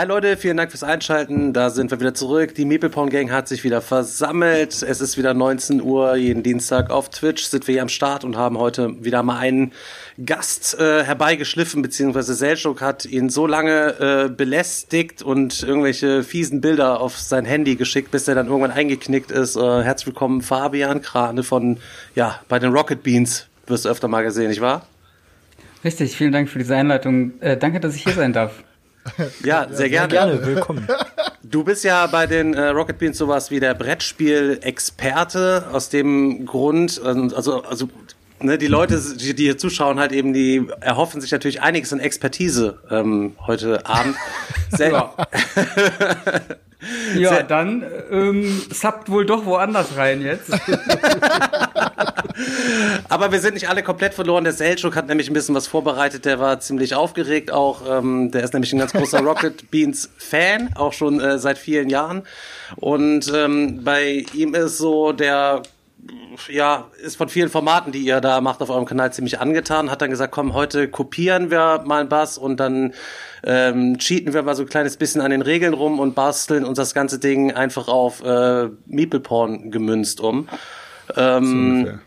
Hi Leute, vielen Dank fürs Einschalten. Da sind wir wieder zurück. Die Maple Porn Gang hat sich wieder versammelt. Es ist wieder 19 Uhr. Jeden Dienstag auf Twitch sind wir hier am Start und haben heute wieder mal einen Gast äh, herbeigeschliffen, beziehungsweise Selchuk hat ihn so lange äh, belästigt und irgendwelche fiesen Bilder auf sein Handy geschickt, bis er dann irgendwann eingeknickt ist. Äh, herzlich willkommen, Fabian Krane von, ja, bei den Rocket Beans. Wirst du öfter mal gesehen, nicht wahr? Richtig, vielen Dank für diese Einleitung. Äh, danke, dass ich hier sein darf. Ja, sehr gerne. Gerne, willkommen. Du bist ja bei den äh, Rocket Beans sowas wie der Brettspiel-Experte. Aus dem Grund, ähm, also, also ne, die Leute, die, die hier zuschauen, halt eben, die erhoffen sich natürlich einiges an Expertise ähm, heute Abend. Selber. Ja, Sehr- dann ähm, subbt wohl doch woanders rein jetzt. Aber wir sind nicht alle komplett verloren. Der Selchuk hat nämlich ein bisschen was vorbereitet. Der war ziemlich aufgeregt auch. Ähm, der ist nämlich ein ganz großer Rocket Beans Fan, auch schon äh, seit vielen Jahren. Und ähm, bei ihm ist so der ja, ist von vielen Formaten, die ihr da macht auf eurem Kanal ziemlich angetan, hat dann gesagt, komm, heute kopieren wir mal einen Bass und dann ähm, cheaten wir mal so ein kleines bisschen an den Regeln rum und basteln uns das ganze Ding einfach auf äh, Meeple Porn gemünzt um. Ähm,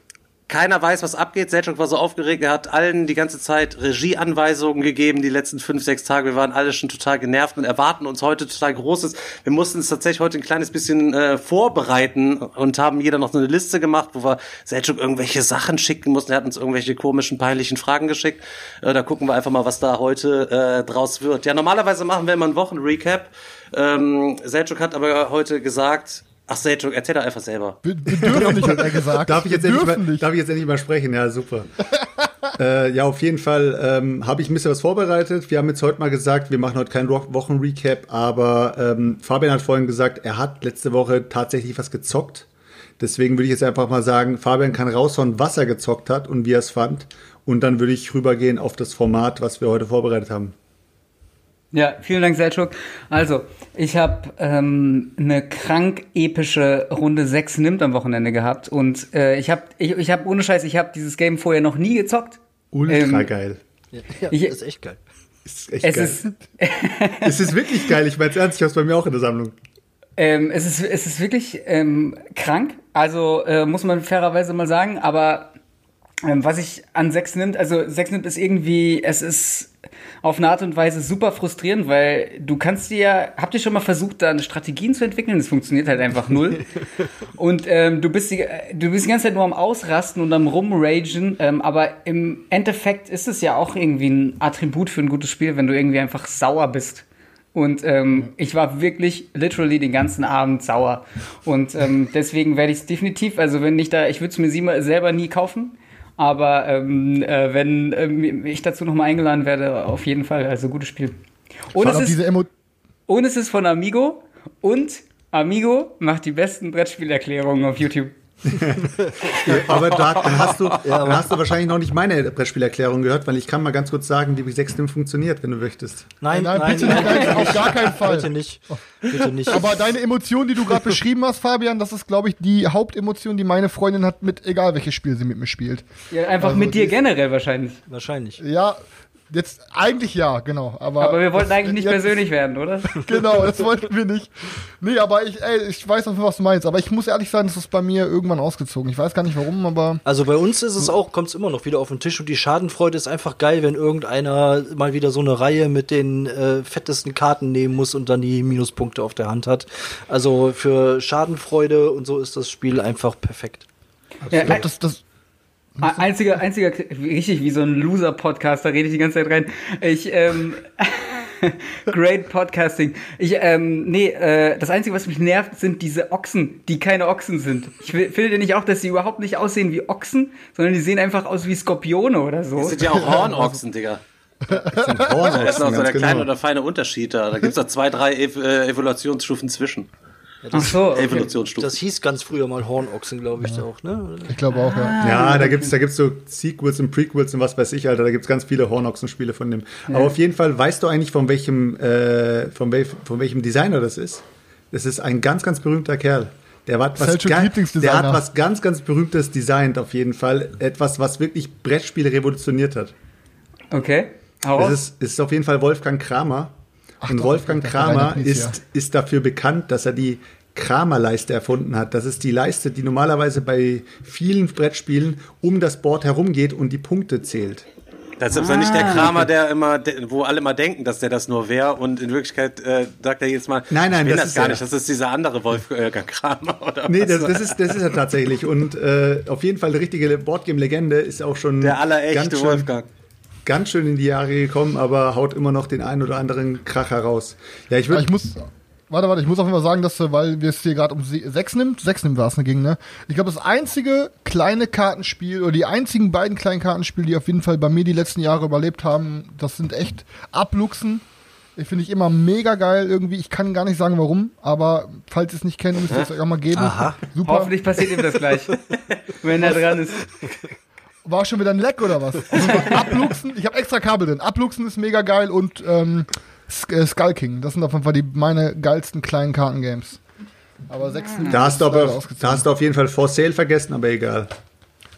keiner weiß, was abgeht. Selchuk war so aufgeregt. Er hat allen die ganze Zeit Regieanweisungen gegeben, die letzten fünf, sechs Tage. Wir waren alle schon total genervt und erwarten uns heute total Großes. Wir mussten es tatsächlich heute ein kleines bisschen äh, vorbereiten und haben jeder noch so eine Liste gemacht, wo wir Selchuk irgendwelche Sachen schicken mussten. Er hat uns irgendwelche komischen, peinlichen Fragen geschickt. Äh, da gucken wir einfach mal, was da heute äh, draus wird. Ja, normalerweise machen wir immer einen Wochenrecap. Ähm, Selchuk hat aber heute gesagt, ach Selchuk, erzähl doch einfach selber. Nicht, hat er gesagt. Darf ich jetzt endlich mal, darf ich jetzt endlich mal sprechen? Ja, super. äh, ja, auf jeden Fall ähm, habe ich ein bisschen was vorbereitet. Wir haben jetzt heute mal gesagt, wir machen heute keinen Wochenrecap, aber ähm, Fabian hat vorhin gesagt, er hat letzte Woche tatsächlich was gezockt. Deswegen würde ich jetzt einfach mal sagen, Fabian kann raushauen, was er gezockt hat und wie er es fand. Und dann würde ich rübergehen auf das Format, was wir heute vorbereitet haben. Ja, vielen Dank, Selchuk. Also, ich habe ähm, eine krank epische Runde 6 nimmt am Wochenende gehabt und äh, ich habe ich, ich hab ohne Scheiß, ich habe dieses Game vorher noch nie gezockt. Ultra Ähm, geil. Ja, Ich- das ist echt geil. Ist echt Es geil. ist es ist wirklich geil. Ich meine es ernst, ich habe es bei mir auch in der Sammlung. Ähm, es, ist, es ist wirklich ähm, krank, also äh, muss man fairerweise mal sagen, aber was ich an Sex nimmt, also Sex nimmt ist irgendwie, es ist auf eine Art und Weise super frustrierend, weil du kannst dir ja, habt ihr schon mal versucht, da Strategien zu entwickeln? Das funktioniert halt einfach null. und ähm, du, bist die, du bist die ganze Zeit nur am Ausrasten und am Rumragen, ähm, aber im Endeffekt ist es ja auch irgendwie ein Attribut für ein gutes Spiel, wenn du irgendwie einfach sauer bist. Und ähm, ich war wirklich literally den ganzen Abend sauer. Und ähm, deswegen werde ich es definitiv, also wenn ich da, ich würde es mir selber nie kaufen, aber ähm, äh, wenn ähm, ich dazu nochmal eingeladen werde, auf jeden Fall, also gutes Spiel. Und es, ist, und es ist von Amigo und Amigo macht die besten Brettspielerklärungen auf YouTube. Aber da, dann, hast du, dann hast du wahrscheinlich noch nicht meine Brettspielerklärung gehört, weil ich kann mal ganz kurz sagen, wie Sextim funktioniert, wenn du möchtest. Nein, Nein, nein, bitte nein, nicht, nein, auf gar keinen Fall. Bitte nicht. Bitte nicht. Aber deine Emotion, die du gerade beschrieben hast, Fabian, das ist, glaube ich, die Hauptemotion, die meine Freundin hat, mit egal welches Spiel sie mit mir spielt. Ja, einfach Also mit dir die- generell wahrscheinlich. Wahrscheinlich. Ja, jetzt eigentlich ja, genau. Aber, Aber wir wollten das- eigentlich nicht jetzt- persönlich werden, oder? Genau, das wollten wir nicht. Nee, aber ich, ey, ich weiß noch, was du meinst. Aber ich muss ehrlich sagen, das ist bei mir irgendwann ausgezogen. Ich weiß gar nicht warum, aber Also bei uns ist es auch, kommt es immer noch wieder auf den Tisch und die Schadenfreude ist einfach geil, wenn irgendeiner mal wieder so eine Reihe mit den äh, fettesten Karten nehmen muss und dann die Minuspunkte auf der Hand hat. Also für Schadenfreude und so ist das Spiel einfach perfekt. Ja, ich glaube, das, das, Einziger, einziger, richtig wie so ein Loser-Podcast, da rede ich die ganze Zeit rein. Ich, ähm, great Podcasting. Ich, ähm, nee, äh, das Einzige, was mich nervt, sind diese Ochsen, die keine Ochsen sind. Ich finde nicht auch, dass sie überhaupt nicht aussehen wie Ochsen, sondern die sehen einfach aus wie Skorpione oder so. Das sind ja auch Hornochsen, Digga. Das ist noch so der ganz kleine genau. oder feine Unterschied da. Da gibt es da zwei, drei Ev äh, Evolutionsstufen zwischen. Ach so, okay. Evolutionsstufen. Das hieß ganz früher mal Hornochsen, glaube ich, auch, ne? Ich glaube auch, ja. Ja, da gibt's da gibt's so Sequels und Prequels und was weiß ich, Alter. Da gibt's ganz viele Hornochsen-Spiele von dem. Aber auf jeden Fall, weißt du eigentlich, von welchem, äh, von, wel von welchem Designer das ist? Das ist ein ganz, ganz berühmter Kerl. Der hat, was Selchuk ga- Lieblingsdesigner. der hat was ganz, ganz Berühmtes designt, auf jeden Fall. Etwas, was wirklich Brettspiele revolutioniert hat. Okay. Hau Das raus. ist, ist auf jeden Fall Wolfgang Kramer. Und doch, Wolfgang Kramer ist, ist dafür bekannt, dass er die Kramer-Leiste erfunden hat. Das ist die Leiste, die normalerweise bei vielen Brettspielen um das Board herumgeht und die Punkte zählt. Das ist aber nicht der Kramer, der immer, wo alle mal denken, dass der das nur wäre und in Wirklichkeit äh, sagt er jetzt mal, Nein, nein, ich bin das das, ist gar er. nicht, das ist dieser andere Wolfgang Kramer oder Nee, was? das, das, ist, das ist er tatsächlich. Und äh, auf jeden Fall eine richtige Boardgame-Legende ist auch schon der allerechte ganz schön, Wolfgang. Ganz schön in die Jahre gekommen, aber haut immer noch den einen oder anderen Kracher raus. Ja, ich würde ich muss, warte, warte, ich muss auf jeden Fall sagen, dass, äh, weil wir es hier gerade um sie- sechs nimmt, sechs nimmt war es ging, ne? Ich glaube, das einzige kleine Kartenspiel oder die einzigen beiden kleinen Kartenspiele, die auf jeden Fall bei mir die letzten Jahre überlebt haben, das sind echt Abluchsen. Die finde ich immer mega geil irgendwie. Ich kann gar nicht sagen, warum, aber falls ihr es nicht kennt, müsst ihr es euch auch mal geben. Aha. Super. Hoffentlich passiert ihm das gleich, wenn er dran ist. War schon wieder ein Leck oder was? Also Abluchsen, ich habe extra Kabel drin. Abluchsen ist mega geil und ähm, Sk äh, Skull King, das sind auf jeden Fall die, meine geilsten kleinen Kartengames. Aber sechs da hast, du aber, da hast du auf jeden Fall For Sale vergessen, aber egal.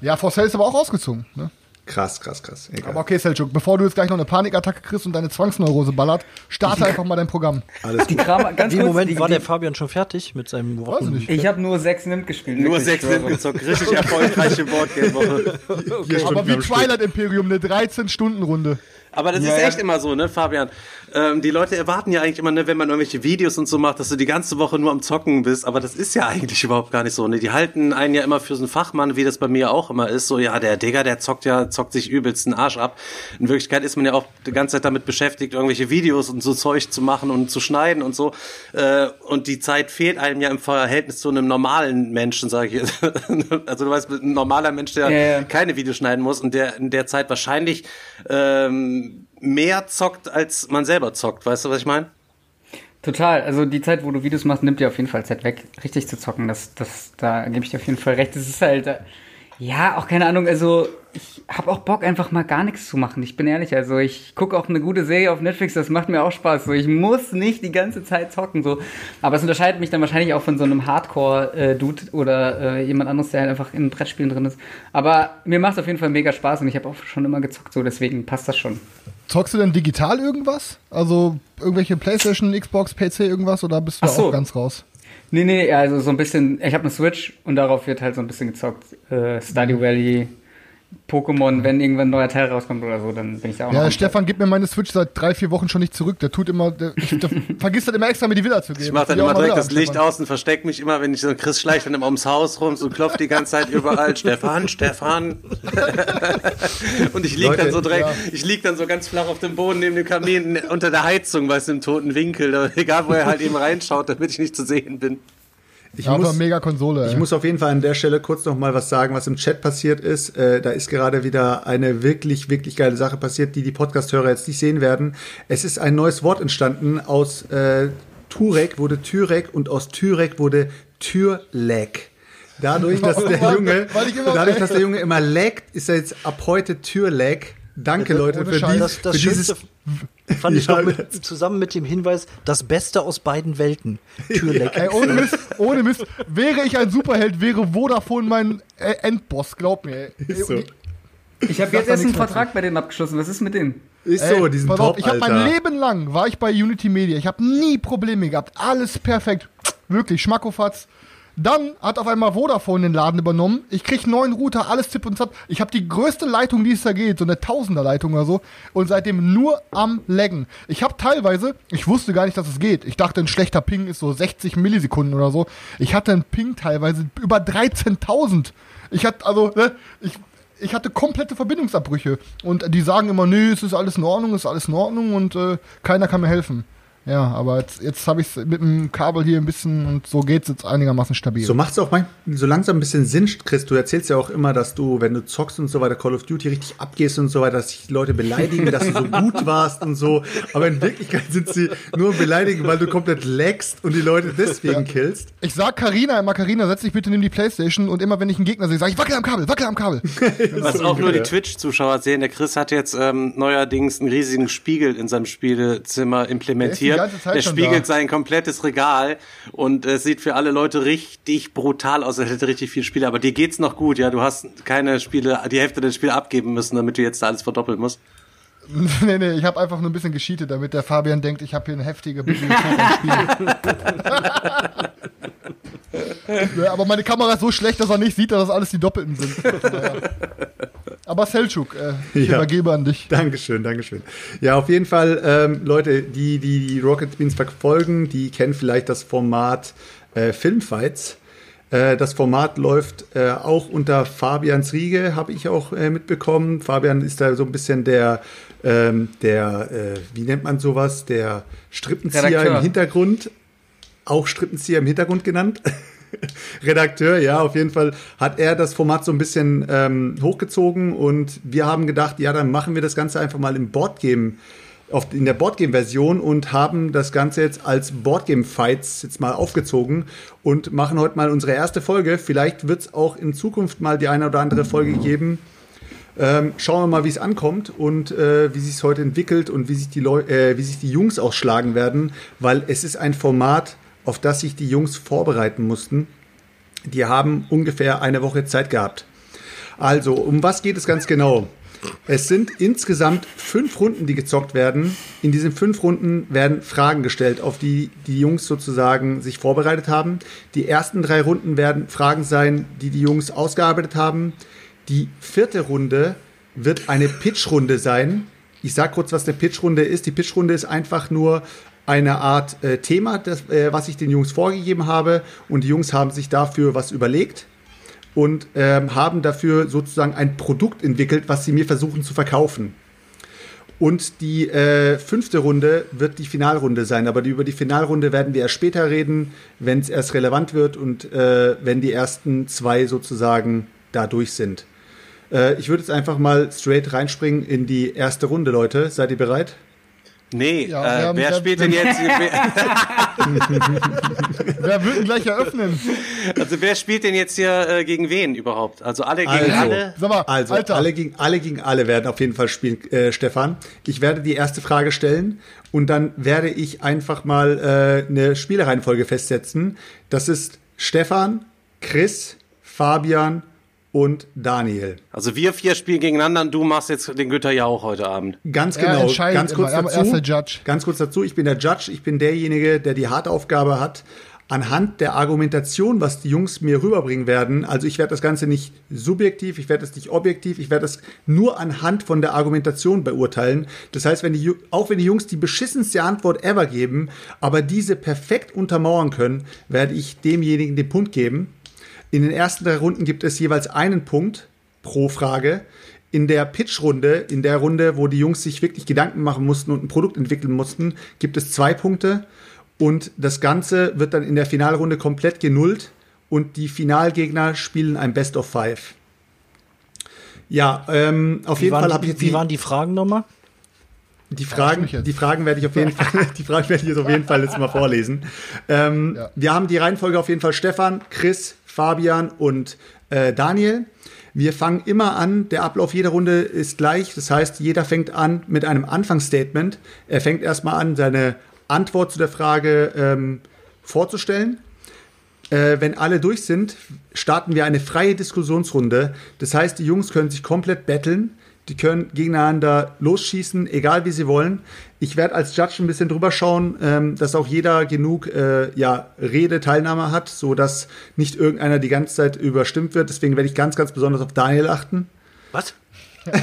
Ja, For Sale ist aber auch ausgezogen. Ne? Krass, krass, krass. Egal. Aber okay, Selchuk, bevor du jetzt gleich noch eine Panikattacke kriegst und deine Zwangsneurose ballert, starte einfach mal dein Programm. Alles Die gut. Kramer, ganz Wie kurz, Moment die, war der Fabian schon fertig mit seinem Weiß ich. Ich habe nur sechs Nimmt gespielt. Nur wirklich, sechs sind gezockt. Richtig erfolgreiche Boardgame-Woche. Vier Stunden Aber wie. Twilight Imperium, eine 13-Stunden-Runde. Aber das Ja, ist ja. echt immer so, ne, Fabian? Ähm, die Leute erwarten ja eigentlich immer, ne, wenn man irgendwelche Videos und so macht, dass du die ganze Woche nur am Zocken bist. Aber das ist ja eigentlich überhaupt gar nicht so. Ne? Die halten einen ja immer für so einen Fachmann, wie das bei mir auch immer ist. So, ja, der Digger, der zockt ja, zockt sich übelst den Arsch ab. In Wirklichkeit ist man ja auch die ganze Zeit damit beschäftigt, irgendwelche Videos und so Zeug zu machen und zu schneiden und so. Äh, und die Zeit fehlt einem ja im Verhältnis zu einem normalen Menschen, sage ich jetzt. also du weißt, ein normaler Mensch, der Ja, ja. keine Videos schneiden muss und der in der Zeit wahrscheinlich ähm, mehr zockt, als man selber zockt. Weißt du, was ich meine? Total. Also die Zeit, wo du Videos machst, nimmt dir auf jeden Fall Zeit weg, richtig zu zocken. Das, das, da gebe ich dir auf jeden Fall recht. Das ist halt, äh, ja, auch keine Ahnung. Also ich habe auch Bock, einfach mal gar nichts zu machen. Ich bin ehrlich. Also ich gucke auch eine gute Serie auf Netflix. Das macht mir auch Spaß. So, ich muss nicht die ganze Zeit zocken. So, aber es unterscheidet mich dann wahrscheinlich auch von so einem Hardcore-Dude oder äh, jemand anderes, der halt einfach in Brettspielen drin ist. Aber mir macht es auf jeden Fall mega Spaß und ich habe auch schon immer gezockt. So, deswegen passt das schon. Zockst du denn digital irgendwas? Also irgendwelche Playstation, Xbox, PC, irgendwas? Oder bist du so. auch ganz raus? Nee, nee, also so ein bisschen, ich habe eine Switch und darauf wird halt so ein bisschen gezockt. Äh, Stardew Valley, Pokémon, wenn irgendwann ein neuer Teil rauskommt oder so, dann bin ich da auch noch Ja, Stefan gibt mir meine Switch seit drei, vier Wochen schon nicht zurück. Der tut immer, der, ich, der vergisst dann immer extra mir die Villa zu geben. Ich mach dann immer direkt das Licht Stefan. aus und versteck mich immer, wenn ich so Chris schleicht dann immer ums Haus rum, so klopft die ganze Zeit überall, Stefan, Stefan. und ich lieg dann Leute, so direkt, ja. ich lieg dann so ganz flach auf dem Boden neben dem Kamin unter der Heizung, weißt du, im toten Winkel, egal wo er halt eben reinschaut, damit ich nicht zu sehen bin. Ich Ja, aber muss, mega Konsole. Ich ey. muss auf jeden Fall an der Stelle kurz noch mal was sagen, was im Chat passiert ist. Äh, da ist gerade wieder eine wirklich, wirklich geile Sache passiert, die die Podcast-Hörer jetzt nicht sehen werden. Es ist ein neues Wort entstanden. Aus äh, Turek wurde Türek und aus Türek wurde Türleck. Dadurch, dass der Junge, ich dadurch, dass der Junge immer leckt, ist er jetzt ab heute Türleck. Danke, Leute, für, dies, Das, das für dieses. Fand ich Ja, noch mit, zusammen mit dem Hinweis, das Beste aus beiden Welten. Türleck. Ey, ohne Mist, ohne Mist. Wäre ich ein Superheld, wäre Vodafone mein äh, Endboss, glaub mir. Ist so. Ich habe jetzt erst einen Vertrag bei denen abgeschlossen. Was ist mit denen? Ist Ey, so, diesen auf, Top, ich habe mein. Leben lang war ich bei Unity Media. Ich habe nie Probleme gehabt. Alles perfekt. Wirklich, Schmackofatz. Dann hat auf einmal Vodafone den Laden übernommen. Ich krieg neuen Router, alles tipp und zap. Ich habe die größte Leitung, die es da geht, so eine Tausender-Leitung oder so. Und seitdem nur am Laggen. Ich habe teilweise, ich wusste gar nicht, dass es geht. Ich dachte, ein schlechter Ping ist so 60 Millisekunden oder so. Ich hatte einen Ping teilweise über 13.000. Ich hatte, also, ne, ich, ich hatte komplette Verbindungsabbrüche. Und die sagen immer, nö, es ist alles in Ordnung, es ist alles in Ordnung und äh, keiner kann mir helfen. Ja, aber jetzt, jetzt habe ich es mit dem Kabel hier ein bisschen und so geht's jetzt einigermaßen stabil. So macht es auch mein, so langsam ein bisschen Sinn, Chris. Du erzählst ja auch immer, dass du, wenn du zockst und so weiter, Call of Duty richtig abgehst und so weiter, dass sich die Leute beleidigen, dass du so gut warst und so. Aber in Wirklichkeit sind sie nur beleidigen, weil du komplett lagst und die Leute deswegen killst. Ich sag Karina immer, Karina, setz dich bitte neben die Playstation und immer wenn ich einen Gegner sehe, sag ich, wackel am Kabel, wackel am Kabel. Was auch nur die Twitch-Zuschauer sehen, der Chris hat jetzt ähm, neuerdings einen riesigen Spiegel in seinem Spielezimmer implementiert. Zeit Der spiegelt da. sein komplettes Regal und es sieht für alle Leute richtig brutal aus, als hätte richtig viel Spiele. Aber dir geht's noch gut, ja. Du hast keine Spiele, die Hälfte der Spiele abgeben müssen, damit du jetzt da alles verdoppeln musst. nee, nee, ich habe einfach nur ein bisschen gescheatet, damit der Fabian denkt, ich habe hier eine heftige Bibliothek ja, aber meine Kamera ist so schlecht, dass er nicht sieht, dass das alles die Doppelten sind. Naja. Aber Selchuk, äh, ich Ja. übergebe an dich. Dankeschön, Dankeschön. Ja, auf jeden Fall, ähm, Leute, die, die die Rocket Beans verfolgen, die kennen vielleicht das Format äh, Filmfights. Äh, das Format läuft äh, auch unter Fabians Riege, habe ich auch äh, mitbekommen. Fabian ist da so ein bisschen der, ähm, der äh, wie nennt man sowas, der Strippenzieher Redakteur. im Hintergrund. Auch Strippenzieher im Hintergrund genannt. Redakteur, ja, auf jeden Fall hat er das Format so ein bisschen ähm, hochgezogen und wir haben gedacht, ja, dann machen wir das Ganze einfach mal im Boardgame, auf, in der Boardgame-Version und haben das Ganze jetzt als Boardgame-Fights jetzt mal aufgezogen und machen heute mal unsere erste Folge. Vielleicht wird es auch in Zukunft mal die eine oder andere Folge geben. Ähm, schauen wir mal, wie es ankommt und äh, wie sich es heute entwickelt und wie sich, die äh, wie sich die Jungs auch schlagen werden, weil es ist ein Format, auf das sich die Jungs vorbereiten mussten. Die haben ungefähr eine Woche Zeit gehabt. Also, um was geht es ganz genau? Es sind insgesamt fünf Runden, die gezockt werden. In diesen fünf Runden werden Fragen gestellt, auf die die Jungs sozusagen sich vorbereitet haben. Die ersten drei Runden werden Fragen sein, die die Jungs ausgearbeitet haben. Die vierte Runde wird eine Pitchrunde sein. Ich sage kurz, was eine Pitchrunde ist. Die Pitchrunde ist einfach nur eine Art äh, Thema, das, äh, was ich den Jungs vorgegeben habe. Und die Jungs haben sich dafür was überlegt und ähm, haben dafür sozusagen ein Produkt entwickelt, was sie mir versuchen zu verkaufen. Und die äh, fünfte Runde wird die Finalrunde sein, aber die, über die Finalrunde werden wir erst später reden, wenn es erst relevant wird und äh, wenn die ersten zwei sozusagen da durch sind. Äh, ich würde jetzt einfach mal straight reinspringen in die erste Runde, Leute. Seid ihr bereit? Nee, Ja, äh, wer spielt denn jetzt? Wer will denn gleich eröffnen? also wer spielt denn jetzt hier äh, gegen wen überhaupt? Also alle gegen Also. alle? Sag mal, Also Alter, alle gegen alle gegen alle werden auf jeden Fall spielen, äh, Stefan. Ich werde die erste Frage stellen und dann werde ich einfach mal äh, eine Spielereihenfolge festsetzen. Das ist Stefan, Chris, Fabian und Daniel. Also wir vier spielen gegeneinander und du machst jetzt den Günther Jauch heute Abend. Ganz genau. Ganz kurz immer. Er- dazu. er ist der Judge. Ganz kurz dazu. Ich bin der Judge. Ich bin derjenige, der die harte Aufgabe hat. Anhand der Argumentation, was die Jungs mir rüberbringen werden, also ich werde das Ganze nicht subjektiv, ich werde das nicht objektiv, ich werde das nur anhand von der Argumentation beurteilen. Das heißt, wenn die, auch wenn die Jungs die beschissenste Antwort ever geben, aber diese perfekt untermauern können, werde ich demjenigen den Punkt geben. In den ersten drei Runden gibt es jeweils einen Punkt pro Frage. In der Pitch-Runde, in der Runde, wo die Jungs sich wirklich Gedanken machen mussten und ein Produkt entwickeln mussten, gibt es zwei Punkte. Und das Ganze wird dann in der Finalrunde komplett genullt und die Finalgegner spielen ein Best of Five. Ja, ähm, auf Wie, jeden Fall habe ich jetzt wie die, waren die Fragen nochmal? die Fragen, die Fragen werde ich auf jeden Fall, die Fragen werde ich jetzt auf jeden Fall jetzt mal vorlesen. Ähm, Ja. Wir haben die Reihenfolge auf jeden Fall Stefan, Chris, Fabian und äh, Daniel. Wir fangen immer an, der Ablauf jeder Runde ist gleich. Das heißt, jeder fängt an mit einem Anfangsstatement. Er fängt erstmal an, seine Antwort zu der Frage ähm, vorzustellen. Äh, wenn alle durch sind, starten wir eine freie Diskussionsrunde. Das heißt, die Jungs können sich komplett betteln. Die können gegeneinander losschießen, egal wie sie wollen. Ich werde als Judge ein bisschen drüber schauen, ähm, dass auch jeder genug äh, ja, Redeteilnahme hat, so dass nicht irgendeiner die ganze Zeit überstimmt wird. Deswegen werde ich ganz, ganz besonders auf Daniel achten. Was?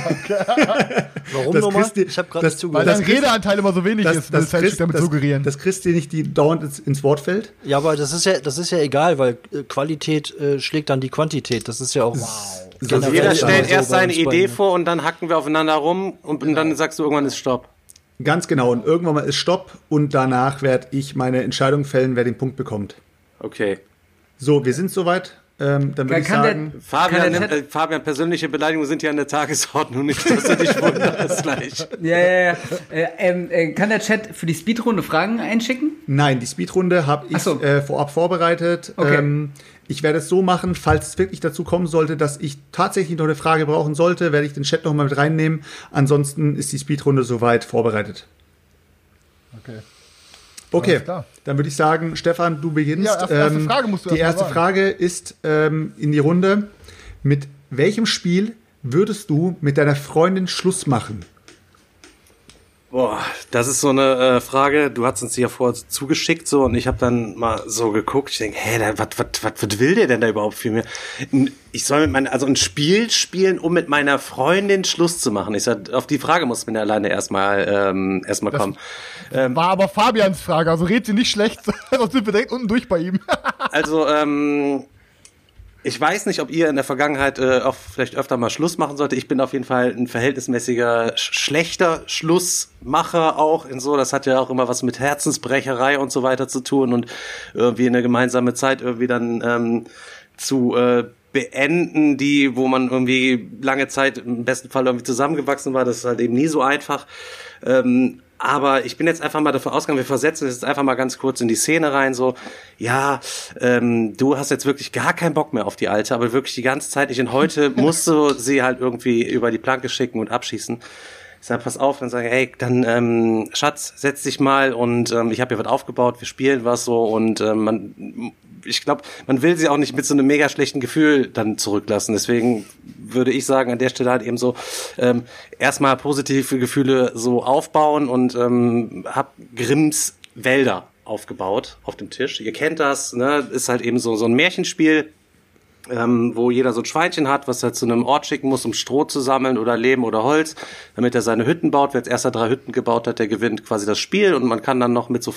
Warum Das nochmal? Christi- Ich habe gerade das- weil zugehört. das dein Redeanteil immer so wenig ist, will das, Selchuk Christ, damit das, suggerieren. dass Chris dir nicht die dauernd ins, ins Wort fällt. Ja, aber das ist ja, das ist ja egal, weil äh, Qualität äh, schlägt dann die Quantität. Das ist ja auch. So generell Jeder ist stellt erst bei seine Idee vor und dann hacken wir aufeinander rum und, und dann sagst du irgendwann ist Stopp. Ganz genau. Und irgendwann mal ist Stopp und danach werde ich meine Entscheidung fällen, wer den Punkt bekommt. Okay. So, wir sind soweit. Ähm, dann würde ich Kann der- sagen, Fabian, der nimmt, äh, Fabian, persönliche Beleidigungen sind ja an der Tagesordnung, nicht, dass du dich wunderst gleich. Ja, ja, ja. Äh, ähm, äh, kann der Chat für die Speedrunde Fragen einschicken? nein, die Speedrunde habe ich so. äh, vorab vorbereitet. Okay. Ähm, ich werde es so machen, falls es wirklich dazu kommen sollte, dass ich tatsächlich noch eine Frage brauchen sollte, werde ich den Chat noch mal mit reinnehmen. Ansonsten ist die Speedrunde soweit vorbereitet. Okay. Okay, dann würde ich sagen, Stefan, du beginnst. Ja, erste- erste Frage musst du Die erste sagen. Frage ist ähm, in die Runde. Mit welchem Spiel würdest du mit deiner Freundin Schluss machen? Boah, das ist so eine äh, Frage. Du hast uns die ja vorher zugeschickt so und ich habe dann mal so geguckt. Ich denke, hä, da- was was will der denn da überhaupt für mir? Ich soll mit meiner also ein Spiel spielen, um mit meiner Freundin Schluss zu machen. Ich sag, auf die Frage muss man ja alleine erstmal ähm, erstmal kommen. War aber Fabians Frage, also red sie nicht schlecht, sonst sind wir direkt unten durch bei ihm. Also, ähm, ich weiß nicht, ob ihr in der Vergangenheit äh, auch vielleicht öfter mal Schluss machen sollte. Ich bin auf jeden Fall ein verhältnismäßiger sch schlechter Schlussmacher auch in so. Das hat ja auch immer was mit Herzensbrecherei und so weiter zu tun und irgendwie eine gemeinsame Zeit irgendwie dann ähm, zu äh, beenden, die, wo man irgendwie lange Zeit im besten Fall irgendwie zusammengewachsen war. Das ist halt eben nie so einfach. Ähm, aber ich bin jetzt einfach mal davon ausgegangen, wir versetzen jetzt einfach mal ganz kurz in die Szene rein, so, ja, ähm, du hast jetzt wirklich gar keinen Bock mehr auf die Alte, aber wirklich die ganze Zeit nicht. Und heute musst du sie halt irgendwie über die Planke schicken und abschießen. Ich sag, pass auf, dann sage ich, ey, dann, ähm, Schatz, setz dich mal und ähm, ich habe hier was aufgebaut, wir spielen was so und ähm, man, ich glaube, man will sie auch nicht mit so einem mega schlechten Gefühl dann zurücklassen. Deswegen würde ich sagen, an der Stelle halt eben so ähm, erstmal positive Gefühle so aufbauen und ähm, hab Grimms Wälder aufgebaut auf dem Tisch. Ihr kennt das, ne? Ist halt eben so so ein Märchenspiel ähm, wo jeder so ein Schweinchen hat, was er zu einem Ort schicken muss, um Stroh zu sammeln oder Lehm oder Holz, damit er seine Hütten baut. Wer als erster drei Hütten gebaut hat, der gewinnt quasi das Spiel und man kann dann noch mit so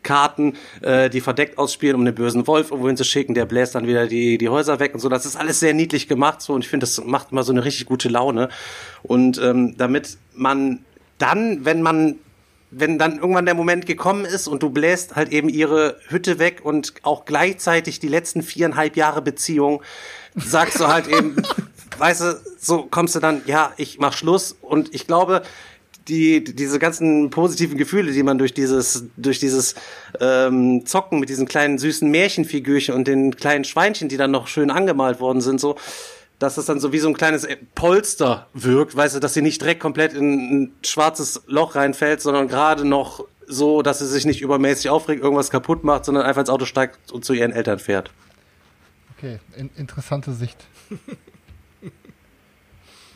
Fabelkarten äh, die verdeckt ausspielen, um den bösen Wolf irgendwo hinzuschicken, der bläst dann wieder die, die Häuser weg und so. Das ist alles sehr niedlich gemacht so und ich finde, das macht immer so eine richtig gute Laune. Und ähm, damit man dann, wenn man wenn dann irgendwann der Moment gekommen ist und du bläst halt eben ihre Hütte weg und auch gleichzeitig die letzten viereinhalb Jahre Beziehung, sagst du halt eben, weißt du, so kommst du dann, ja, ich mach Schluss und ich glaube, die, diese ganzen positiven Gefühle, die man durch dieses, durch dieses ähm, Zocken mit diesen kleinen süßen Märchenfigürchen und den kleinen Schweinchen, die dann noch schön angemalt worden sind, so, dass es dann so wie so ein kleines Polster wirkt, weißt du, dass sie nicht direkt komplett in ein schwarzes Loch reinfällt, sondern gerade noch so, dass sie sich nicht übermäßig aufregt, irgendwas kaputt macht, sondern einfach ins Auto steigt und zu ihren Eltern fährt. Okay, in, interessante Sicht.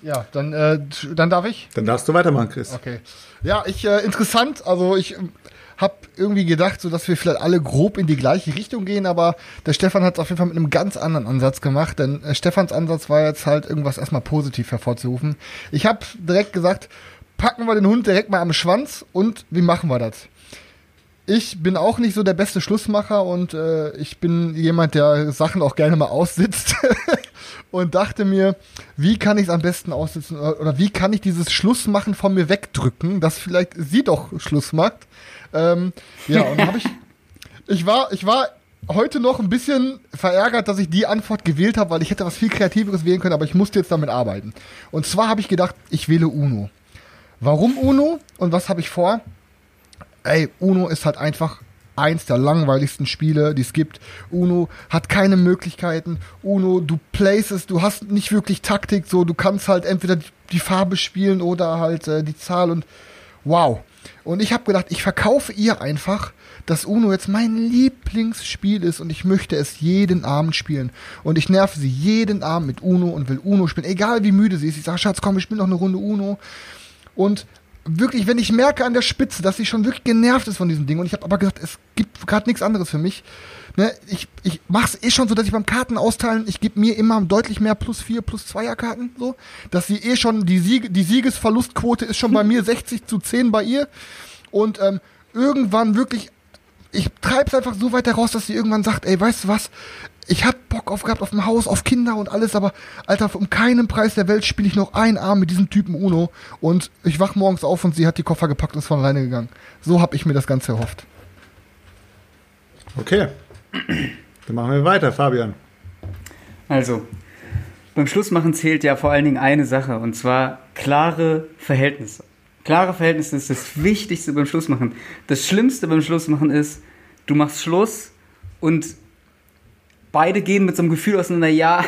ja, dann, äh, dann darf ich. Dann darfst du weitermachen, Chris. Okay. Ja, ich äh, interessant. Also ich ähm, habe irgendwie gedacht, so dass wir vielleicht alle grob in die gleiche Richtung gehen, aber der Stefan hat es auf jeden Fall mit einem ganz anderen Ansatz gemacht, denn äh, Stefans Ansatz war jetzt halt irgendwas erstmal positiv hervorzurufen. Ich habe direkt gesagt, packen wir den Hund direkt mal am Schwanz und wie machen wir das? Ich bin auch nicht so der beste Schlussmacher und äh, ich bin jemand, der Sachen auch gerne mal aussitzt. und dachte mir, wie kann ich es am besten aussitzen oder, wie kann ich dieses Schlussmachen von mir wegdrücken, dass vielleicht sie doch Schluss macht. Ähm, ja, und habe ich, ich war, ich war heute noch ein bisschen verärgert, dass ich die Antwort gewählt habe, weil ich hätte was viel Kreativeres wählen können, aber ich musste jetzt damit arbeiten. Und zwar habe ich gedacht, ich wähle Uno. Warum Uno und was habe ich vor? Ey, Uno ist halt einfach eins der langweiligsten Spiele, die es gibt. Uno hat keine Möglichkeiten. Uno, du placest, du hast nicht wirklich Taktik, so du kannst halt entweder die, die Farbe spielen oder halt äh, die Zahl und wow. Und ich habe gedacht, ich verkaufe ihr einfach, dass Uno jetzt mein Lieblingsspiel ist und ich möchte es jeden Abend spielen. Und ich nerve sie jeden Abend mit Uno und will Uno spielen, egal wie müde sie ist. Ich sage, Schatz, komm, wir spielen noch eine Runde Uno. Und wirklich, wenn ich merke an der Spitze, dass sie schon wirklich genervt ist von diesem Ding und ich habe aber gesagt, es gibt gerade nichts anderes für mich. Ne, ich, ich mach's eh schon so, dass ich beim Karten austeilen, ich gebe mir immer deutlich mehr plus vier, plus zweier Karten, so, dass sie eh schon, die, Siege, die Siegesverlustquote ist schon bei mir 60 zu 10 bei ihr und ähm, irgendwann wirklich, ich treib's einfach so weit heraus, dass sie irgendwann sagt, ey, weißt du was, ich hab Bock auf gehabt, auf ein Haus, auf Kinder und alles, aber Alter, um keinen Preis der Welt spiele ich noch einen Abend mit diesem Typen Uno und ich wach morgens auf und sie hat die Koffer gepackt und ist von alleine gegangen. So habe ich mir das Ganze erhofft. Okay. Dann machen wir weiter, Fabian. Also, beim Schlussmachen zählt ja vor allen Dingen eine Sache, und zwar klare Verhältnisse. Klare Verhältnisse ist das Wichtigste beim Schlussmachen. Das Schlimmste beim Schlussmachen ist, du machst Schluss und beide gehen mit so einem Gefühl auseinander, ja,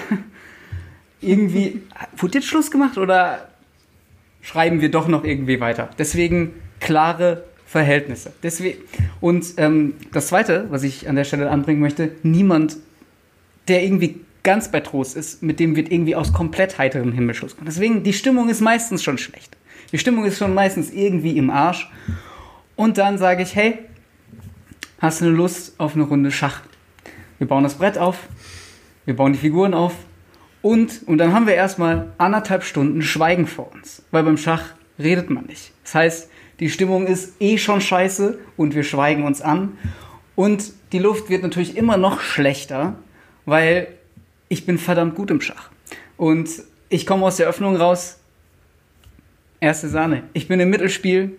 irgendwie, wurde jetzt Schluss gemacht oder schreiben wir doch noch irgendwie weiter? Deswegen klare Verhältnisse. Deswegen, und ähm, das Zweite, was ich an der Stelle anbringen möchte, niemand, der irgendwie ganz bei Trost ist, mit dem wird irgendwie aus komplett heiterem Himmel Schluss gemacht. Deswegen, die Stimmung ist meistens schon schlecht. Die Stimmung ist schon meistens irgendwie im Arsch. Und dann sage ich, hey, hast du eine Lust auf eine Runde Schach? Wir bauen das Brett auf, wir bauen die Figuren auf und, und dann haben wir erstmal anderthalb Stunden Schweigen vor uns. Weil beim Schach redet man nicht. Das heißt, die Stimmung ist eh schon scheiße und wir schweigen uns an. Und die Luft wird natürlich immer noch schlechter, weil ich bin verdammt gut im Schach. Und ich komme aus der Öffnung raus, erste Sahne. Ich bin im Mittelspiel,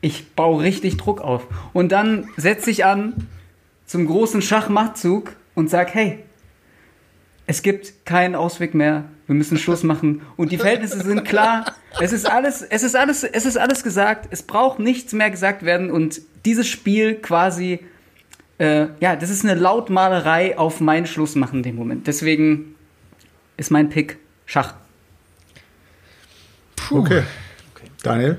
ich baue richtig Druck auf. Und dann setze ich an zum großen Schachmachtzug und sage, hey, es gibt keinen Ausweg mehr, wir müssen Schluss machen und die Verhältnisse sind klar. Es ist alles, es ist alles, es ist alles gesagt. Es braucht nichts mehr gesagt werden und dieses Spiel quasi, äh, ja, das ist eine Lautmalerei auf mein Schluss machen in dem Moment. Deswegen ist mein Pick Schach. Okay. Daniel?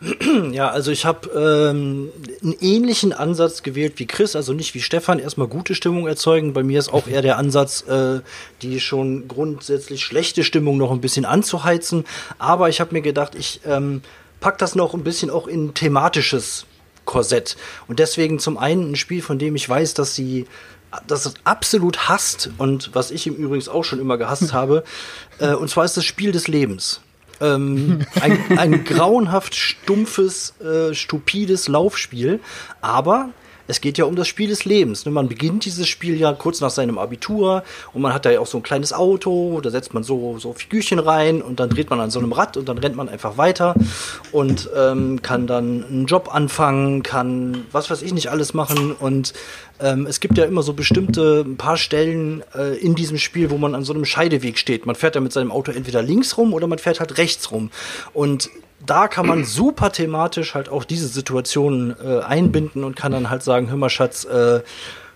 Ja, also ich habe ähm, einen ähnlichen Ansatz gewählt wie Chris, also nicht wie Stefan, erstmal gute Stimmung erzeugen. Bei mir ist auch eher der Ansatz, äh, die schon grundsätzlich schlechte Stimmung noch ein bisschen anzuheizen. Aber ich habe mir gedacht, ich ähm, pack das noch ein bisschen auch in thematisches Korsett. Und deswegen zum einen ein Spiel, von dem ich weiß, dass sie das absolut hasst und was ich ihm übrigens auch schon immer gehasst habe. Äh, und zwar ist das Spiel des Lebens. Ähm, ein, ein grauenhaft stumpfes, äh, stupides Laufspiel. Aber es geht ja um das Spiel des Lebens. Ne? Man beginnt dieses Spiel ja kurz nach seinem Abitur und man hat da ja auch so ein kleines Auto, da setzt man so, so Figürchen rein und dann dreht man an so einem Rad und dann rennt man einfach weiter und ähm, kann dann einen Job anfangen, kann was weiß ich nicht alles machen und ähm, es gibt ja immer so bestimmte ein paar Stellen äh, in diesem Spiel, wo man an so einem Scheideweg steht. Man fährt da mit seinem Auto entweder links rum oder man fährt halt rechts rum und da kann man super thematisch halt auch diese Situationen äh, einbinden und kann dann halt sagen, hör mal Schatz, äh,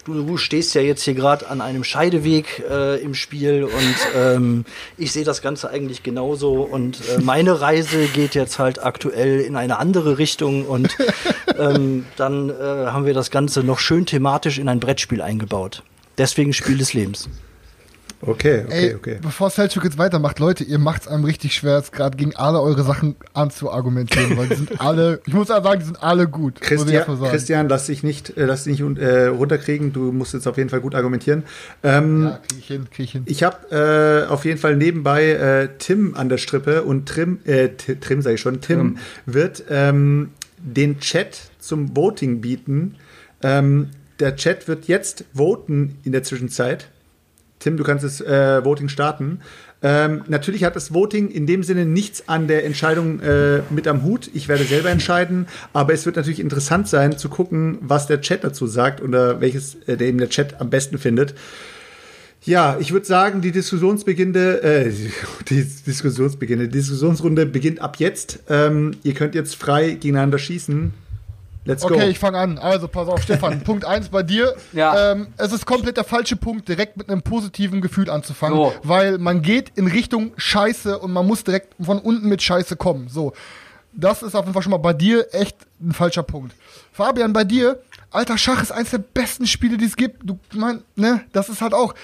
du, du stehst ja jetzt hier gerade an einem Scheideweg äh, im Spiel und ähm, ich sehe das Ganze eigentlich genauso und äh, meine Reise geht jetzt halt aktuell in eine andere Richtung und ähm, dann äh, haben wir das Ganze noch schön thematisch in ein Brettspiel eingebaut. Deswegen Spiel des Lebens. Okay, okay, Ey, okay. bevor Selchuk jetzt weitermacht, Leute, ihr macht es einem richtig schwer, jetzt gerade gegen alle eure Sachen anzuargumentieren, weil die sind alle, ich muss sagen, die sind alle gut. Christian. Christian, lass dich nicht, äh, lass dich nicht äh, runterkriegen. Du musst jetzt auf jeden Fall gut argumentieren. Ähm, Ja, krieg ich hin, krieg ich hin. Ich habe äh, auf jeden Fall nebenbei äh, Tim an der Strippe und Trim, äh, Trim sage ich schon, Tim wird ähm, den Chat zum Voting bieten. Ähm, der Chat wird jetzt voten in der Zwischenzeit. Tim, du kannst das äh, Voting starten. Ähm, natürlich hat das Voting in dem Sinne nichts an der Entscheidung äh, mit am Hut. Ich werde selber entscheiden, aber es wird natürlich interessant sein zu gucken, was der Chat dazu sagt oder welches äh, der eben der Chat am besten findet. Ja, ich würde sagen, die Diskussionsbeginne, äh, die Diskussionsbeginne, Diskussionsrunde beginnt ab jetzt. Ähm, ihr könnt jetzt frei gegeneinander schießen. Let's go. Okay, ich fange an. Also, pass auf, Stefan. Punkt 1 bei dir. Ja. Ähm, es ist komplett der falsche Punkt, direkt mit einem positiven Gefühl anzufangen. So. Weil man geht in Richtung Scheiße und man muss direkt von unten mit Scheiße kommen. So. Das ist auf jeden Fall schon mal bei dir echt ein falscher Punkt. Fabian, bei dir, alter Schach ist eines der besten Spiele, die es gibt. Du mein, ne, das ist halt auch.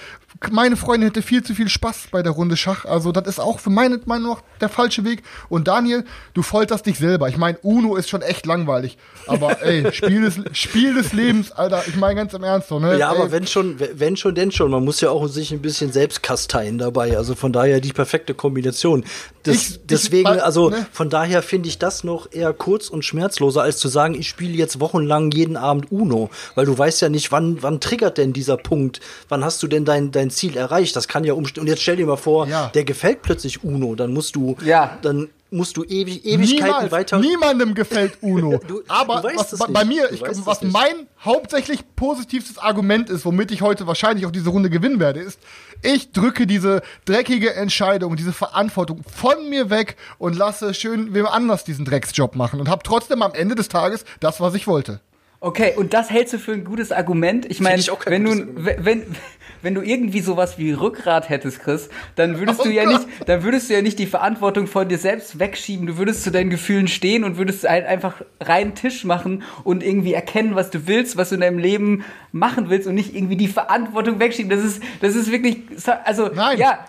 Meine Freundin hätte viel zu viel Spaß bei der Runde Schach. Also, das ist auch für meine Meinung nach der falsche Weg. Und Daniel, du folterst dich selber. Ich meine, Uno ist schon echt langweilig. Aber ey, Spiel des, Spiel des Lebens, Alter, ich meine ganz im Ernst so, ne? Ja, aber ey, wenn schon, wenn schon, denn schon. Man muss ja auch sich ein bisschen selbst kasteien dabei. Also von daher die perfekte Kombination. Das, Ich- deswegen, ich- also ne? von daher finde ich das noch eher kurz und schmerzloser, als zu sagen, ich spiele jetzt wochenlang jeden Abend Uno. Weil du weißt ja nicht, wann, wann triggert denn dieser Punkt? Wann hast du denn dein, dein Ziel erreicht? Das kann ja umstehen. Und jetzt stell dir mal vor, Ja. der gefällt plötzlich Uno. Dann musst du, Ja. dann musst du ewig, Ewigkeiten Niemals, weiter. Niemandem gefällt Uno. Du- Aber du was, es bei, mir, ich, was mein hauptsächlich positivstes Argument ist, womit ich heute wahrscheinlich auch diese Runde gewinnen werde, ist, ich drücke diese dreckige Entscheidung, diese Verantwortung von mir weg und lasse schön wem anders diesen Drecksjob machen und habe trotzdem am Ende des Tages das, was ich wollte. Okay, und das hältst du für ein gutes Argument? Ich meine, wenn du, wenn, wenn du irgendwie sowas wie Rückgrat hättest, Chris, dann würdest Oh du ja Gott. nicht, dann würdest du ja nicht die Verantwortung von dir selbst wegschieben. Du würdest zu deinen Gefühlen stehen und würdest halt einfach reinen Tisch machen und irgendwie erkennen, was du willst, was du in deinem Leben machen willst und nicht irgendwie die Verantwortung wegschieben. Das ist, das ist wirklich, also, Nein. ja,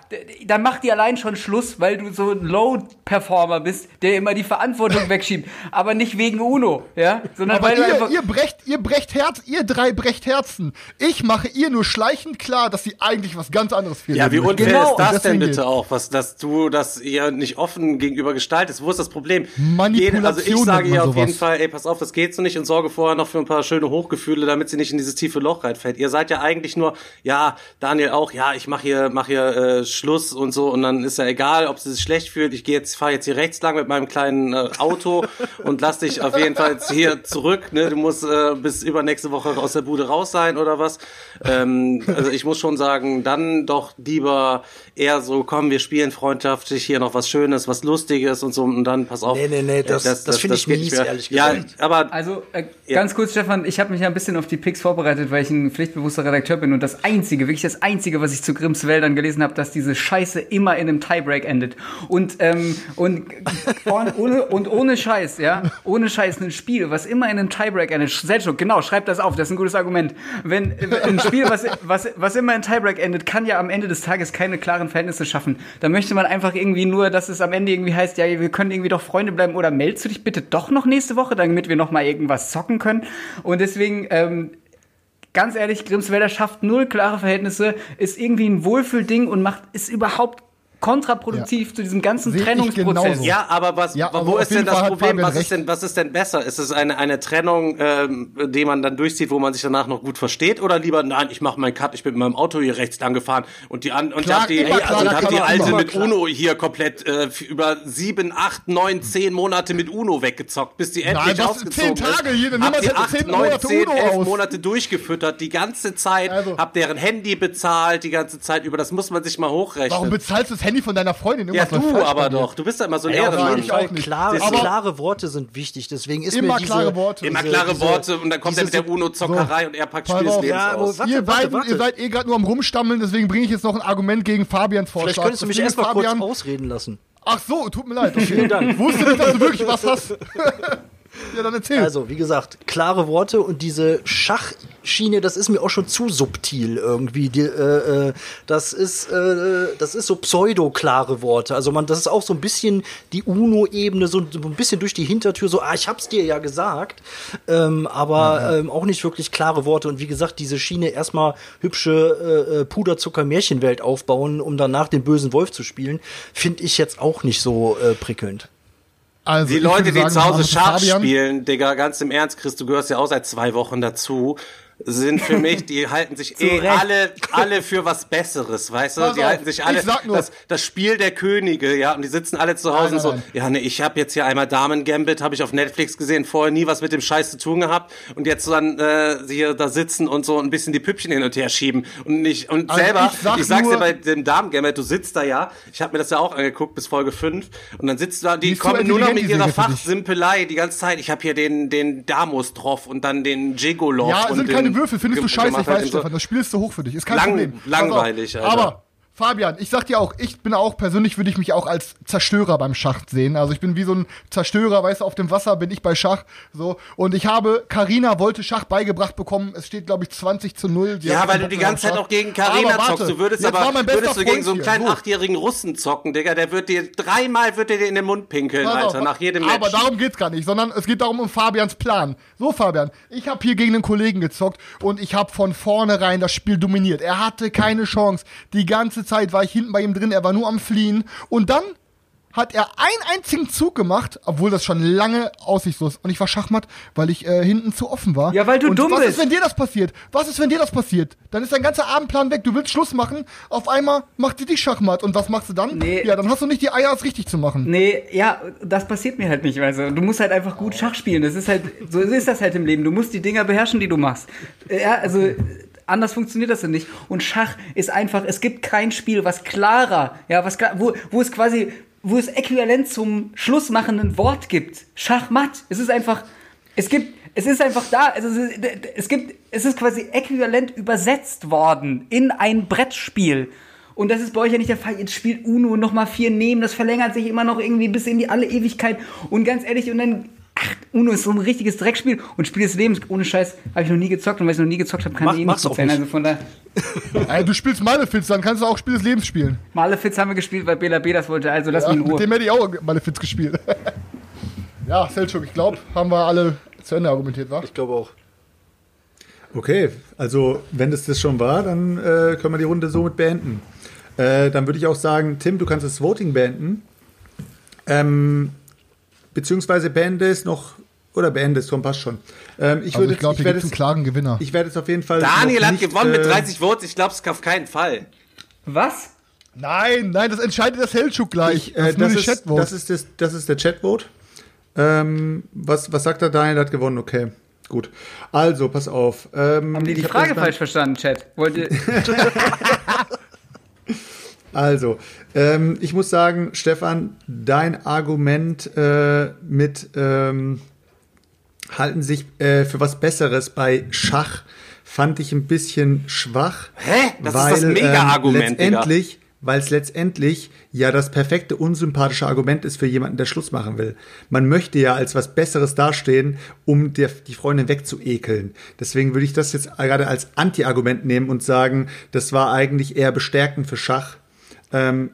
dann macht die allein schon Schluss, weil du so ein Low-Performer bist, der immer die Verantwortung wegschiebt. Aber nicht wegen Uno, ja, sondern Aber weil du ihr, einfach, ihr brecht, ihr brecht Herz, ihr drei brecht Herzen. Ich mache ihr nur schleichend klar, dass sie eigentlich was ganz anderes für Ja, wie möchten. unfair Genau, ist das denn bitte geht. auch, was, dass du das ihr nicht offen gegenüber gestaltest? Wo ist das Problem? Manipulation also ich sage ihr auf jeden sowas. Fall, ey, pass auf, das geht so nicht und sorge vorher noch für ein paar schöne Hochgefühle, damit sie nicht in dieses tiefe Loch reinfällt. Ihr seid ja eigentlich nur, ja, Daniel auch, ja, ich mache hier, mach hier äh, Schluss und so und dann ist ja egal, ob sie sich schlecht fühlt. Ich gehe jetzt, fahre jetzt hier rechts lang mit meinem kleinen äh, Auto und lass dich auf jeden Fall jetzt hier zurück. Ne? Du musst äh, bis übernächste Woche aus der Bude raus sein oder was. Ähm, also ich muss schon sagen, dann doch lieber eher so, komm, wir spielen freundschaftlich hier noch was Schönes, was Lustiges und so und dann pass auf. Nee, nee, nee, das- Äh, das finde ich mies, ehrlich Ja, gesagt. aber Also äh, Ja. ganz kurz, Stefan, ich habe mich ja ein bisschen auf die Picks vorbereitet, weil ich ein pflichtbewusster Redakteur bin und das Einzige, wirklich das Einzige, was ich zu Grimms Wäldern gelesen habe, dass diese Scheiße immer in einem Tiebreak endet. Und, ähm, und, und, ohne, und ohne Scheiß, ja, ohne Scheiß, ein Spiel, was immer in einem Tiebreak endet, Selchuk, genau, schreib das auf, das ist ein gutes Argument. Wenn ein Spiel, was, was, was immer in Tiebreak endet, kann ja am Ende des Tages keine klaren Verhältnisse schaffen. Da möchte man einfach irgendwie nur, dass es am Ende irgendwie heißt, ja, wir können irgendwie doch Freunde bleiben oder meldest du dich bitte doch noch nächste Woche, damit wir noch mal irgendwas zocken können. Und deswegen, ähm, ganz ehrlich, Grimmswälder schafft null klare Verhältnisse, ist irgendwie ein Wohlfühlding und macht, ist überhaupt kontraproduktiv zu diesem ganzen ich Trennungsprozess. Ja, aber was, Ja, wo also auf ist denn das Fall Problem? Was ist denn, was ist denn besser? Ist es eine, eine Trennung, ähm, die man dann durchzieht, wo man sich danach noch gut versteht? Oder lieber, nein, ich mache meinen Cut, ich bin mit meinem Auto hier rechts lang gefahren und die an, und Klar, hab die, klar, also, da hab die alte mit klar. Uno hier komplett äh, über sieben, acht, neun, zehn Monate mit Uno weggezockt, bis die endlich was? ausgezogen Zehn Tage ist. hier, dann Hab die acht, zehn neun, Monate zehn, Uno elf aus. Monate durchgefüttert, die ganze Zeit, Also- hab deren Handy bezahlt, die ganze Zeit über, das muss man sich mal hochrechnen. Warum bezahlst du das Handy von deiner Freundin? ja, Irgendwas läuft du aber doch, du bist ja immer so ein Ja, Ehrenmann. Fall auch nicht. klare, Aber- klare Worte sind wichtig. Deswegen ist Immer mir diese, klare Worte. Immer klare diese- Worte und dann kommt er mit der UNO-Zockerei und er packt Pass Spiel des auf. Lebens Ja, aus. warte, ihr, warte, beiden, warte. ihr seid eh gerade nur am Rumstammeln, deswegen bringe ich jetzt noch ein Argument gegen Fabians Vorschlag. Vielleicht könntest du mich erstmal kurz ausreden lassen. Ach so, tut mir leid. Okay. Vielen Dank. Ich wusste nicht, dass du wirklich was hast. ja, dann erzähl. Also, wie gesagt, klare Worte und diese Schachschiene, das ist mir auch schon zu subtil irgendwie. Die, äh, äh, das ist, äh, das ist so pseudo-klare Worte. Also man, das ist auch so ein bisschen die UNO-Ebene, so, so ein bisschen durch die Hintertür, so, ah, ich hab's dir ja gesagt. Ähm, aber ähm, auch nicht wirklich klare Worte. Und wie gesagt, diese Schiene erstmal hübsche äh, äh, Puderzucker-Märchenwelt aufbauen, um danach den bösen Wolf zu spielen, finde ich jetzt auch nicht so äh, prickelnd. Also, Die Leute, würde die sagen, zu Hause Schach spielen, Digga, ganz im Ernst, Chris, du gehörst ja auch seit zwei Wochen dazu, sind für mich, die halten sich eh Recht. alle, alle für was Besseres, weißt du? Pass die auf, halten sich alle, das, das Spiel der Könige, ja, und die sitzen alle zu Hause Nein, und so, ja, ne, ich habe jetzt hier einmal Damen Gambit, habe ich auf Netflix gesehen, vorher nie was mit dem Scheiß zu tun gehabt und jetzt dann äh, hier da sitzen und so ein bisschen die Püppchen hin und her schieben und nicht, und Also selber, ich sag ich sag's dir bei dem Damen Gambit, du sitzt da ja, ich habe mir das ja auch angeguckt bis Folge 5 und dann sitzt du da, die kommen nur noch mit ihrer. Fachsimpelei die ganze Zeit. Ich habe hier den, den Damos drauf und dann den Jigolov. Ja, und den Würfel, findest du scheiße, ich weiß, Stefan. Das Spiel ist zu hoch für dich. Ist kein Lang- Problem. Langweilig. Alter. Aber, Fabian, ich sag dir auch, ich bin auch persönlich, würde ich mich auch als Zerstörer beim Schach sehen. Also ich bin wie so ein Zerstörer, weißt du, auf dem Wasser bin ich bei Schach. So. Und ich habe, Karina wollte Schach beigebracht bekommen. Es steht, glaube ich, 20 zu 0. Sie Ja, weil du die ganze Zeit auf auch Schach. gegen Karina Aber zockst. Du würdest aber würdest du gegen so einen kleinen achtjährigen Russen zocken, Digga, der wird dir dreimal wird dir in den Mund pinkeln, Pass auf, Alter, nach jedem Match. Aber darum geht's gar nicht, sondern es geht darum um Fabians Plan. So, Fabian, ich habe hier gegen einen Kollegen gezockt und ich habe von vornherein das Spiel dominiert. Er hatte keine Chance. Die ganze Zeit war ich hinten bei ihm drin, er war nur am Fliehen. Und dann hat er einen einzigen Zug gemacht, obwohl das schon lange aussichtslos ist. Und ich war Schachmatt, weil ich äh, hinten zu offen war. Ja, weil du und dumm was bist. ist, wenn dir das passiert? Was ist, wenn dir das passiert? Dann ist dein ganzer Abendplan weg. Du willst Schluss machen. Auf einmal macht die dich Schachmatt. Und was machst du dann? Nee. Ja, dann hast du nicht die Eier, es richtig zu machen. Nee, ja, das passiert mir halt nicht. Also, du musst halt einfach gut Schach spielen. Das ist halt, so ist das halt im Leben. Du musst die Dinger beherrschen, die du machst. Ja, also, anders funktioniert das ja nicht. Und Schach ist einfach, es gibt kein Spiel, was klarer, ja, was wo, wo es quasi, wo es äquivalent zum schlussmachenden Wort gibt. Schachmatt. Es ist einfach, es gibt, es ist einfach da. Es ist- es gibt, es ist quasi äquivalent übersetzt worden in ein Brettspiel. Und das ist bei euch ja nicht der Fall. Jetzt spielt Uno noch mal vier Nehmen. Das verlängert sich immer noch irgendwie bis in die alle Ewigkeit. Und ganz ehrlich, und dann, ach, Uno ist so ein richtiges Dreckspiel. Und Spiel des Lebens, ohne Scheiß, habe ich noch nie gezockt. Und weil ich noch nie gezockt habe, kann Mach- ich eh nicht. Äh, Also von daher, Ey, du spielst Malefiz, dann kannst du auch Spiel des Lebens spielen. Malefiz haben wir gespielt, weil Bela B das wollte. Also lass Ja, mich in mit Ruhe. dem hätte ich auch Malefiz gespielt. ja, Selchuk, ich glaube, haben wir alle zu Ende argumentiert, wa? Ich glaube auch. Okay, also wenn das das schon war, dann äh, können wir die Runde somit beenden. Äh, dann würde ich auch sagen, Tim, du kannst das Voting beenden. Ähm, beziehungsweise beende es noch, oder beende es, komm, passt schon. Ähm, ich Also würde ich glaube, ich hier werde gibt es einen klaren Gewinner. ich werde es auf jeden Fall. Daniel hat nicht, gewonnen mit äh, 30 Votes. Ich glaube es auf keinen Fall. Was? Nein, nein, das entscheidet das Selchuk gleich. Ich, äh, nur das, ist, Chatvote. das, ist das, das ist der Chatvote. Ähm, was, was sagt er? Daniel hat gewonnen, okay. Gut. Also, pass auf. Ähm, Haben die die Frage falsch verstanden, Chat? Wollt ihr, Also, ähm, ich muss sagen, Stefan, dein Argument äh, mit ähm, halten sich äh, für was Besseres bei Schach fand ich ein bisschen schwach. Hä? Das weil, ist das Mega-Argument, ähm, Digga. letztendlich, weil es letztendlich ja das perfekte unsympathische Argument ist für jemanden, der Schluss machen will. Man möchte ja als was Besseres dastehen, um der, die Freundin wegzuekeln. Deswegen würde ich das jetzt gerade als Anti-Argument nehmen und sagen, das war eigentlich eher bestärkend für Schach. Ähm,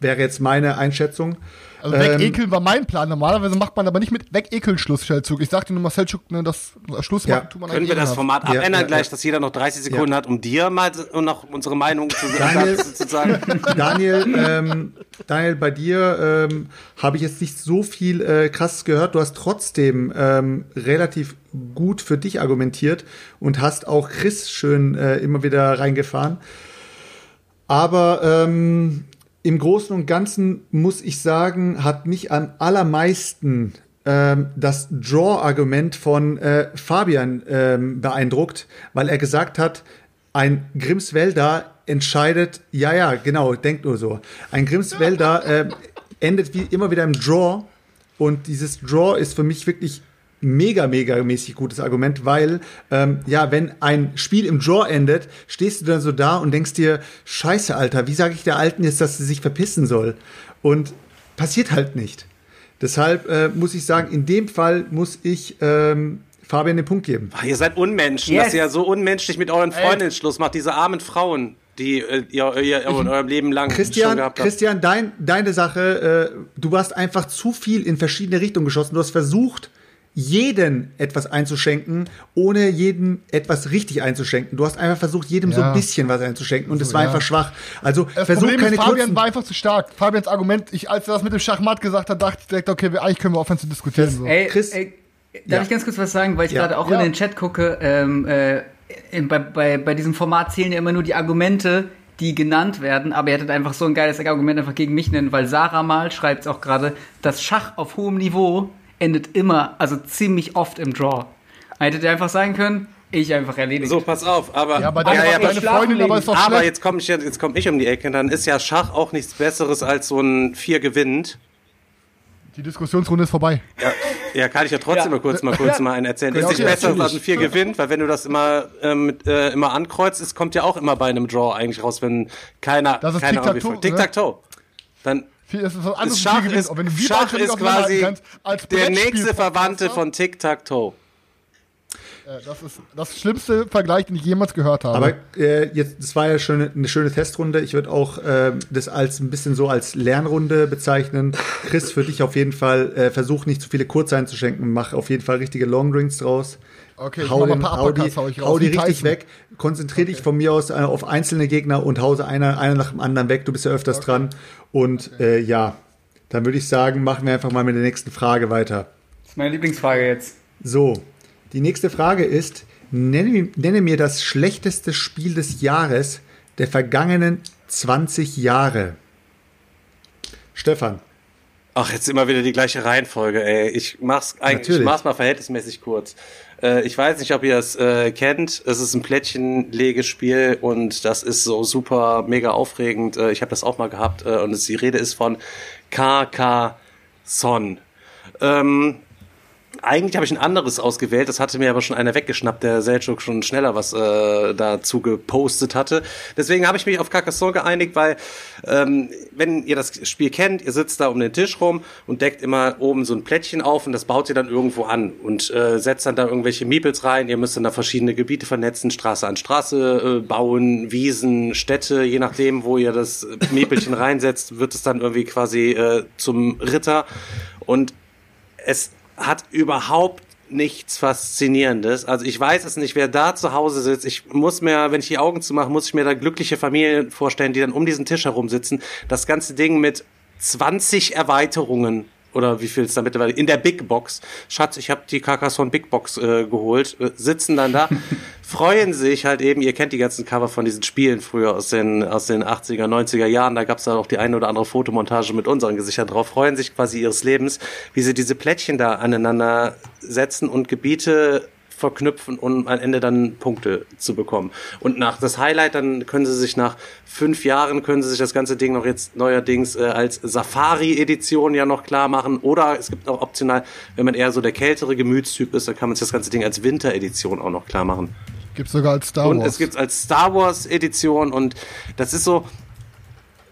wäre jetzt meine Einschätzung. Also Ähm, wegekeln war mein Plan. Normalerweise macht man aber nicht mit wegekeln Schlussfeldzug. Ich sagte nur mal Selchuk, ne, das Schluss Ja. tut man Können wir das. Format abändern ja, gleich, ja. dass jeder noch 30 Sekunden hat, um dir mal so- noch unsere Meinung zu, Daniel- zu sagen? Daniel, ähm, Daniel, bei dir ähm, habe ich jetzt nicht so viel äh, krasses gehört. Du hast trotzdem ähm, relativ gut für dich argumentiert und hast auch Chris schön äh, immer wieder reingefahren. Aber ähm, im Großen und Ganzen muss ich sagen, hat mich am allermeisten ähm, das Draw-Argument von äh, Fabian ähm, beeindruckt, weil er gesagt hat, ein Grimswälder entscheidet, ja, ja, genau, denkt nur so. Ein Grimswälder äh, endet wie immer wieder im Draw und dieses Draw ist für mich wirklich mega, mega mäßig gutes Argument, weil, ähm, ja, wenn ein Spiel im Draw endet, stehst du dann so da und denkst dir, scheiße, Alter, wie sage ich der Alten jetzt, dass sie sich verpissen soll? Und passiert halt nicht. Deshalb äh, muss ich sagen, in dem Fall muss ich ähm, Fabian den Punkt geben. Ach, ihr seid Unmenschen, Yes. dass ihr ja so unmenschlich mit euren Freundinnen Schluss macht. Diese armen Frauen, die äh, ihr, ihr in eurem Leben lang schon Christian, gehabt habt. Christian, dein, deine Sache, äh, du hast einfach zu viel in verschiedene Richtungen geschossen. Du hast versucht, jeden etwas einzuschenken, ohne jedem etwas richtig einzuschenken. Du hast einfach versucht, jedem so Ja. ein bisschen was einzuschenken und es war ja. einfach schwach. Also Das versuch Problem keine ist, Fabian kurzen. war einfach zu stark. Fabians Argument, ich, als er das mit dem Schachmatt gesagt hat, dachte ich direkt, okay, wir, eigentlich können wir aufhören zu diskutieren. So. Ey, Chris- ey, darf Ja. ich ganz kurz was sagen, weil ich Ja. gerade auch Ja. in den Chat gucke. Ähm, äh, in, bei, bei, bei diesem Format zählen ja immer nur die Argumente, die genannt werden, aber ihr hättet einfach so ein geiles Argument einfach gegen mich nennen, weil Sarah mal schreibt es auch gerade, das Schach auf hohem Niveau endet immer, also ziemlich oft im Draw. Hättet ihr einfach sagen können, ich einfach erledigt. So, pass auf, aber, Ja, aber ja, ja, ja, aber, Freundin, aber legen. ist doch aber jetzt komme ich, jetzt komm ich um die Ecke, dann ist ja Schach auch nichts Besseres als so ein Vier gewinnt. Die Diskussionsrunde ist vorbei. Ja, ja, kann ich ja trotzdem Ja. mal kurz mal kurz mal einen erzählen. Ist nicht okay, besser als ein Vier gewinnt, weil wenn du das immer ähm, äh, immer ankreuzt, es kommt ja auch immer bei einem Draw eigentlich raus, wenn keiner Das ist keiner Tic-Tac-Toe, irgendwie- Tic-Tac-Toe. Dann Das ist was anderes, Schach Spiel ist, gewinnt. Schach Darstellung ist quasi kannst, als der nächste Verwandte von Tic-Tac-Toe. Äh, Das ist das schlimmste Vergleich, den ich jemals gehört habe. Aber äh, jetzt, das war ja schon eine schöne Testrunde. Ich würde auch ähm, das als ein bisschen so als Lernrunde bezeichnen. Chris, für dich auf jeden Fall äh, versuch nicht zu viele Kurze einzuschenken. Mach auf jeden Fall richtige Longdrinks draus. Okay, ich hau, mach mal den, ein paar hau die, Uppercuts, hau ich raus, hau die richtig Tyson. weg. Konzentrier dich von mir aus äh, auf einzelne Gegner und hause einer, einer nach dem anderen weg. Du bist ja öfters dran. Und äh, ja, Dann würde ich sagen, machen wir einfach mal mit der nächsten Frage weiter. Das ist meine Lieblingsfrage jetzt. So, die nächste Frage ist, nenne, nenne mir das schlechteste Spiel des Jahres der vergangenen 20 Jahre. Stefan. Ach, jetzt immer wieder die gleiche Reihenfolge, ey. Ich mach's eigentlich, Natürlich. ich mach's mal verhältnismäßig kurz. Äh, ich weiß nicht, ob ihr es äh, kennt. Es ist ein Plättchenlegespiel und das ist so super mega aufregend. Äh, ich habe das auch mal gehabt äh, und es, die Rede ist von Carcassonne. Ähm, eigentlich habe ich ein anderes ausgewählt, das hatte mir aber schon einer weggeschnappt, der Selchuk schon schneller was äh, dazu gepostet hatte. Deswegen habe ich mich auf Carcassonne geeinigt, weil ähm, wenn ihr das Spiel kennt, ihr sitzt da um den Tisch rum und deckt immer oben so ein Plättchen auf und das baut ihr dann irgendwo an und äh, setzt dann da irgendwelche Meeples rein. Ihr müsst dann da verschiedene Gebiete vernetzen, Straße an Straße äh, bauen, Wiesen, Städte, je nachdem, wo ihr das Meepelchen reinsetzt, wird es dann irgendwie quasi äh, zum Ritter und es hat überhaupt nichts Faszinierendes. Also ich weiß es nicht, wer da zu Hause sitzt. Ich muss mir, wenn ich die Augen zumache, muss ich mir da glückliche Familien vorstellen, die dann um diesen Tisch herum sitzen. Das ganze Ding mit 20 Erweiterungen oder wie viel es da mittlerweile in der Big Box. Schatz, ich habe die Carcassonne Big Box äh, geholt, äh, sitzen dann da, freuen sich halt eben, ihr kennt die ganzen Cover von diesen Spielen früher aus den aus den 80er, 90er Jahren, da gab es da auch die eine oder andere Fotomontage mit unseren Gesichtern drauf, freuen sich quasi ihres Lebens, wie sie diese Plättchen da aneinander setzen und Gebiete verknüpfen, um am Ende dann Punkte zu bekommen. Und nach das Highlight, dann können sie sich nach fünf Jahren, können sie sich das ganze Ding noch jetzt neuerdings äh, als Safari-Edition ja noch klar machen. Oder es gibt auch optional, wenn man eher so der kältere Gemütstyp ist, dann kann man sich das ganze Ding als Winter-Edition auch noch klar machen. Gibt's sogar als Star Und Wars. es gibt als Star Wars Edition und das ist so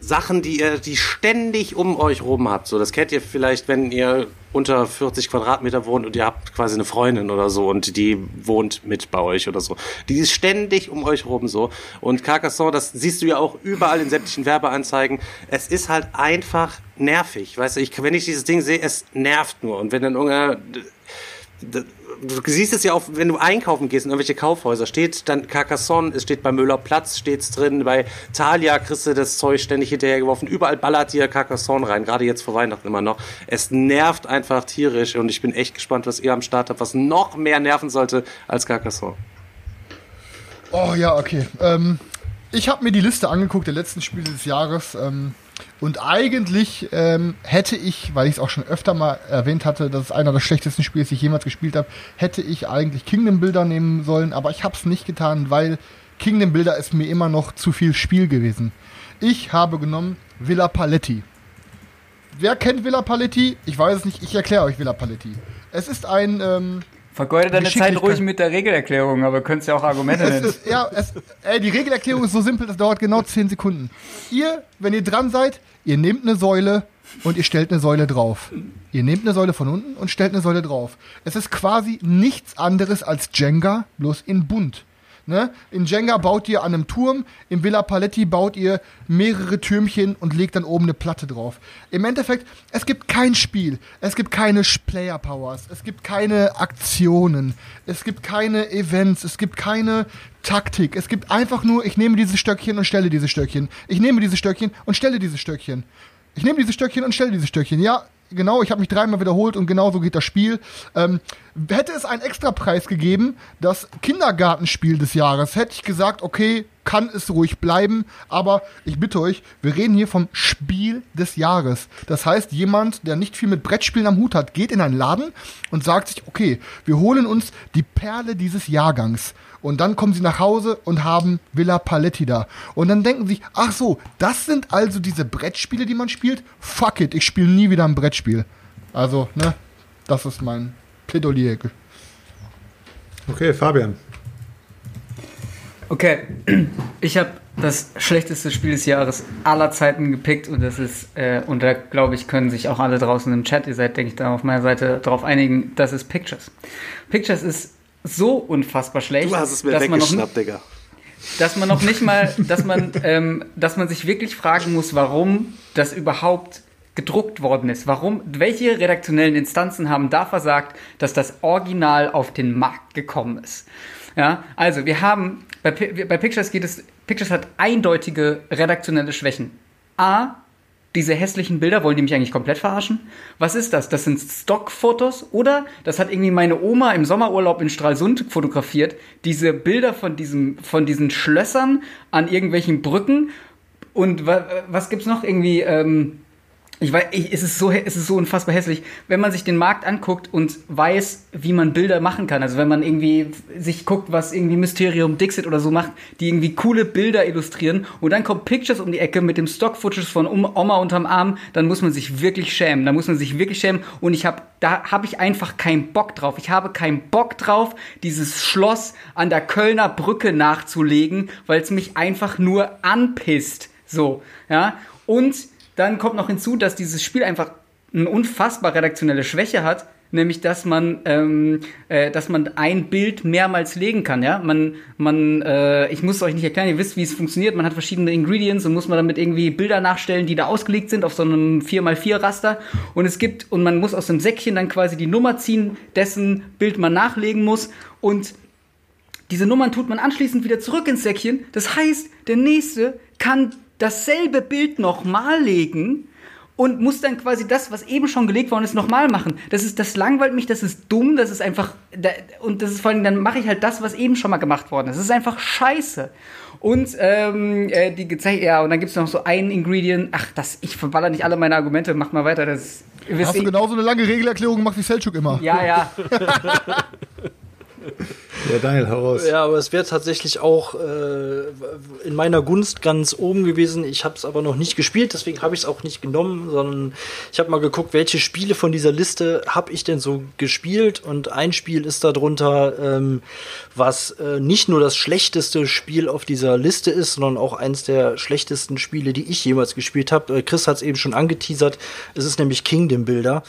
Sachen, die ihr, die ständig um euch rum habt. So, das kennt ihr vielleicht, wenn ihr unter 40 Quadratmeter wohnt und ihr habt quasi eine Freundin oder so und die wohnt mit bei euch oder so. Die ist ständig um euch rum so. Und Carcassonne, das siehst du ja auch überall in sämtlichen Werbeanzeigen. Es ist halt einfach nervig. Weißt du, ich, wenn ich dieses Ding sehe, es nervt nur. Und wenn dann irgendeiner, du siehst es ja auch, wenn du einkaufen gehst in irgendwelche Kaufhäuser, steht dann Carcassonne, es steht bei Müller Platz, steht's drin, bei Thalia kriegst du das Zeug ständig hinterhergeworfen, überall ballert dir Carcassonne rein, gerade jetzt vor Weihnachten immer noch. Es nervt einfach tierisch und ich bin echt gespannt, was ihr am Start habt, was noch mehr nerven sollte als Carcassonne. Oh ja, okay. Ähm, ich habe mir die Liste angeguckt der letzten Spiele des Jahres. Ähm, und eigentlich ähm, hätte ich, weil ich es auch schon öfter mal erwähnt hatte, dass es einer der schlechtesten Spiele die ich jemals gespielt habe, hätte ich eigentlich Kingdom Builder nehmen sollen, aber ich habe es nicht getan, weil Kingdom Builder ist mir immer noch zu viel Spiel gewesen. Ich habe genommen Villa Paletti. Wer kennt Villa Paletti? Ich weiß es nicht, ich erkläre euch Villa Paletti. Es ist ein ähm, Vergeude deine Zeit ruhig mit der Regelerklärung, aber könntest ja auch Argumente nennen. ist, ja, es, ey, die Regelerklärung ist so simpel, das dauert genau 10 Sekunden. Ihr, wenn ihr dran seid, ihr nehmt eine Säule und ihr stellt eine Säule drauf. Ihr nehmt eine Säule von unten und stellt eine Säule drauf. Es ist quasi nichts anderes als Jenga, bloß in bunt. Ne? In Jenga baut ihr an einem Turm, im Villa Paletti baut ihr mehrere Türmchen und legt dann oben eine Platte drauf. Im Endeffekt, es gibt kein Spiel, es gibt keine Player Powers, es gibt keine Aktionen, es gibt keine Events, es gibt keine Taktik. Es gibt einfach nur, ich nehme dieses Stöckchen und stelle dieses Stöckchen. Ich nehme dieses Stöckchen und stelle dieses Stöckchen. Ich nehme dieses Stöckchen und stelle dieses Stöckchen. Ja, genau, ich habe mich dreimal wiederholt und genauso geht das Spiel. Ähm, hätte es einen Extrapreis gegeben, das Kindergartenspiel des Jahres, hätte ich gesagt, okay, kann es ruhig bleiben, aber ich bitte euch, wir reden hier vom Spiel des Jahres. Das heißt, jemand, der nicht viel mit Brettspielen am Hut hat, geht in einen Laden und sagt sich, okay, wir holen uns die Perle dieses Jahrgangs. Und dann kommen sie nach Hause und haben Villa Paletti da. Und dann denken sie, ach so, das sind also diese Brettspiele, die man spielt? Fuck it, ich spiele nie wieder ein Brettspiel. Also, ne, das ist mein Plädoyer. Okay, Fabian. Okay, ich habe das schlechteste Spiel des Jahres aller Zeiten gepickt und das ist, äh, und da glaube ich, können sich auch alle draußen im Chat, ihr seid, denke ich, da auf meiner Seite darauf einigen, das ist Pictures. Pictures ist so unfassbar schlecht, dass man noch Digga. dass man noch nicht mal, dass man, ähm, dass man sich wirklich fragen muss, warum das überhaupt gedruckt worden ist. Warum, welche redaktionellen Instanzen haben da versagt, dass das Original auf den Markt gekommen ist? Ja, also wir haben, bei, bei Pictures geht es, Pictures hat eindeutige redaktionelle Schwächen. A, diese hässlichen Bilder, wollen die mich eigentlich komplett verarschen? Was ist das? Das sind Stockfotos oder das hat irgendwie meine Oma im Sommerurlaub in Stralsund fotografiert. Diese Bilder von diesem, von diesen Schlössern an irgendwelchen Brücken. Und wa was gibt's noch irgendwie? Ähm, ich weiß, ich, es, ist so, es ist so unfassbar hässlich, wenn man sich den Markt anguckt und weiß, wie man Bilder machen kann. Also wenn man irgendwie sich guckt, was irgendwie Mysterium Dixit oder so macht, die irgendwie coole Bilder illustrieren und dann kommt Pictures um die Ecke mit dem Stock-Footage von Oma unterm Arm, dann muss man sich wirklich schämen. Da muss man sich wirklich schämen und ich habe, da habe ich einfach keinen Bock drauf. Ich habe keinen Bock drauf, dieses Schloss an der Kölner Brücke nachzulegen, weil es mich einfach nur anpisst. So, ja. Und dann kommt noch hinzu, dass dieses Spiel einfach eine unfassbar redaktionelle Schwäche hat, nämlich dass man, ähm, äh, dass man ein Bild mehrmals legen kann. Ja, man, man, äh, ich muss es euch nicht erklären. Ihr wisst, wie es funktioniert. Man hat verschiedene Ingredients und muss man damit irgendwie Bilder nachstellen, die da ausgelegt sind auf so einem 4x4 Raster. Und es gibt und man muss aus dem Säckchen dann quasi die Nummer ziehen, dessen Bild man nachlegen muss und diese Nummern tut man anschließend wieder zurück ins Säckchen. Das heißt, der nächste kann dasselbe Bild nochmal legen und muss dann quasi das, was eben schon gelegt worden ist, nochmal machen. Das ist, das langweilt mich, das ist dumm, das ist einfach, und das ist vor allem, dann mache ich halt das, was eben schon mal gemacht worden ist. Das ist einfach scheiße. Und ähm, äh, die gezeigt, ja, und dann gibt es noch so ein Ingredient. Ach, das, ich verballer nicht alle meine Argumente, macht mal weiter. Das, Hast du genauso eine lange Regelerklärung gemacht wie Selchuk immer? Ja, ja. Ja, Daniel, heraus. Ja, aber es wäre tatsächlich auch äh, in meiner Gunst ganz oben gewesen. Ich habe es aber noch nicht gespielt, deswegen habe ich es auch nicht genommen, sondern ich habe mal geguckt, welche Spiele von dieser Liste habe ich denn so gespielt. Und ein Spiel ist darunter, ähm, was äh, nicht nur das schlechteste Spiel auf dieser Liste ist, sondern auch eins der schlechtesten Spiele, die ich jemals gespielt habe. Äh, Chris hat es eben schon angeteasert. Es ist nämlich Kingdom Builder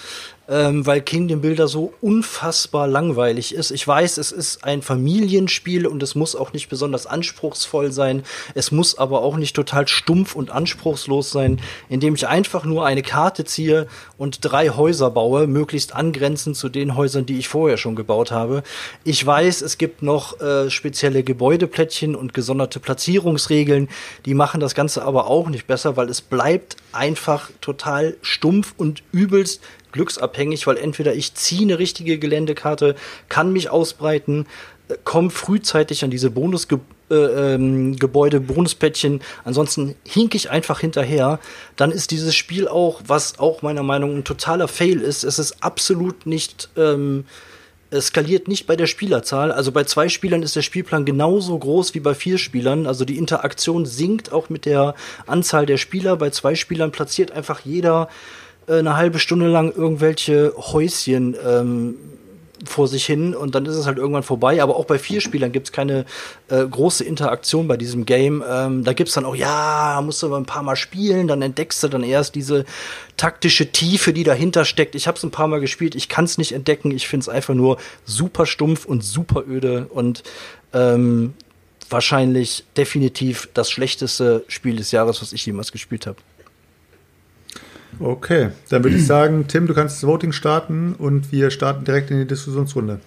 ähm, weil Kingdom Builder so unfassbar langweilig ist. Ich weiß, es ist ein Familienspiel und es muss auch nicht besonders anspruchsvoll sein. Es muss aber auch nicht total stumpf und anspruchslos sein, indem ich einfach nur eine Karte ziehe und drei Häuser baue, möglichst angrenzend zu den Häusern, die ich vorher schon gebaut habe. Ich weiß, es gibt noch äh, spezielle Gebäudeplättchen und gesonderte Platzierungsregeln. Die machen das Ganze aber auch nicht besser, weil es bleibt einfach total stumpf und übelst glücksabhängig, weil entweder ich ziehe eine richtige Geländekarte, kann mich ausbreiten, äh, komme frühzeitig an diese Bonusgebäude, äh, ähm, Bonusplättchen, ansonsten hink ich einfach hinterher, dann ist dieses Spiel auch, was auch meiner Meinung nach ein totaler Fail ist, es ist absolut nicht, ähm, es skaliert nicht bei der Spielerzahl. Also bei zwei Spielern ist der Spielplan genauso groß wie bei vier Spielern. Also die Interaktion sinkt auch mit der Anzahl der Spieler. Bei zwei Spielern platziert einfach jeder eine halbe Stunde lang irgendwelche Häuschen ähm, vor sich hin und dann ist es halt irgendwann vorbei. Aber auch bei vier Spielern gibt es keine äh, große Interaktion bei diesem Game. Ähm, da gibt es dann auch, ja, musst du mal ein paar Mal spielen, dann entdeckst du dann erst diese taktische Tiefe, die dahinter steckt. Ich habe es ein paar Mal gespielt, ich kann es nicht entdecken. Ich finde es einfach nur super stumpf und super öde und ähm, wahrscheinlich definitiv das schlechteste Spiel des Jahres, was ich jemals gespielt habe. Okay, dann würde ich sagen, Tim, du kannst das Voting starten und wir starten direkt in die Diskussionsrunde.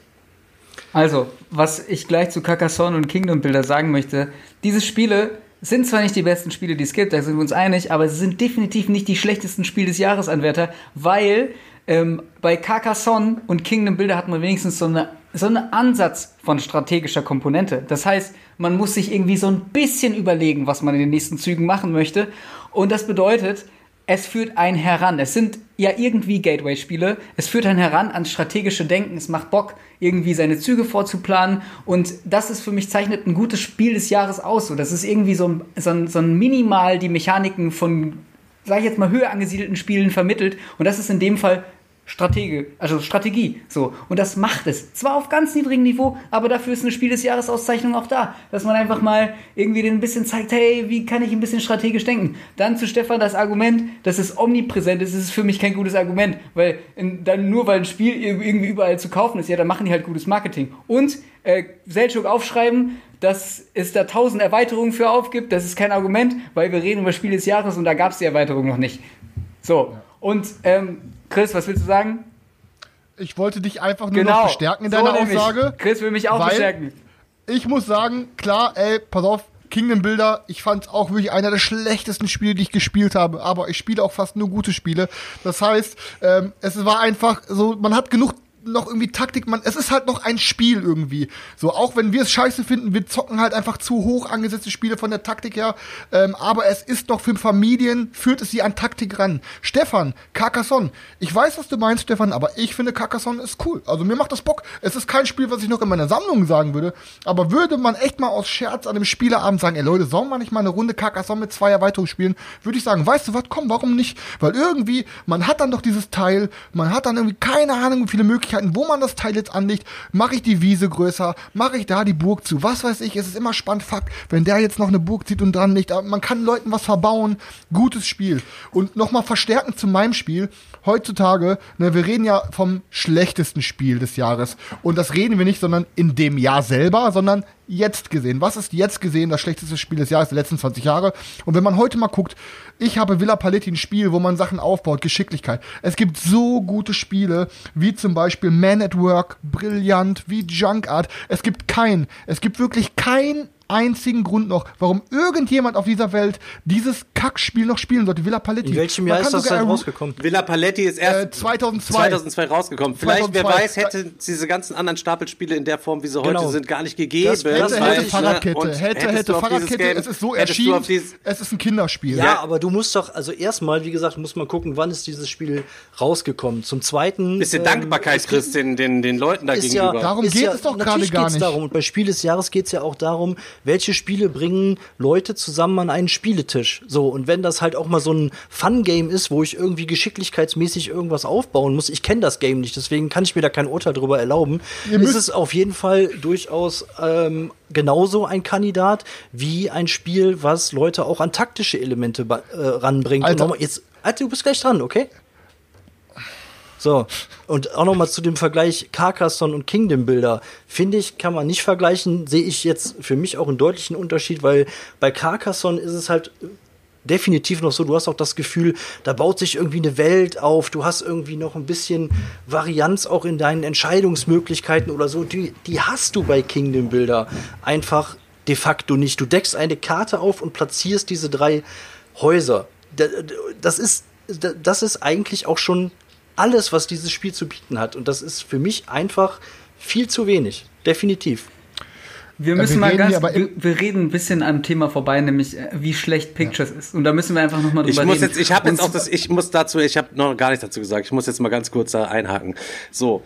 Also, was ich gleich zu Carcassonne und Kingdom Builder sagen möchte, diese Spiele sind zwar nicht die besten Spiele, die es gibt, da sind wir uns einig, aber sie sind definitiv nicht die schlechtesten Spiele des Jahresanwärter, weil ähm, bei Carcassonne und Kingdom Builder hat man wenigstens so eine so einen Ansatz von strategischer Komponente. Das heißt, man muss sich irgendwie so ein bisschen überlegen, was man in den nächsten Zügen machen möchte. Und das bedeutet, es führt einen heran. Es sind ja irgendwie Gateway-Spiele. Es führt einen heran ans strategische Denken. Es macht Bock, irgendwie seine Züge vorzuplanen. Und das ist für mich zeichnet ein gutes Spiel des Jahres aus. So, das ist irgendwie so ein, so ein, so ein minimal die Mechaniken von, sag ich jetzt mal, höher angesiedelten Spielen vermittelt. Und das ist in dem Fall Stratege, also Strategie, so. Und das macht es. Zwar auf ganz niedrigem Niveau, aber dafür ist eine Spiel des Jahresauszeichnung auch da. Dass man einfach mal irgendwie den ein bisschen zeigt, hey, wie kann ich ein bisschen strategisch denken? Dann zu Stefan das Argument, dass es omnipräsent ist, ist für mich kein gutes Argument. Weil in, dann nur weil ein Spiel irgendwie überall zu kaufen ist, ja, dann machen die halt gutes Marketing. Und äh, Selchuk aufschreiben, dass es da tausend Erweiterungen für aufgibt, das ist kein Argument, weil wir reden über Spiel des Jahres und da gab es die Erweiterung noch nicht. So. Und ähm, Chris, was willst du sagen? Ich wollte dich einfach nur genau. noch bestärken in deiner so Aussage. Chris will mich auch bestärken. Ich muss sagen, klar, ey, pass auf, Kingdom Builder, ich fand es auch wirklich einer der schlechtesten Spiele, die ich gespielt habe. Aber ich spiele auch fast nur gute Spiele. Das heißt, ähm, es war einfach so, man hat genug noch irgendwie Taktik, man, es ist halt noch ein Spiel irgendwie. So, auch wenn wir es scheiße finden, wir zocken halt einfach zu hoch angesetzte Spiele von der Taktik her. Ähm, aber es ist doch für Familien, führt es sie an Taktik ran. Stefan, Carcassonne. Ich weiß, was du meinst, Stefan, aber ich finde Carcassonne ist cool. Also mir macht das Bock. Es ist kein Spiel, was ich noch in meiner Sammlung sagen würde. Aber würde man echt mal aus Scherz an einem Spieleabend sagen, ey Leute, sollen wir nicht mal eine Runde Carcassonne mit zwei Erweiterungen spielen? Würde ich sagen, weißt du was, komm, warum nicht? Weil irgendwie, man hat dann doch dieses Teil, man hat dann irgendwie keine Ahnung, wie viele Möglichkeiten, wo man das Teil jetzt anlegt. Mache ich die Wiese größer? Mache ich da die Burg zu? Was weiß ich, es ist immer spannend, fuck, wenn der jetzt noch eine Burg zieht und dran legt. Aber man kann Leuten was verbauen. Gutes Spiel. Und nochmal verstärkend zu meinem Spiel. Heutzutage, ne, wir reden ja vom schlechtesten Spiel des Jahres. Und das reden wir nicht, sondern in dem Jahr selber, sondern jetzt gesehen. Was ist jetzt gesehen das schlechteste Spiel des Jahres der letzten 20 Jahre? Und wenn man heute mal guckt, ich habe Villa Paletti ein Spiel, wo man Sachen aufbaut, Geschicklichkeit. Es gibt so gute Spiele, wie zum Beispiel Man at Work, brillant, wie Junk Art. Es gibt kein, es gibt wirklich kein einzigen Grund noch, warum irgendjemand auf dieser Welt dieses Kackspiel noch spielen sollte. Villa Paletti. In welchem Jahr ist das denn rausgekommen? Villa Paletti ist erst Äh, 2002. 2002 rausgekommen. Vielleicht, wer 2002. weiß, hätte diese ganzen anderen Stapelspiele in der Form, wie sie Genau. heute sind, gar nicht gegeben. Das- Hätte, Das hätte, ich, Fahrradkette, Und hätte, hätte, Fahrradkette. Game- es ist so erschienen. Es ist ein Kinderspiel. Ja, aber du musst doch, also erstmal, wie gesagt, muss man gucken, wann ist dieses Spiel rausgekommen. Zum zweiten. Bisschen ähm, Dankbarkeit, Chris, den, den, den Leuten da gegenüber. ja, Darum ist geht ja, es doch gerade gar nicht. Darum. Und bei Spiel des Jahres geht es ja auch darum, welche Spiele bringen Leute zusammen an einen Spieletisch. So, und wenn das halt auch mal so ein Fun-Game ist, wo ich irgendwie geschicklichkeitsmäßig irgendwas aufbauen muss, ich kenne das Game nicht, deswegen kann ich mir da kein Urteil drüber erlauben, ist es auf jeden Fall durchaus ähm, genauso ein Kandidat wie ein Spiel, was Leute auch an taktische Elemente äh, ranbringt. Alter. jetzt, Alter, du bist gleich dran, okay? So, und auch nochmal zu dem Vergleich Carcassonne und Kingdom Builder. Finde ich, kann man nicht vergleichen. Sehe ich jetzt für mich auch einen deutlichen Unterschied, weil bei Carcassonne ist es halt definitiv noch so, du hast auch das Gefühl, da baut sich irgendwie eine Welt auf, du hast irgendwie noch ein bisschen Varianz auch in deinen Entscheidungsmöglichkeiten oder so, die, die hast du bei Kingdom Builder einfach de facto nicht. Du deckst eine Karte auf und platzierst diese drei Häuser. Da- Das ist, das ist eigentlich auch schon alles, was dieses Spiel zu bieten hat. Und das ist für mich einfach viel zu wenig. Definitiv. Wir Ja, müssen wir mal reden ganz, wir, wir reden ein bisschen am Thema vorbei, nämlich äh, wie schlecht Pictures ist. Und da müssen wir einfach nochmal drüber Ich reden. muss jetzt, ich habe jetzt auch das, ich muss dazu, ich habe noch gar nichts dazu gesagt. Ich muss jetzt mal ganz kurz da einhaken. So,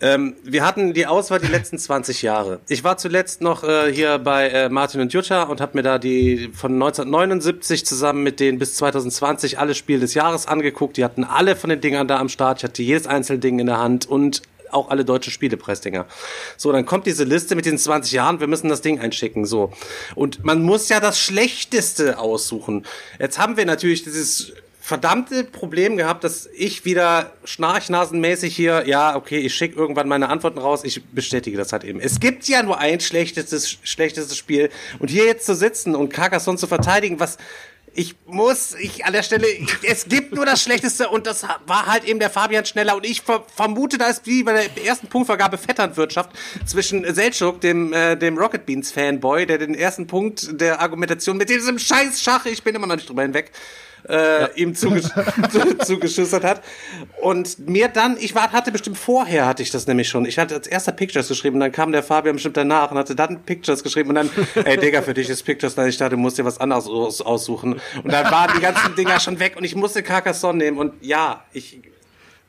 ähm, wir hatten die Auswahl die letzten 20 Jahre. Ich war zuletzt noch äh, hier bei äh, Martin und Jutta und habe mir da die von 1979 zusammen mit denen bis 2020 alle Spiele des Jahres angeguckt. Die hatten alle von den Dingern da am Start. Ich hatte jedes einzelne Ding in der Hand und auch alle deutsche Spielepreisdinger. So, dann kommt diese Liste mit den 20 Jahren, wir müssen das Ding einschicken, so. Und man muss ja das Schlechteste aussuchen. Jetzt haben wir natürlich dieses verdammte Problem gehabt, dass ich wieder schnarchnasenmäßig hier, ja, okay, ich schicke irgendwann meine Antworten raus, ich bestätige das halt eben. Es gibt ja nur ein schlechtestes, schlechtestes Spiel. Und hier jetzt zu sitzen und Carcassonne zu verteidigen, was, ich muss, ich an der Stelle, es gibt nur das Schlechteste und das war halt eben der Fabian Schneller und ich ver vermute, da ist wie bei der ersten Punktvergabe Vetternwirtschaft zwischen Selchuk, dem, äh, dem Rocket Beans Fanboy, der den ersten Punkt der Argumentation mit diesem scheiß Schach, ich bin immer noch nicht drüber hinweg, äh, ihm zugesch zu, zugeschüssert hat. Und mir dann, ich war, hatte bestimmt vorher, hatte ich das nämlich schon. Ich hatte als erster Pictures geschrieben, und dann kam der Fabian bestimmt danach und hatte dann Pictures geschrieben und dann, ey Digga, für dich ist Pictures, dann ich dachte, du musst dir was anderes aus aussuchen. Und dann waren die ganzen Dinger schon weg und ich musste Carcassonne nehmen und ja, ich,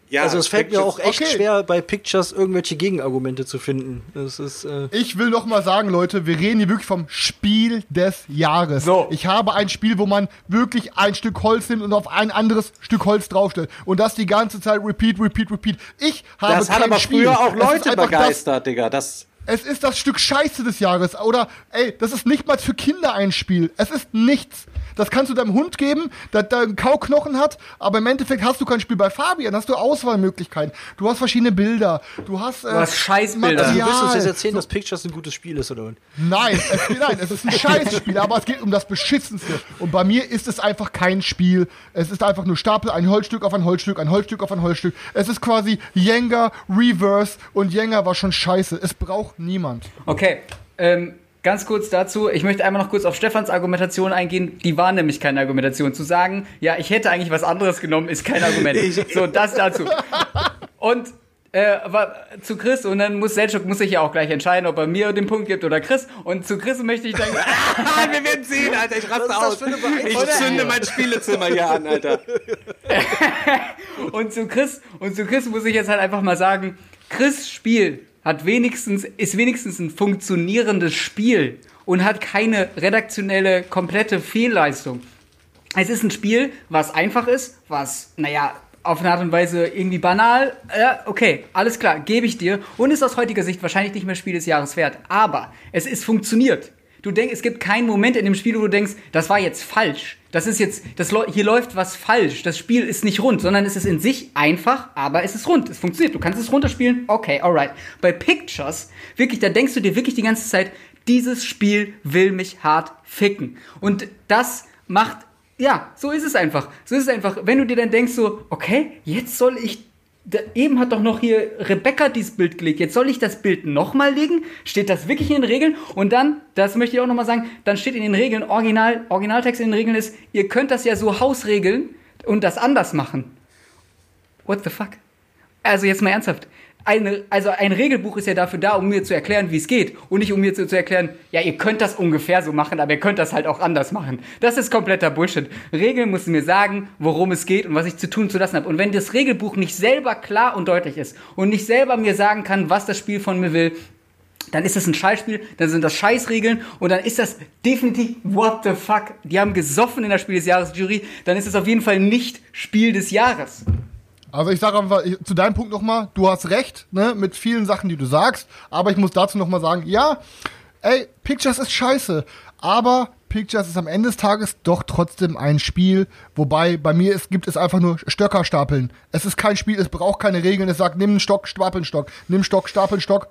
ja. also es fällt mir Pictures- auch echt okay. schwer, bei Pictures irgendwelche Gegenargumente zu finden. Das ist, äh, Ich will noch mal sagen, Leute, wir reden hier wirklich vom Spiel des Jahres. So. Ich habe ein Spiel, wo man wirklich ein Stück Holz nimmt und auf ein anderes Stück Holz draufstellt. Und das die ganze Zeit repeat, repeat, repeat. Ich habe Das hat aber Spiel. früher auch Leute einfach das- begeistert, Digga. Das, Es ist das Stück Scheiße des Jahres. Oder, ey, das ist nicht mal für Kinder ein Spiel. Es ist nichts. Das kannst du deinem Hund geben, der, der einen Kauknochen hat, aber im Endeffekt hast du kein Spiel. Bei Fabian hast du Auswahlmöglichkeiten. Du hast verschiedene Bilder. Du hast, äh, hast Scheißbilder. also du willst uns jetzt erzählen, dass Pictures ein gutes Spiel ist, oder? Nein, es, nein, es ist ein Scheißspiel, aber es geht um das Beschissenste. Und bei mir ist es einfach kein Spiel. Es ist einfach nur Stapel, ein Holzstück auf ein Holzstück, ein Holzstück auf ein Holzstück. Es ist quasi Jenga Reverse und Jenga war schon scheiße. Es braucht niemand. Okay, ähm, Ganz kurz dazu, ich möchte einmal noch kurz auf Stefans Argumentation eingehen. Die war nämlich keine Argumentation. Zu sagen, ja, ich hätte eigentlich was anderes genommen, ist kein Argument. so, das dazu. Und äh, zu Chris und dann muss Selchuk muss sich ja auch gleich entscheiden, ob er mir den Punkt gibt oder Chris. Und zu Chris möchte ich dann. Wir werden sehen, Alter. Ich raste aus. Ich zünde mein Spielezimmer hier an, Alter. und zu Chris und zu Chris muss ich jetzt halt einfach mal sagen, Chris Spiel hat wenigstens ist wenigstens ein funktionierendes Spiel und hat keine redaktionelle komplette Fehlleistung. Es ist ein Spiel, was einfach ist, was naja auf eine Art und Weise irgendwie banal. Ja, okay, alles klar, gebe ich dir. Und ist aus heutiger Sicht wahrscheinlich nicht mehr Spiel des Jahres wert. Aber es ist funktioniert. Du denkst, es gibt keinen Moment in dem Spiel, wo du denkst, das war jetzt falsch. Das ist jetzt, das, hier läuft was falsch. Das Spiel ist nicht rund, sondern es ist in sich einfach, aber es ist rund. Es funktioniert. Du kannst es runterspielen. Okay, alright. Bei Pictures, wirklich, da denkst du dir wirklich die ganze Zeit, dieses Spiel will mich hart ficken. Und das macht ja, so ist es einfach. So ist es einfach. Wenn du dir dann denkst so, okay, jetzt soll ich da, eben hat doch noch hier Rebecca dieses Bild gelegt. Jetzt soll ich das Bild nochmal legen? Steht das wirklich in den Regeln? Und dann, das möchte ich auch nochmal sagen, dann steht in den Regeln, Original, Originaltext in den Regeln ist, ihr könnt das ja so hausregeln und das anders machen. What the fuck? Also jetzt mal ernsthaft eine, also ein Regelbuch ist ja dafür da, um mir zu erklären, wie es geht. Und nicht um mir zu, zu, erklären, ja, ihr könnt das ungefähr so machen, aber ihr könnt das halt auch anders machen. Das ist kompletter Bullshit. Regeln müssen mir sagen, worum es geht und was ich zu tun zu lassen habe. Und wenn das Regelbuch nicht selber klar und deutlich ist und nicht selber mir sagen kann, was das Spiel von mir will, dann ist das ein Scheißspiel, dann sind das Scheißregeln und dann ist das definitiv what the fuck. Die haben gesoffen in der Spiel des Jahres Jury, dann ist es auf jeden Fall nicht Spiel des Jahres. Also ich sage einfach zu deinem Punkt nochmal, du hast recht, ne, mit vielen Sachen, die du sagst, aber ich muss dazu nochmal sagen, ja, ey, Pictures ist scheiße, aber Pictures ist am Ende des Tages doch trotzdem ein Spiel, wobei bei mir ist, gibt es einfach nur Stöcker stapeln. Es ist kein Spiel, es braucht keine Regeln, es sagt, nimm einen Stock, stapeln Stock, nimm Stock, stapeln Stock.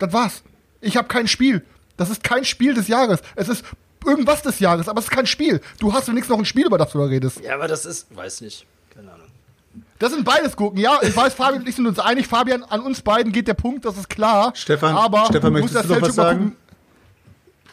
Das war's. Ich habe kein Spiel. Das ist kein Spiel des Jahres. Es ist irgendwas des Jahres, aber es ist kein Spiel. Du hast wenigstens noch ein Spiel, über das du da redest. Ja, aber das ist, weiß nicht. Das sind beides Gurken. Ja, ich weiß, Fabian und ich sind uns einig. Fabian, an uns beiden geht der Punkt, das ist klar. Stefan, aber Stefan möchtest du noch was sagen?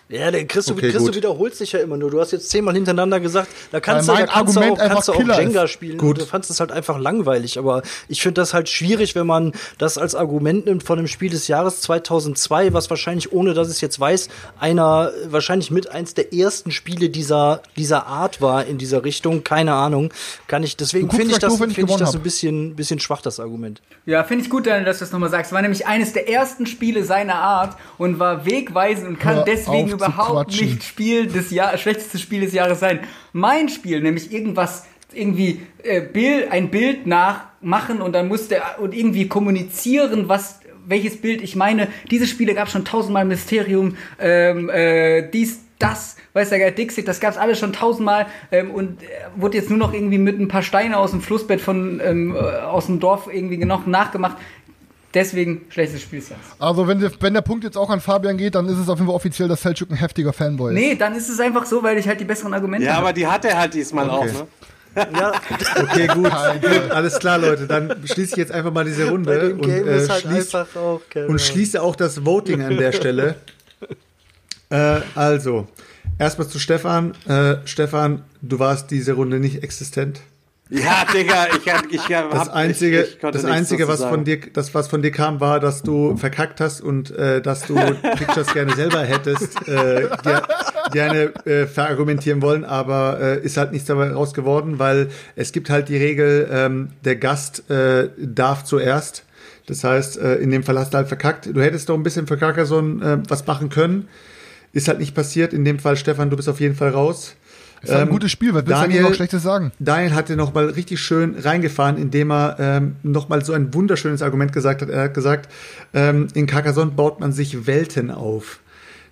Ja, der Chris, Okay, Chris du gut. wiederholst dich ja immer nur. Du hast jetzt zehnmal hintereinander gesagt, da kannst Weil du, da kannst du Argument auch, kannst du auch Jenga ist. spielen. Gut. Du fandest es halt einfach langweilig. Aber ich finde das halt schwierig, wenn man das als Argument nimmt von einem Spiel des Jahres 2002, was wahrscheinlich, ohne dass ich es jetzt weiß, einer, wahrscheinlich mit eins der ersten Spiele dieser, dieser Art war in dieser Richtung. Keine Ahnung. Kann ich, deswegen Du finde ich das, wenn ich finde ich das ein bisschen, bisschen schwach, das Argument. Ja, finde ich gut, Daniel, dass du das nochmal sagst. War nämlich eines der ersten Spiele seiner Art und war wegweisend und kann Hör deswegen überhaupt quatschen. nicht Spiel des Jahr schlechtestes Spiel des Jahres sein. Mein Spiel, nämlich irgendwas, irgendwie äh, Bild, ein Bild nachmachen und dann musste und irgendwie kommunizieren, was welches Bild ich meine. Diese Spiele gab schon tausendmal Mysterium, ähm, äh, dies, das, weiß der Geil, Dixit, das gab's alles schon tausendmal ähm, und äh, wurde jetzt nur noch irgendwie mit ein paar Steine aus dem Flussbett von ähm, äh, aus dem Dorf irgendwie noch nachgemacht. Deswegen schlechtes Spiel Jahres. Also wenn, der- wenn der Punkt jetzt auch an Fabian geht, dann ist es auf jeden Fall offiziell, dass Selchuk ein heftiger Fanboy ist. Nee, dann ist es einfach so, weil ich halt die besseren Argumente Ja, habe. aber die hat er halt diesmal auch, ne? Okay, gut. Alles klar, Leute. Dann schließe ich jetzt einfach mal diese Runde und, äh, schließ, auch, und schließe auch das Voting an der Stelle. Äh, also, erstmal zu Stefan. Äh, Stefan, du warst diese Runde nicht existent. Ja, Digga, ich, hab- ich hab, Das einzige, ich, ich das einzige, was von dir, das was von dir kam, war, dass du verkackt hast und äh, dass du Pictures gerne selber hättest äh, ger gerne äh, verargumentieren wollen, aber äh, ist halt nichts dabei raus geworden, weil es gibt halt die Regel, ähm, der Gast äh, darf zuerst. Das heißt, äh, in dem Fall hast du halt verkackt. Du hättest doch ein bisschen für Carcassonne äh, was machen können. Ist halt nicht passiert. In dem Fall, Stefan, du bist auf jeden Fall raus. Ist halt ein Ähm, gutes Spiel, was willst du Daniel- eigentlich noch Schlechtes sagen? Daniel hatte noch mal richtig schön reingefahren, indem er ähm, noch mal so ein wunderschönes Argument gesagt hat. Er hat gesagt, ähm, in Carcassonne baut man sich Welten auf.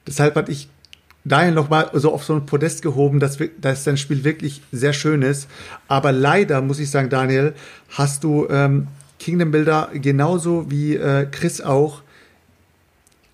Deshalb hatte ich Daniel noch mal so auf so ein Podest gehoben, dass, dass sein Spiel wirklich sehr schön ist. Aber leider muss ich sagen, Daniel, hast du ähm, Kingdom Builder genauso wie äh, Chris auch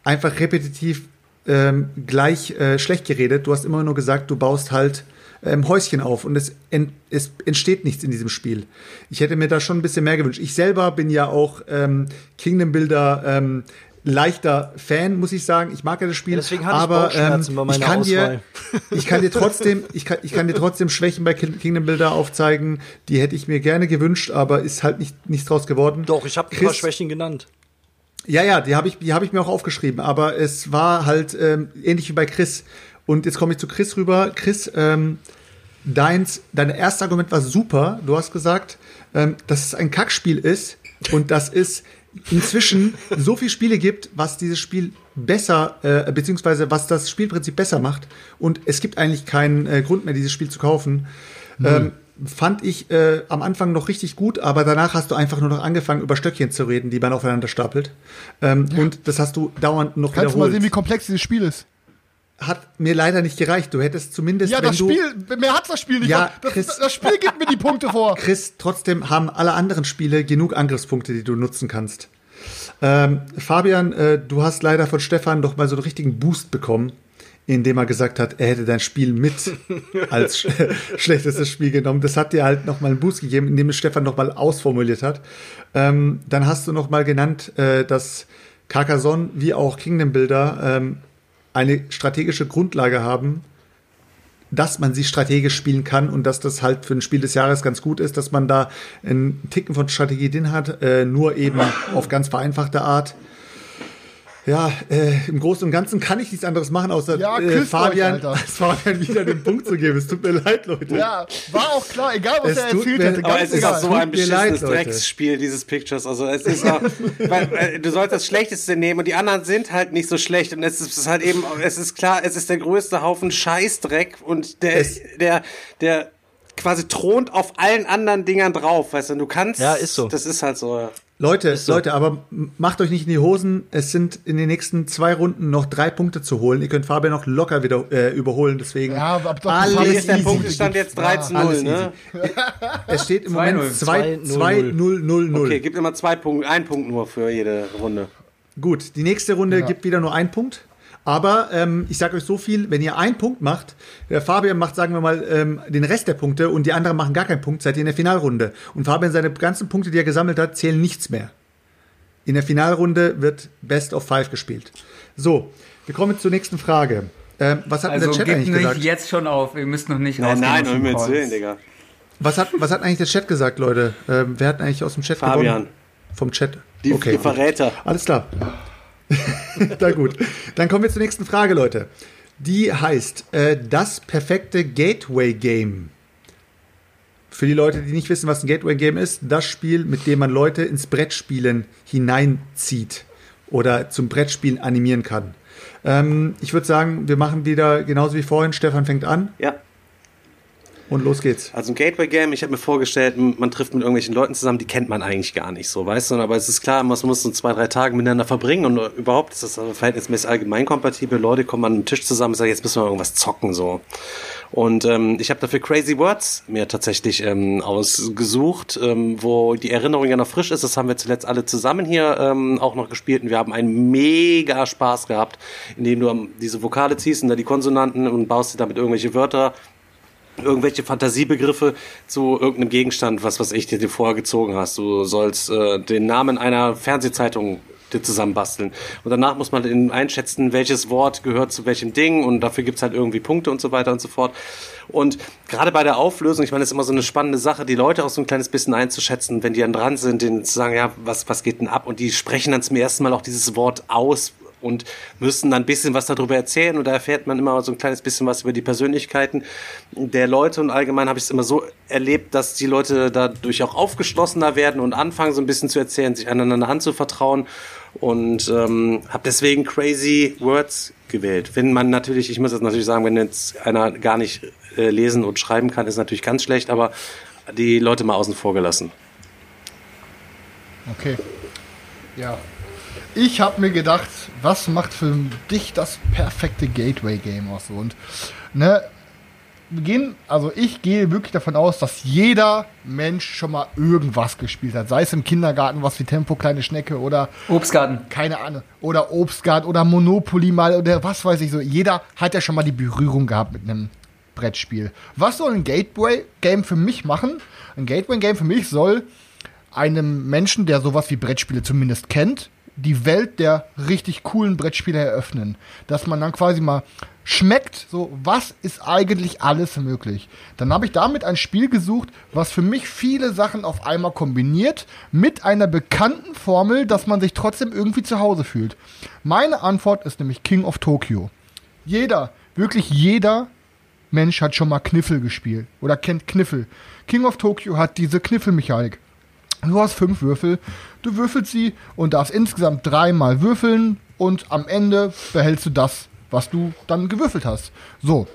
einfach repetitiv ähm, gleich äh, schlecht geredet. Du hast immer nur gesagt, du baust halt ähm, Häuschen auf und es, ent, es entsteht nichts in diesem Spiel. Ich hätte mir da schon ein bisschen mehr gewünscht. Ich selber bin ja auch ähm, Kingdom Builder ähm, leichter Fan, muss ich sagen. Ich mag ja das Spiel. Ja, deswegen aber ähm, ich kann dir, ich kann dir trotzdem, ich kann, ich kann dir trotzdem Schwächen bei Kin- Kingdom Builder aufzeigen. Die hätte ich mir gerne gewünscht, aber ist halt nicht nichts draus geworden. Doch, ich habe ein paar Schwächen genannt. Ja, ja, die habe ich, die habe ich mir auch aufgeschrieben. Aber es war halt ähm, ähnlich wie bei Chris. Und jetzt komme ich zu Chris rüber. Chris, ähm, deins, dein erstes Argument war super. Du hast gesagt, ähm, dass es ein Kackspiel ist und dass es inzwischen so viele Spiele gibt, was dieses Spiel besser, äh, beziehungsweise was das Spielprinzip besser macht. Und es gibt eigentlich keinen äh, Grund mehr, dieses Spiel zu kaufen. Ähm, fand ich äh, am Anfang noch richtig gut, aber danach hast du einfach nur noch angefangen, über Stöckchen zu reden, die man aufeinander stapelt. Ähm, Und das hast du dauernd noch Kannst du mal wiederholt. sehen, wie komplex dieses Spiel ist? Hat mir leider nicht gereicht. Du hättest zumindest, Ja, das Spiel, mehr hat das Spiel nicht. Ja, das, Chris- das Spiel gibt mir die Punkte vor. Chris, trotzdem haben alle anderen Spiele genug Angriffspunkte, die du nutzen kannst. Ähm, Fabian, äh, du hast leider von Stefan doch mal so einen richtigen Boost bekommen, indem er gesagt hat, er hätte dein Spiel mit als sch schlechtestes Spiel genommen. Das hat dir halt noch mal einen Boost gegeben, indem es Stefan noch mal ausformuliert hat. Ähm, dann hast du noch mal genannt, äh, dass Carcassonne wie auch Kingdom Builder ähm, eine strategische Grundlage haben, dass man sie strategisch spielen kann und dass das halt für ein Spiel des Jahres ganz gut ist, dass man da einen Ticken von Strategie drin hat, äh, nur eben auf ganz vereinfachte Art. Ja, äh, im Großen und Ganzen kann ich nichts anderes machen, außer Ja, äh, küsst euch, Fabian. Fabian wieder den Punkt zu geben. Es tut mir leid, Leute. Ja, war auch klar, egal was Es er erzählt mir- hätte. aber es ist auch so ein leid, beschissenes Leute. Drecksspiel, dieses Pictures. Also es ist auch, weil, äh, du sollst das Schlechteste nehmen und die anderen sind halt nicht so schlecht. Und es ist halt eben, es ist klar, es ist der größte Haufen Scheißdreck und der, Es- der, der quasi thront auf allen anderen Dingern drauf, weißt du, du kannst. Ja, ist so. Das ist halt so. ja. Leute, Leute, aber macht euch nicht in die Hosen. Es sind in den nächsten zwei Runden noch drei Punkte zu holen. Ihr könnt Fabian noch locker wieder äh, überholen. Deswegen Ja, aber doch, alles Hier ist der easy. Punktestand jetzt 3 zu 0, Alles ne? Es steht im 2-0. Moment 2 2-0. 0 0 0 Okay, gibt immer zwei Punkte, ein Punkt nur für jede Runde. Gut, die nächste Runde Ja. gibt wieder nur einen Punkt. Aber ähm, ich sage euch so viel, wenn ihr einen Punkt macht, der Fabian macht, sagen wir mal, ähm, den Rest der Punkte und die anderen machen gar keinen Punkt, seid ihr in der Finalrunde. Und Fabian, seine ganzen Punkte, die er gesammelt hat, zählen nichts mehr. In der Finalrunde wird Best of Five gespielt. So, wir kommen zur nächsten Frage. Ähm, was hat denn Also der Chat gebt eigentlich nicht gesagt? jetzt schon auf, ihr müsst noch nicht Nein, rausgehen nein, um Himmels. Willen, Digga. Was hat, was hat eigentlich der Chat gesagt, Leute? Ähm, wer hat eigentlich aus dem Chat Fabian. gewonnen? Vom Chat. Die, okay. die Verräter. Alles klar. Na gut. Dann kommen wir zur nächsten Frage, Leute. Die heißt äh, das perfekte Gateway-Game. Für die Leute, die nicht wissen, was ein Gateway-Game ist, das Spiel, mit dem man Leute ins Brettspielen hineinzieht oder zum Brettspielen animieren kann. Ähm, ich würde sagen, wir machen wieder genauso wie vorhin. Stefan fängt an Ja. Und los geht's. Also ein Gateway-Game, ich habe mir vorgestellt, man trifft mit irgendwelchen Leuten zusammen, die kennt man eigentlich gar nicht so, weißt du? Aber es ist klar, man muss so zwei, drei Tage miteinander verbringen und überhaupt ist das also verhältnismäßig allgemein kompatibel. Leute kommen an den Tisch zusammen und sagen, jetzt müssen wir irgendwas zocken so. Und ähm, ich habe dafür Crazy Words mir tatsächlich ähm, ausgesucht, ähm, wo die Erinnerung ja noch frisch ist. Das haben wir zuletzt alle zusammen hier ähm, auch noch gespielt und wir haben einen mega Spaß gehabt, indem du ähm, diese Vokale ziehst und da die Konsonanten und baust dir damit irgendwelche Wörter irgendwelche Fantasiebegriffe zu irgendeinem Gegenstand, was was ich dir, vorher gezogen hast. Du sollst äh, den Namen einer Fernsehzeitung dir zusammenbasteln. Und danach muss man einschätzen, welches Wort gehört zu welchem Ding und dafür gibt's halt irgendwie Punkte und so weiter und so fort. Und gerade bei der Auflösung, ich meine, das ist immer so eine spannende Sache, die Leute auch so ein kleines bisschen einzuschätzen, wenn die dann dran sind, denen zu sagen, ja, was, was geht denn ab? Und die sprechen dann zum ersten Mal auch dieses Wort aus, und müssen dann ein bisschen was darüber erzählen und da erfährt man immer so ein kleines bisschen was über die Persönlichkeiten der Leute und allgemein habe ich es immer so erlebt, dass die Leute dadurch auch aufgeschlossener werden und anfangen so ein bisschen zu erzählen, sich einander Hand zu vertrauen und ähm, habe deswegen Crazy Words gewählt. Wenn man natürlich, ich muss jetzt natürlich sagen, wenn jetzt einer gar nicht äh, lesen und schreiben kann, ist natürlich ganz schlecht, aber die Leute mal außen vor gelassen. Okay. Ja. Ich habe mir gedacht, was macht für dich das perfekte Gateway-Game aus? Und ne, wir gehen, also ich gehe wirklich davon aus, dass jeder Mensch schon mal irgendwas gespielt hat. Sei es im Kindergarten was wie Tempo, kleine Schnecke oder Obstgarten. keine Ahnung, oder Obstgarten oder Monopoly mal oder was weiß ich so. Jeder hat ja schon mal die Berührung gehabt mit einem Brettspiel. Was soll ein Gateway-Game für mich machen? Ein Gateway-Game für mich soll einem Menschen, der sowas wie Brettspiele zumindest kennt die Welt der richtig coolen Brettspiele eröffnen. Dass man dann quasi mal schmeckt, so was ist eigentlich alles möglich. Dann habe ich damit ein Spiel gesucht, was für mich viele Sachen auf einmal kombiniert mit einer bekannten Formel, dass man sich trotzdem irgendwie zu Hause fühlt. Meine Antwort ist nämlich King of Tokyo. Jeder, wirklich jeder Mensch hat schon mal Kniffel gespielt oder kennt Kniffel. King of Tokyo hat diese Kniffelmechanik. Du hast fünf Würfel, du würfelst sie und darfst insgesamt dreimal würfeln und am Ende behältst du das, was du dann gewürfelt hast. So.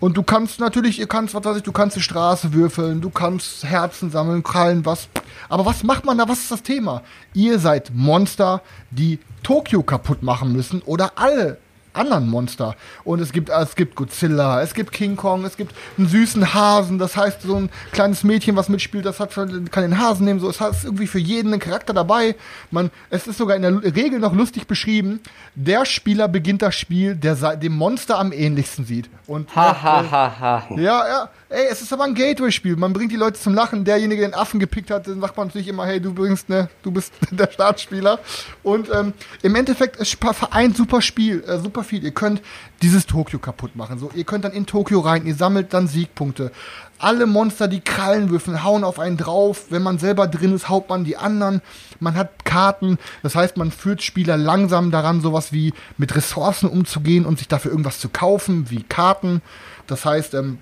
Und du kannst natürlich, ihr kannst, was weiß ich, du kannst die Straße würfeln, du kannst Herzen sammeln, Krallen, was. Aber was macht man da? Was ist das Thema? Ihr seid Monster, die Tokio kaputt machen müssen oder alle anderen Monster. Und es gibt, es gibt Godzilla, es gibt King Kong, es gibt einen süßen Hasen. Das heißt, so ein kleines Mädchen, was mitspielt, das hat, kann den Hasen nehmen. So, es hat irgendwie für jeden einen Charakter dabei. Man, es ist sogar in der Regel noch lustig beschrieben. Der Spieler beginnt das Spiel, der dem Monster am ähnlichsten sieht. Und ha, ha, ha, ha. Ja, ja. Ey, es ist aber ein Gateway-Spiel. Man bringt die Leute zum Lachen. Derjenige, der den Affen gepickt hat, dann sagt man natürlich immer, hey, du bringst, ne, du bist der Startspieler. Und ähm, im Endeffekt ist vereint super Spiel, äh, super viel. Ihr könnt dieses Tokio kaputt machen. So, ihr könnt dann in Tokio rein, ihr sammelt dann Siegpunkte. Alle Monster, die Krallen würfeln, hauen auf einen drauf. Wenn man selber drin ist, haut man die anderen. Man hat Karten. Das heißt, man führt Spieler langsam daran, sowas wie mit Ressourcen umzugehen und sich dafür irgendwas zu kaufen, wie Karten. Das heißt, ähm,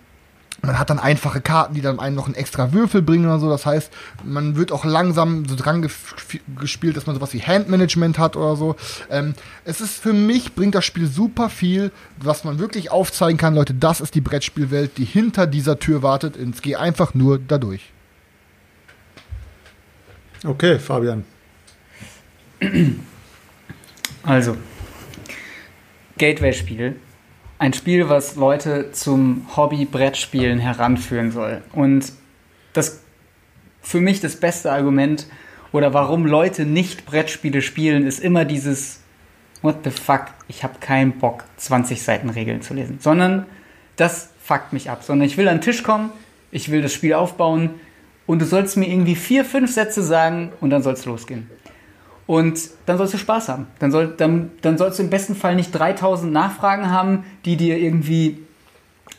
man hat dann einfache Karten, die dann einen noch einen extra Würfel bringen oder so. Das heißt, man wird auch langsam so dran gespielt, dass man sowas wie Handmanagement hat oder so. Ähm, es ist für mich, bringt das Spiel super viel, was man wirklich aufzeigen kann. Leute, das ist die Brettspielwelt, die hinter dieser Tür wartet. Es geht einfach nur dadurch. Okay, Fabian. Also, Gateway-Spiel ein Spiel, was Leute zum Hobby-Brettspielen heranführen soll. Und das für mich das beste Argument oder warum Leute nicht Brettspiele spielen, ist immer dieses What the fuck, ich habe keinen Bock, 20 Seiten Regeln zu lesen. Sondern das fuckt mich ab. Sondern ich will an den Tisch kommen, ich will das Spiel aufbauen und du sollst mir irgendwie vier, fünf Sätze sagen und dann soll es losgehen. Und dann sollst du Spaß haben. Dann, soll, dann, dann sollst du im besten Fall nicht 3000 Nachfragen haben, die dir irgendwie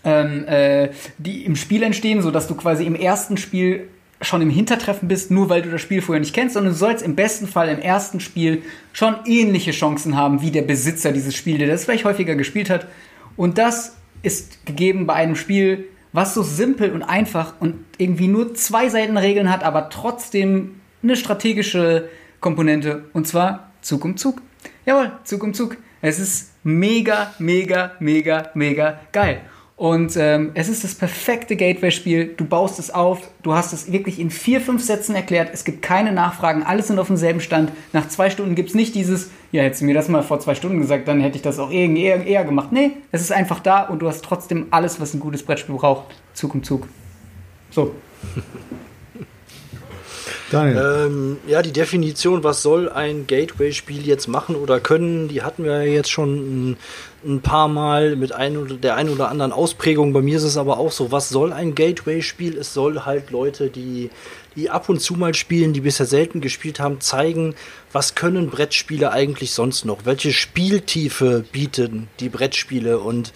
ähm, äh, die im Spiel entstehen, sodass du quasi im ersten Spiel schon im Hintertreffen bist, nur weil du das Spiel vorher nicht kennst, sondern du sollst im besten Fall im ersten Spiel schon ähnliche Chancen haben wie der Besitzer dieses Spiels, der das vielleicht häufiger gespielt hat. Und das ist gegeben bei einem Spiel, was so simpel und einfach und irgendwie nur zwei Seiten Regeln hat, aber trotzdem eine strategische Komponente und zwar Zug um Zug. Jawohl, Zug um Zug. Es ist mega, mega, mega, mega geil. Und ähm, es ist das perfekte Gateway-Spiel. Du baust es auf, du hast es wirklich in vier, fünf Sätzen erklärt. Es gibt keine Nachfragen, alles sind auf demselben Stand. Nach zwei Stunden gibt es nicht dieses, ja, hättest du mir das mal vor zwei Stunden gesagt, dann hätte ich das auch eher, eher, eher gemacht. Nee, es ist einfach da und du hast trotzdem alles, was ein gutes Brettspiel braucht. Zug um Zug. So. Ähm, ja, die Definition, was soll ein Gateway-Spiel jetzt machen oder können, die hatten wir jetzt schon ein, ein, paar Mal mit ein oder der ein oder anderen Ausprägung. Bei mir ist es aber auch so, was soll ein Gateway-Spiel? Es soll halt Leute, die, die ab und zu mal spielen, die bisher selten gespielt haben, zeigen, was können Brettspiele eigentlich sonst noch? Welche Spieltiefe bieten die Brettspiele? Und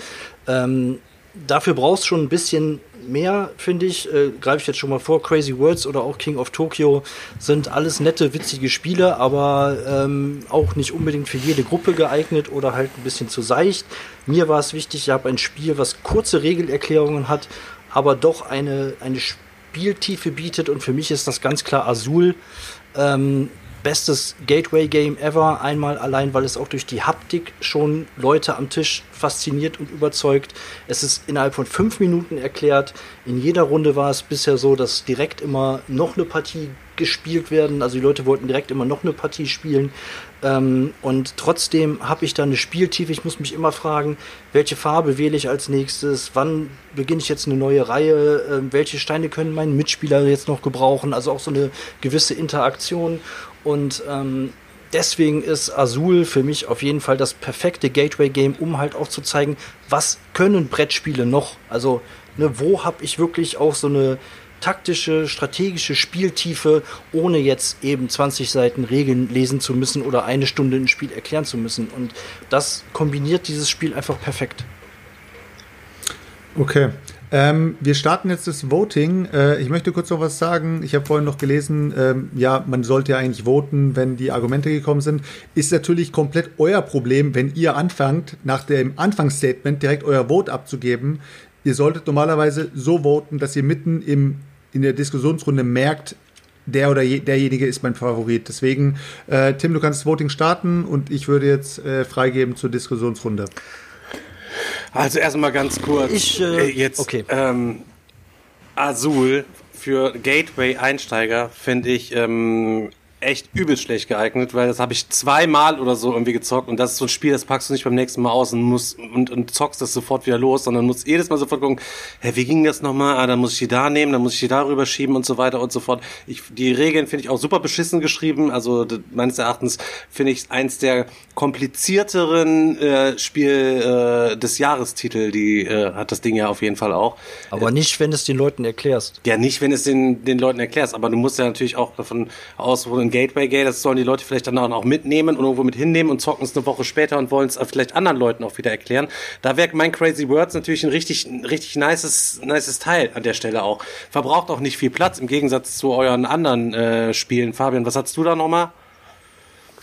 ähm, dafür brauchst du schon ein bisschen mehr, finde ich. Äh, Greife ich jetzt schon mal vor. Crazy Words oder auch King of Tokyo sind alles nette, witzige Spiele, aber ähm, auch nicht unbedingt für jede Gruppe geeignet oder halt ein bisschen zu seicht. Mir war es wichtig, ich habe ein Spiel, was kurze Regelerklärungen hat, aber doch eine, eine Spieltiefe bietet und für mich ist das ganz klar Azul. Ähm, bestes Gateway-Game ever. Einmal allein, weil es auch durch die Haptik schon Leute am Tisch fasziniert und überzeugt. Es ist innerhalb von fünf Minuten erklärt. In jeder Runde war es bisher so, dass direkt immer noch eine Partie gespielt werden. Also die Leute wollten direkt immer noch eine Partie spielen. Ähm, und trotzdem habe ich da eine Spieltiefe. Ich muss mich immer fragen, welche Farbe wähle ich als nächstes? Wann beginne ich jetzt eine neue Reihe? Ähm, welche Steine können mein Mitspieler jetzt noch gebrauchen? Also auch so eine gewisse Interaktion. Und ähm, deswegen ist Azul für mich auf jeden Fall das perfekte Gateway-Game, um halt auch zu zeigen, was können Brettspiele noch? Also, ne, wo habe ich wirklich auch so eine taktische, strategische Spieltiefe, ohne jetzt eben 20 Seiten Regeln lesen zu müssen oder eine Stunde ein Spiel erklären zu müssen. Und das kombiniert dieses Spiel einfach perfekt. Okay. Ähm, wir starten jetzt das Voting. Äh, ich möchte kurz noch was sagen. Ich habe vorhin noch gelesen, ähm, ja, man sollte ja eigentlich voten, wenn die Argumente gekommen sind. Ist natürlich komplett euer Problem, wenn ihr anfangt, nach dem Anfangsstatement direkt euer Vote abzugeben. Ihr solltet normalerweise so voten, dass ihr mitten im, in der Diskussionsrunde merkt, der oder je, derjenige ist mein Favorit. Deswegen, äh, Tim, du kannst das Voting starten und ich würde jetzt äh, freigeben zur Diskussionsrunde. Also erstmal ganz kurz. Ich, äh, jetzt okay. ähm, Azul für Gateway-Einsteiger finde ich ähm, echt übelst schlecht geeignet, weil das habe ich zweimal oder so irgendwie gezockt und das ist so ein Spiel, das packst du nicht beim nächsten Mal aus und musst und, und zockst das sofort wieder los, sondern musst jedes Mal sofort gucken, hä, wie ging das nochmal? Ah, dann muss ich die da nehmen, dann muss ich die darüber schieben und so weiter und so fort. Ich, die Regeln finde ich auch super beschissen geschrieben, also meines Erachtens finde ich eins der komplizierteren äh, Spiel äh, des Jahrestitel, die äh, hat das Ding ja auf jeden Fall auch. Aber nicht, wenn du es den Leuten erklärst. Ja, nicht, wenn es den, den Leuten erklärst, aber du musst ja natürlich auch davon aus, wo ein Gateway Gate, das sollen die Leute vielleicht dann auch mitnehmen und irgendwo mit hinnehmen und zocken es eine Woche später und wollen es vielleicht anderen Leuten auch wieder erklären. Da wäre mein Crazy Words natürlich ein richtig, richtig nices, nices Teil an der Stelle auch. Verbraucht auch nicht viel Platz im Gegensatz zu euren anderen äh, Spielen. Fabian, was hast du da nochmal?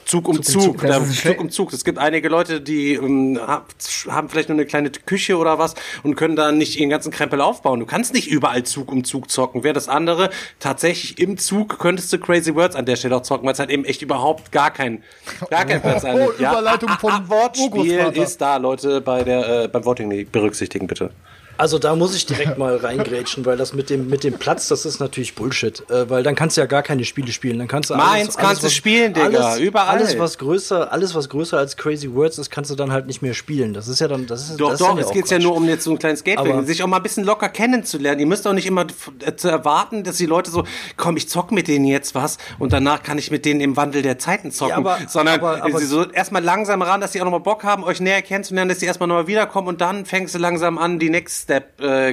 Zug um Zug, Zug, das da, Zug um Zug. Es gibt einige Leute, die ähm, ha- haben vielleicht nur eine kleine Küche oder was und können da nicht ihren ganzen Krempel aufbauen. Du kannst nicht überall Zug um Zug zocken. Wäre das andere tatsächlich im Zug könntest du Crazy Words an der Stelle auch zocken, weil es halt eben echt überhaupt gar kein gar kein Platz Oh, annimmt. Überleitung vom Wortspiel ist da, Leute, bei der äh, beim Voting berücksichtigen bitte. Also da muss ich direkt mal reingrätschen, weil das mit dem, mit dem Platz, das ist natürlich Bullshit. Äh, weil dann kannst du ja gar keine Spiele spielen. Dann kannst du Meins kannst du spielen, Digga, alles, überall. Alles, was größer, alles, was größer als Crazy Words ist, kannst du dann halt nicht mehr spielen. Das ist ja dann, das ist Doch, das ist doch, dann es auch geht ja nur um jetzt so ein kleines Gateway, sich auch mal ein bisschen locker kennenzulernen. Ihr müsst auch nicht immer äh, zu erwarten, dass die Leute so, komm, ich zock mit denen jetzt was und danach kann ich mit denen im Wandel der Zeiten zocken. Ja, aber- Sondern aber- aber- sie so erstmal langsam ran, dass sie auch nochmal Bock haben, euch näher kennenzulernen, dass sie erstmal nochmal wiederkommen und dann fängst du langsam an, die Next Step äh,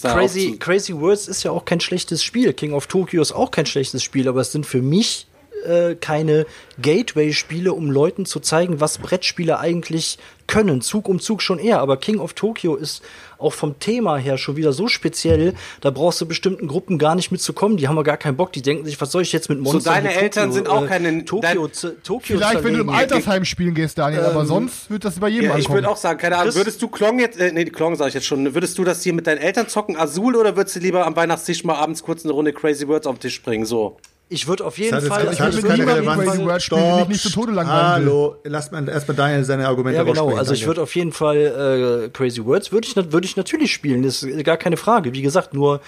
da Crazy, Crazy Words ist ja auch kein schlechtes Spiel. King of Tokyo ist auch kein schlechtes Spiel, aber es sind für mich äh, keine Gateway-Spiele, um Leuten zu zeigen, was Brettspiele eigentlich können. Zug um Zug schon eher, aber King of Tokyo ist auch vom Thema her schon wieder so speziell, da brauchst du bestimmten Gruppen gar nicht mitzukommen. Die haben ja gar keinen Bock. Die denken sich, was soll ich jetzt mit Monstern? deine hier Eltern sind auch äh, keine- Tokyo, dein- z- Tokyo Vielleicht, wenn du im. Altersheim spielen gehst, Daniel, aber sonst wird das bei jedem Ja, ich würde auch sagen, keine Ahnung, würdest du Klong jetzt, äh, nee, die Klong sag ich jetzt schon, würdest du das hier mit deinen Eltern zocken, Azul, oder würdest du lieber am Weihnachtstisch mal abends kurz eine Runde Crazy Words auf den Tisch bringen, so? Ich würde auf jeden Das Fall. das hat ich jetzt würde keine Relevanz. Crazy Words spielen, den ich nicht zu Tode langweilen. Hallo, lasst mal erstmal Daniel seine Argumente Ja, genau. Also ich würde auf jeden Fall äh, Crazy Words würde ich, würde ich natürlich spielen, das ist gar keine Frage. Wie gesagt, nur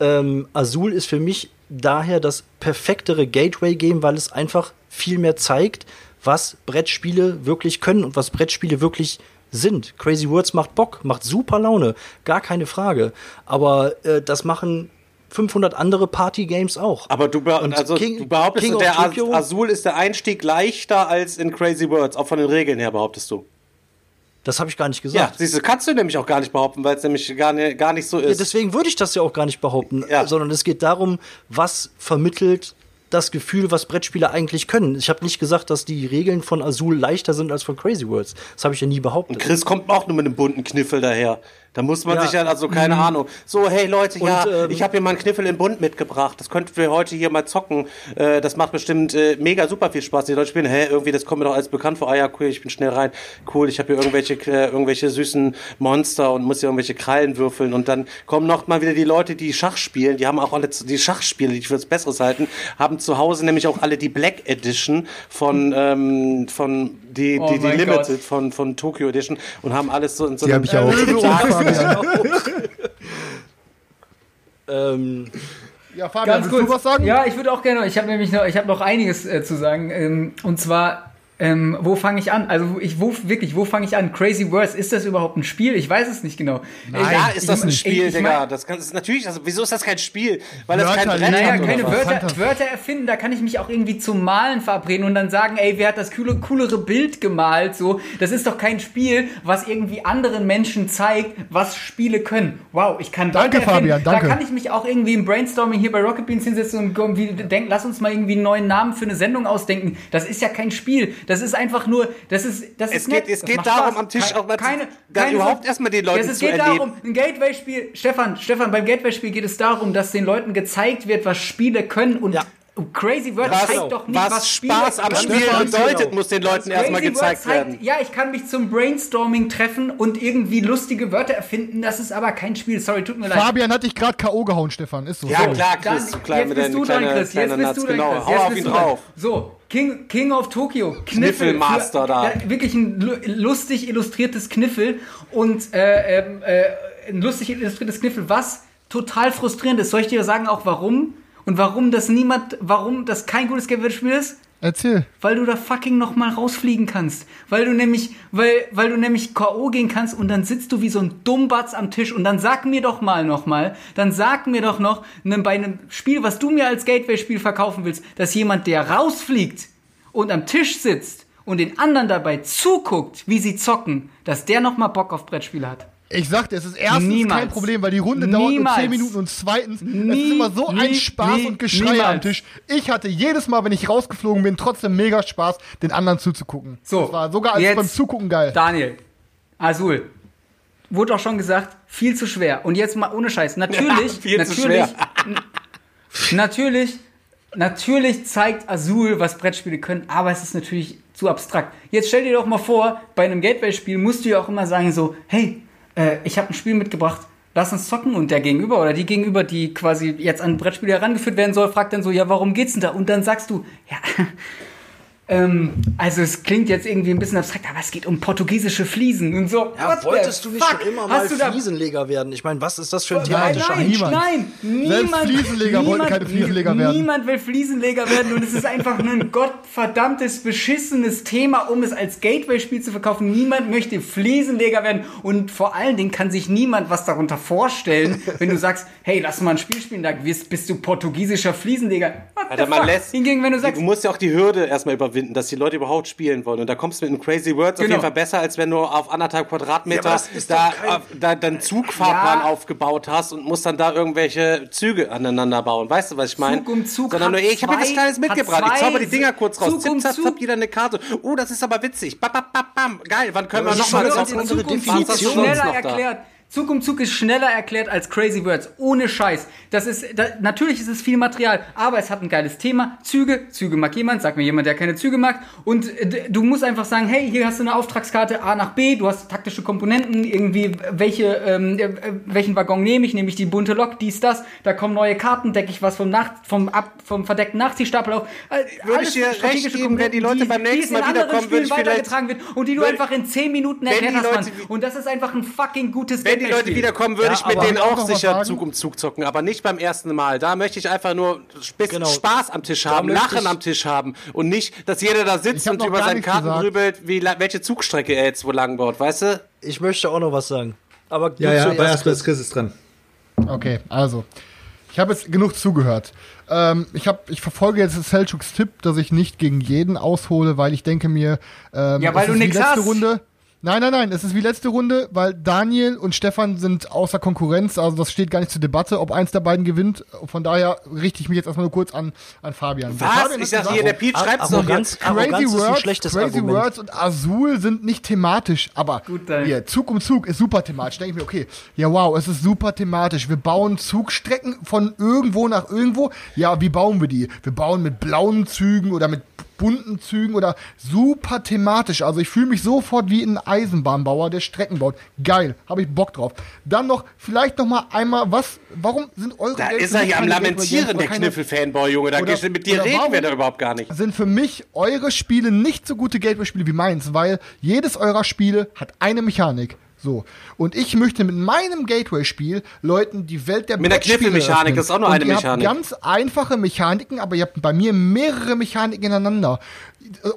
ähm, Azul ist für mich daher das perfektere Gateway-Game, weil es einfach viel mehr zeigt, was Brettspiele wirklich können und was Brettspiele wirklich sind. Crazy Words macht Bock, macht super Laune, gar keine Frage. Aber äh, das machen 500 andere Party-Games auch. Aber du, be Und also, King- du behauptest, King der Tokyo- Azul ist der Einstieg leichter als in Crazy Words, auch von den Regeln her behauptest du. Das habe ich gar nicht Ja, gesagt. siehst du, kannst du nämlich auch gar nicht behaupten, weil es nämlich gar, nicht- gar nicht so Ja, ist. deswegen würde ich das ja auch gar nicht behaupten, Ja. sondern es geht darum, was vermittelt das Gefühl, was Brettspiele eigentlich können. Ich habe nicht gesagt, dass die Regeln von Azul leichter sind als von Crazy Words. Das habe ich ja nie behauptet. Chris kommt auch nur mit einem bunten Kniffel daher. Da muss man Ja. sich ja, also keine Ahnung. So, hey Leute, ja, Und, ähm, ich habe hier mal einen Kniffel in bunt mitgebracht. Das könnten wir heute hier mal zocken. Äh, das macht bestimmt äh, mega super viel Spaß. Die Leute spielen, hä, irgendwie, das kommt mir doch alles bekannt vor. Ah ja, cool, ich bin schnell rein. Cool, ich habe hier irgendwelche, äh, irgendwelche süßen Monster und muss hier irgendwelche Krallen würfeln. Und dann kommen noch mal wieder die Leute, die Schach spielen. Die haben auch alle die Schachspiele, die ich für was Besseres halten, haben zu Hause nämlich auch alle die Black Edition von, ähm, von die, Oh die, Limited Gott. von, von Tokyo Edition und haben alles so in so Die einem- habe ich auch. Ähm, Ja, Fabian, Ganz willst kurz. du was sagen? Ja, ich würde auch gerne, ich habe nämlich noch, ich habe noch einiges äh, zu sagen. Ähm, und zwar Ähm, wo fange ich an? Also ich, wo wirklich, wo fange ich an? Crazy Words, ist das überhaupt ein Spiel? Ich weiß es nicht genau. Nein, ja, ist das ein Spiel, ich Digga. Das kann, das ist natürlich, also, wieso ist das kein Spiel? Weil das kein Wörter, Brett Naja, hat oder keine? Wörter. Wörter erfinden, da kann ich mich auch irgendwie zum Malen verabreden und dann sagen, ey, wer hat das coole, coolere Bild gemalt? So, das ist doch kein Spiel, was irgendwie anderen Menschen zeigt, was Spiele können. Wow, ich kann Danke, Wörter erfinden. Fabian, danke. Da kann ich mich auch irgendwie im Brainstorming hier bei Rocket Beans hinsetzen und irgendwie denken, lass uns mal irgendwie einen neuen Namen für eine Sendung ausdenken. Das ist ja kein Spiel. Das ist einfach nur, das ist, das Es ist nett. geht- es Das geht darum, Spaß. am Tisch auch mal zu- keine, keine überhaupt so- erstmal den Leuten es, es zu geht erleben. darum, ein Gateway-Spiel, Stefan, Stefan, beim Gateway-Spiel geht es darum, dass den Leuten gezeigt wird, was Spiele können und Ja. Crazy Word Was, zeigt doch nicht, was, was Spiele Spaß am. Spiel bedeutet, genau. muss den Leuten erstmal gezeigt zeigt, werden. ja, ich kann mich zum Brainstorming treffen und irgendwie lustige Wörter erfinden, das ist aber kein Spiel. Sorry, tut mir leid. Fabian hat dich gerade K.O. gehauen, Stefan. Ist so. Ja, Sorry. klar, Dann, Chris, du klein jetzt bist du dran, Chris. Jetzt bist du dran, genau. Chris. Hau Jetzt auf ihn drauf. So, King, King of Tokyo. Kniffel. Kniffelmaster für, da. Ja, wirklich ein lu- lustig illustriertes Kniffel und äh, ähm, äh, ein lustig illustriertes Kniffel, was total frustrierend ist. Soll ich dir sagen auch warum? Und warum das niemand, warum das kein gutes Game-Spiel ist? Erzähl. Weil du da fucking noch mal rausfliegen kannst. Weil du nämlich, weil, weil du nämlich K.O. gehen kannst und dann sitzt du wie so ein Dummbatz am Tisch und dann sag mir doch mal noch mal, dann sag mir doch noch, ne, bei einem Spiel, was du mir als Gateway-Spiel verkaufen willst, dass jemand, der rausfliegt und am Tisch sitzt und den anderen dabei zuguckt, wie sie zocken, dass der noch mal Bock auf Brettspiele hat. Ich sagte, es ist erstens Niemals. kein Problem, weil die Runde dauert nur Niemals. 10 Minuten und zweitens, es Nie, ist immer so ein nie, Spaß nie, und Geschrei niemals. am Tisch. Ich hatte jedes Mal, wenn ich rausgeflogen bin, trotzdem mega Spaß, den anderen zuzugucken. So, das war sogar als jetzt- beim Zugucken geil. Daniel, Azul, wurde auch schon gesagt, viel zu schwer. Und jetzt mal ohne Scheiß. Natürlich, viel zu natürlich, natürlich, natürlich zeigt Azul, was Brettspiele können, aber es ist natürlich zu abstrakt. Jetzt stell dir doch mal vor, bei einem Gateway-Spiel musst du ja auch immer sagen so, hey, äh, ich habe ein Spiel mitgebracht, lass uns zocken und der Gegenüber oder die Gegenüber, die quasi jetzt an Brettspiele herangeführt werden soll, fragt dann so, ja, warum geht's denn da? Und dann sagst du, ja, ähm, also es klingt jetzt irgendwie ein bisschen abstrakt, aber es geht um portugiesische Fliesen und so. Ja, What the wolltest du nicht fuck? schon immer mal Fliesenleger werden? Ich meine, was ist das für ein Nein, thematischer nein, niemand. nein, Selbst niemand, Fliesenleger wollten niemand, keine Fliesenleger werden. Niemand will Fliesenleger werden und es ist einfach nur ein gottverdammtes, beschissenes Thema, um es als Gateway-Spiel zu verkaufen. Niemand möchte Fliesenleger werden und vor allen Dingen kann sich niemand was darunter vorstellen, wenn du sagst, hey, lass mal ein Spiel spielen, da bist, bist du portugiesischer Fliesenleger. What the Alter, man fuck? lässt. Hingegen, wenn du sagst, du musst ja auch die Hürde erstmal überwinden, dass die Leute überhaupt spielen wollen. Und da kommst du mit einem Crazy Words auf Genau. jeden Fall besser, als wenn du auf anderthalb Quadratmeter Ja, das da, doch kein- auf- da dann Zugfahrplan Ja. aufgebaut hast und musst dann da irgendwelche Züge aneinander bauen. Weißt du, was ich meine? Zug um Zug Sondern nur, ich habe mir was zwei- Kleines mitgebracht. Ich zauber die Dinger kurz raus. Zug um Zip, zap, Zug. zap, jeder eine Karte. Oh, das ist aber witzig. Bam, bam, bam, bam. Geil, wann können wir Aber noch ich mal schwöre, zocken? die Zug um Zug Was hast ist du sonst schneller noch da? Zug um Zug ist schneller erklärt als Crazy Words. Ohne Scheiß. Das ist, da, natürlich ist es viel Material, aber es hat ein geiles Thema. Züge, Züge mag jemand, sag mir jemand, der keine Züge mag. Und äh, du musst einfach sagen, hey, hier hast du eine Auftragskarte A nach B, du hast taktische Komponenten, irgendwie, welche, ähm, äh, welchen Waggon nehme ich, nehme ich die bunte Lok, dies, das, da kommen neue Karten, decke ich was vom, Nach vom, ab, vom verdeckten Nachziehstapel auf. Äh, Würde ich dir strategische recht geben, wenn die Leute Komponenten, beim die- nächsten die Mal wiederkommen, würde ich vielleicht- weitergetragen wird und die du einfach in 10 Minuten erklärt die hast, Mann. Und das ist einfach ein fucking gutes Wenn die Leute wiederkommen, würde Ja, ich mit denen auch sicher? Zug um Zug zocken, aber nicht beim ersten Mal. Da möchte ich einfach nur bisschen Genau. Spaß am Tisch haben, Lachen am Tisch haben und nicht, dass jeder da sitzt und über gar seine nichts Karten gesagt. grübelt, wie, welche Zugstrecke er jetzt wo lang baut, weißt du? Ich möchte auch noch was sagen. Aber Ja, ja, aber zuerst, erstmal ist Chris ist dran. Okay, also. Ich habe jetzt genug zugehört. Ähm, ich, hab, ich verfolge jetzt Selchuks Tipp, dass ich nicht gegen jeden aushole, weil ich denke mir, ähm, Ja, weil du letzte hast. Runde. Nein, nein, nein, es ist wie letzte Runde, weil Daniel und Stefan sind außer Konkurrenz, also das steht gar nicht zur Debatte, ob eins der beiden gewinnt. Von daher richte ich mich jetzt erstmal nur kurz an, an Fabian. Was? Fabian Ich sag hier, der Pete schreibt noch hier. Arroganz, Crazy Arroganz ist ein Words, schlechtes Crazy Argument. Words und Azul sind nicht thematisch, aber Gut, hier, Zug um Zug ist super thematisch. Denke ich mir, okay, ja wow, es ist super thematisch. Wir bauen Zugstrecken von irgendwo nach irgendwo. Ja, wie bauen wir die? Wir bauen mit blauen Zügen oder mit bunten Zügen oder super thematisch. Also ich fühle mich sofort wie ein Eisenbahnbauer, der Strecken baut. Geil, habe ich Bock drauf. Dann noch, vielleicht noch mal einmal, was, warum sind eure Da Games ist er hier am Lamentieren, der Kniffel-Fanboy, Junge. Da Oder- mit dir reden wir da überhaupt gar nicht. sind für mich eure Spiele nicht so gute Gateway-Spiele wie meins, weil jedes eurer Spiele hat eine Mechanik. So. Und ich möchte mit meinem Gateway-Spiel Leuten die Welt der Mit Kniffelmechanik, öffnen. das ist auch noch Und eine ihr Mechanik. Habt ganz einfache Mechaniken, aber ihr habt bei mir mehrere Mechaniken ineinander.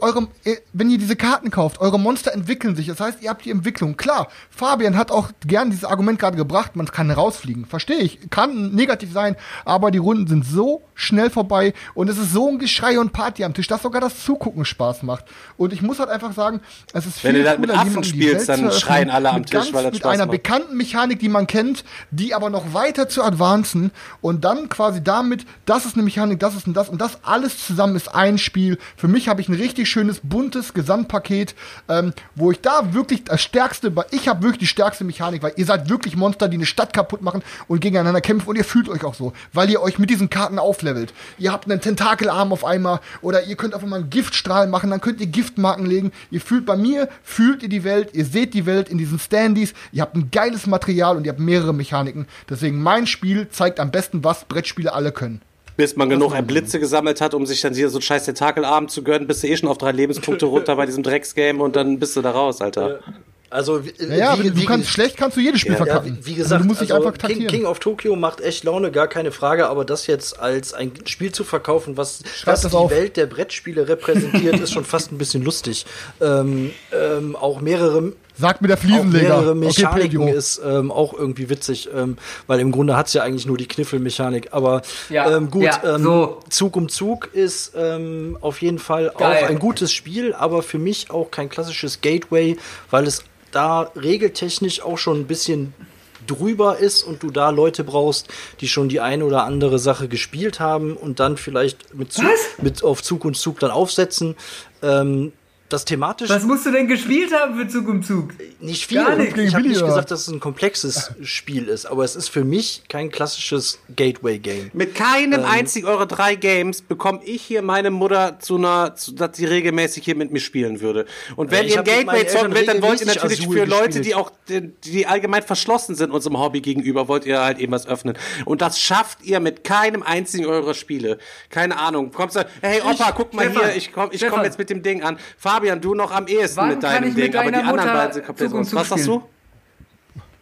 Eure, äh, wenn ihr diese Karten kauft, eure Monster entwickeln sich. Das heißt, ihr habt die Entwicklung. Klar, Fabian hat auch gern dieses Argument gerade gebracht, man kann rausfliegen. Verstehe ich. Kann negativ sein, aber die Runden sind so schnell vorbei und es ist so ein Geschrei und Party am Tisch, dass sogar das Zugucken Spaß macht. Und ich muss halt einfach sagen, es ist viel Wenn du dann mit cooler, Affen jemandem die spielst, dann schreien alle am mit Tisch, ganz, weil das mit Spaß einer macht. bekannten Mechanik, die man kennt, die aber noch weiter zu advancen und dann quasi damit, das ist eine Mechanik, das ist ein das und das alles zusammen ist ein Spiel. Für mich habe ich ein richtig schönes, buntes Gesamtpaket, ähm, wo ich da wirklich das stärkste, ich habe wirklich die stärkste Mechanik, weil ihr seid wirklich Monster, die eine Stadt kaputt machen und gegeneinander kämpfen und ihr fühlt euch auch so, weil ihr euch mit diesen Karten auflevelt. Ihr habt einen Tentakelarm auf einmal oder ihr könnt auf einmal einen Giftstrahl machen, dann könnt ihr Giftmarken legen. Ihr fühlt bei mir, fühlt ihr die Welt, ihr seht die Welt in diesen Standys, ihr habt ein geiles Material und ihr habt mehrere Mechaniken. Deswegen mein Spiel zeigt am besten, was Brettspiele alle können. Bis man genug Blitze gesammelt hat, um sich dann hier so einen scheiß Tentakelabend zu gönnen, bist du eh schon auf drei Lebenspunkte runter bei diesem Drecksgame und dann bist du da raus, Alter. Also, wie, Ja, wie, du wie- kannst, schlecht kannst du jedes Spiel Ja, verkacken. wie, wie gesagt, also, du musst dich also einfach King, taktieren. King of Tokyo macht echt Laune, gar keine Frage, aber das jetzt als ein Spiel zu verkaufen, was, was die auf. Welt der Brettspiele repräsentiert, ist schon fast ein bisschen lustig. Ähm, ähm, auch mehrere Sagt mir der auch Fliesenleger. mehrere Okay, Mechaniken Pedro. ist ähm, auch irgendwie witzig, ähm, weil im Grunde hat's ja eigentlich nur die Kniffelmechanik. Aber Ja, ähm, gut, ja, ähm, so. Zug um Zug ist ähm, auf jeden Fall Geil. auch ein gutes Spiel, aber für mich auch kein klassisches Gateway, weil es da regeltechnisch auch schon ein bisschen drüber ist und du da Leute brauchst, die schon die eine oder andere Sache gespielt haben und dann vielleicht mit, Zug, mit auf Zug und Zug dann aufsetzen. Ähm, das thematisch Was musst du denn gespielt haben für Zug um Zug? nicht viel. Gar nicht. Ich habe nicht gesagt, dass es ein komplexes Spiel ist, aber es ist für mich kein klassisches Gateway-Game. Mit keinem einzigen eurer drei Games bekomme ich hier meine Mutter zu einer, zu, dass sie regelmäßig hier mit mir spielen würde. Und wenn Ja, ich ihr Gateway zocken wollt, dann wollt ihr natürlich Azul für Leute, gespielt. die auch, die, die allgemein verschlossen sind unserem Hobby gegenüber, wollt ihr halt eben was öffnen. Und das schafft ihr mit keinem einzigen eurer Spiele. Keine Ahnung. Kommst du, hey Opa, guck mal Stefan, hier, ich komm, ich komm jetzt mit dem Ding an. Fabian, du noch am ehesten Wann mit kann deinem ich mit Ding, aber die deiner anderen Mutter beiden sind komplett Zug raus. Zug Was sagst du?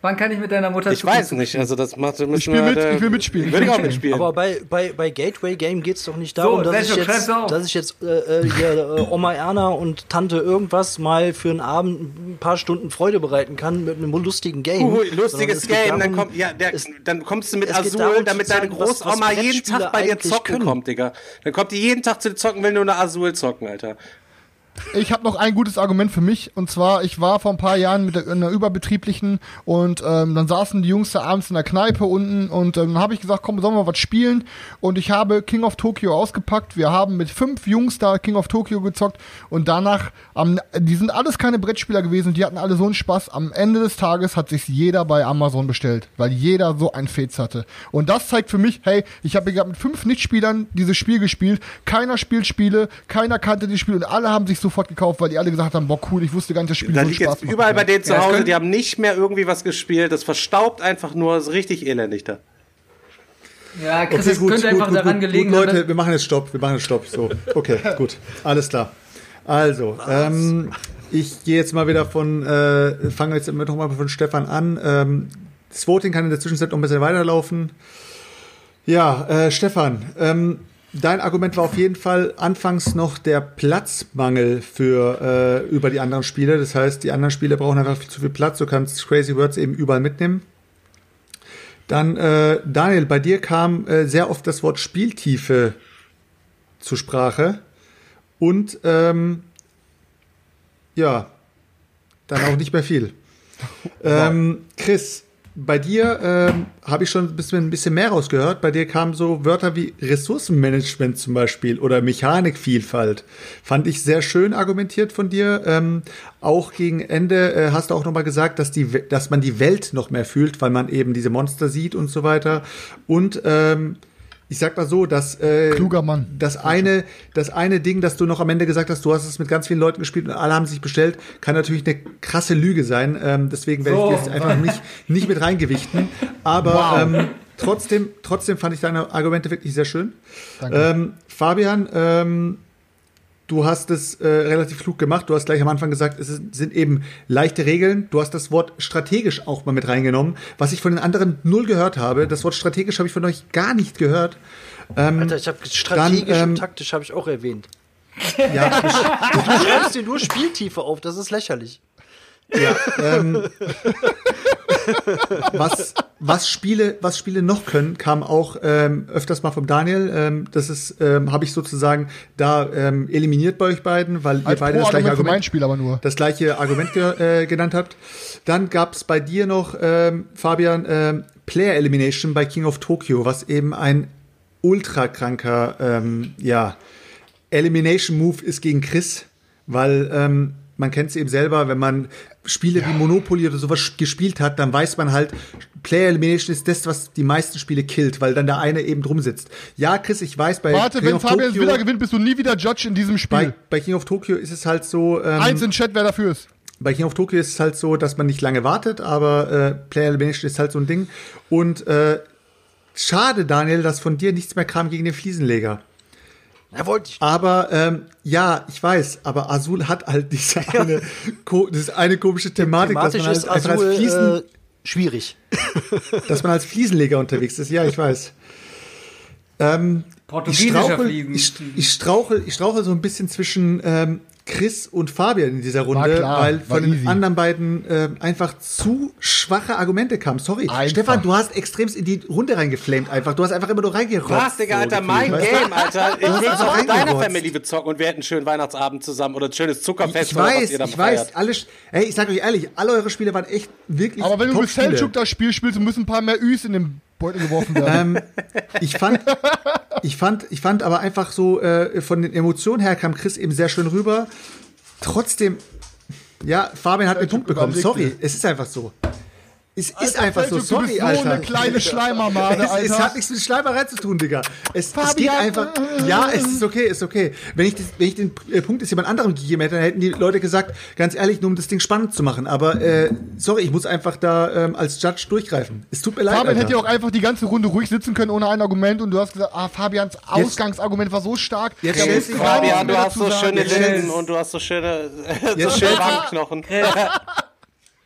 Wann kann ich mit deiner Mutter Ich Zug weiß Zug nicht, also das macht, müssen spiel mit, ich will mitspielen. Ich auch mitspielen. Aber bei, bei, bei Gateway Game geht's doch nicht darum, So, dass, ich jetzt, dass ich jetzt äh, äh, hier, äh, Oma Erna und Tante irgendwas mal für einen Abend ein paar Stunden Freude bereiten kann mit einem lustigen Game. Sondern lustiges es geht Game, dann, darum, kommt, ja, der, es- dann kommst du mit es geht Azul, darum, damit deine Großoma jeden Tag bei dir zocken können. kommt, Digga. Dann kommt die jeden Tag zu dir zocken, will nur eine Azul zocken, Alter. Ich habe noch ein gutes Argument für mich und zwar, ich war vor ein paar Jahren mit einer überbetrieblichen und ähm, dann saßen die Jungs da abends in der Kneipe unten und ähm, dann habe ich gesagt, komm, sollen wir was spielen? Und ich habe King of Tokyo ausgepackt. Wir haben mit fünf Jungs da King of Tokyo gezockt und danach, am, die sind alles keine Brettspieler gewesen, die hatten alle so einen Spaß. Am Ende des Tages hat sich jeder bei Amazon bestellt, weil jeder so ein Fez hatte. Und das zeigt für mich, hey, ich habe mit fünf Nichtspielern dieses Spiel gespielt, keiner spielt Spiele, keiner kannte die Spiele und alle haben sich sofort gekauft, weil die alle gesagt haben, boah cool, ich wusste gar nicht, das Spiel Da so liegt Spaß jetzt macht. überall bei denen zu Hause, die haben nicht mehr irgendwie was gespielt, das verstaubt einfach nur, ist richtig elendig da. Ja, Chris, es könnte einfach daran gelegen gut. Leute, wir machen jetzt Stopp, wir machen jetzt Stopp. So, okay, gut, alles klar. Also, ähm, ich gehe jetzt mal wieder von, äh, fange jetzt immer noch mal von Stefan an. Ähm, das Voting kann in der Zwischenzeit noch ein bisschen weiterlaufen. Ja, äh, Stefan, ähm, dein Argument war auf jeden Fall anfangs noch der Platzmangel für äh, über die anderen Spiele. Das heißt, die anderen Spiele brauchen einfach viel zu viel Platz. Du kannst Crazy Words eben überall mitnehmen. Dann, äh, Daniel, bei dir kam äh, sehr oft das Wort Spieltiefe zur Sprache. Und ähm, ja, dann auch nicht mehr viel. Ähm, Chris, bei dir ähm, habe ich schon ein bisschen, ein bisschen mehr rausgehört. Bei dir kamen so Wörter wie Ressourcenmanagement zum Beispiel oder Mechanikvielfalt. Fand ich sehr schön argumentiert von dir. Ähm, auch gegen Ende äh, hast du auch nochmal gesagt, dass, die, dass man die Welt noch mehr fühlt, weil man eben diese Monster sieht und so weiter. Und ähm, ich sag mal so, dass äh, Kluger Mann. das eine, das eine Ding, das du noch am Ende gesagt hast, du hast es mit ganz vielen Leuten gespielt und alle haben sich bestellt, kann natürlich eine krasse Lüge sein. Ähm, deswegen werde So. ich das einfach nicht, nicht mit reingewichten. Aber Wow. ähm, trotzdem, trotzdem fand ich deine Argumente wirklich sehr schön. Danke. Ähm, Fabian, ähm, du hast es äh, relativ klug gemacht. Du hast gleich am Anfang gesagt, es sind eben leichte Regeln. Du hast das Wort strategisch auch mal mit reingenommen, was ich von den anderen null gehört habe. Das Wort strategisch habe ich von euch gar nicht gehört. Ähm, Alter, ich habe strategisch dann, ähm, und taktisch habe ich auch erwähnt. ja, Du schreibst dir nur Spieltiefe auf, das ist lächerlich. Ja, ähm, was, was, Spiele, was Spiele noch können, kam auch ähm, öfters mal vom Daniel. Ähm, das ist, ähm, habe ich sozusagen da ähm, eliminiert bei euch beiden, weil ihr Als beide das gleiche Argument, Spiel aber nur. das gleiche Argument ge äh, genannt habt. Dann gab es bei dir noch, ähm, Fabian, ähm, Player Elimination bei King of Tokyo, was eben ein ultra kranker, ähm, ja, Elimination Move ist gegen Chris, weil ähm, man kennt es eben selber, wenn man Spiele wie Monopoly oder sowas gespielt hat, dann weiß man halt, Player Elimination ist das, was die meisten Spiele killt, weil dann der eine eben drum sitzt. Ja, Chris, ich weiß, bei Warte, King wenn of Fabian Tokyo, wieder gewinnt, bist du nie wieder Judge in diesem Spiel. bei, bei King of Tokyo ist es halt so, ähm, Eins in Chat, wer dafür ist. bei King of Tokyo ist es halt so, dass man nicht lange wartet, aber äh, Player Elimination ist halt so ein Ding. Und äh, schade, Daniel, dass von dir nichts mehr kam gegen den Fliesenleger. Ja, wollte ich. Aber ähm, ja, ich weiß, aber Azul hat halt diese eine, ko das ist eine komische Thematik, dass man, ist als, Azul als Fliesen, äh, schwierig. dass man als Fliesenleger unterwegs ist. Ja, ich weiß. Ähm, ich Portugiesischer strauchel, Fliesen. ich, ich strauchel, ich strauchel so ein bisschen zwischen ähm, Chris und Fabian in dieser Runde, klar, weil von den easy. anderen beiden ähm, einfach zu schwache Argumente kamen. Sorry, Einfach. Stefan, du hast extremst in die Runde reingeflamed einfach. Du hast einfach immer nur reingerotzt. Was, Digga, so Alter, gefühlt, mein? Game, Alter. Ich will einfach auch mit deiner. Family bezocken und wir hätten einen schönen Weihnachtsabend zusammen oder ein schönes Zuckerfest Ich oder was weiß, ich weiß, feiert. alles. Hey, ich sag euch ehrlich, alle eure Spiele waren echt wirklich. Aber wenn du mit. Selchuk das Spiel spielst, müssen ein paar mehr Üs in den Beutel geworfen werden. ähm, ich fand, ich fand, ich fand aber einfach so äh, von den Emotionen her kam Chris eben sehr schön rüber. Trotzdem, ja, Fabian hat einen Punkt bekommen. Sorry, dir. es ist einfach so. Es ist Alter, einfach so. Sorry, bist so Alter. eine kleine Schleimermade, es, es Alter. hat nichts mit Schleimerei zu tun, Digga. Es, es geht einfach. Ja, es ist okay, ist okay. Wenn ich, das, wenn ich den äh, Punkt jetzt jemand anderem gegeben hätte, dann hätten die Leute gesagt, ganz ehrlich, nur um das Ding spannend zu machen. Aber äh, sorry, ich muss einfach da ähm, als Judge durchgreifen. Es tut mir leid. Fabian Alter. hätte ja auch einfach die ganze Runde ruhig sitzen können ohne ein Argument und du hast gesagt, ah, Fabians Ausgangsargument war so stark. Jetzt stellst Fabian, du hast so schöne Jetzt Lippen und du hast so schöne, so Jetzt schöne Wangenknochen.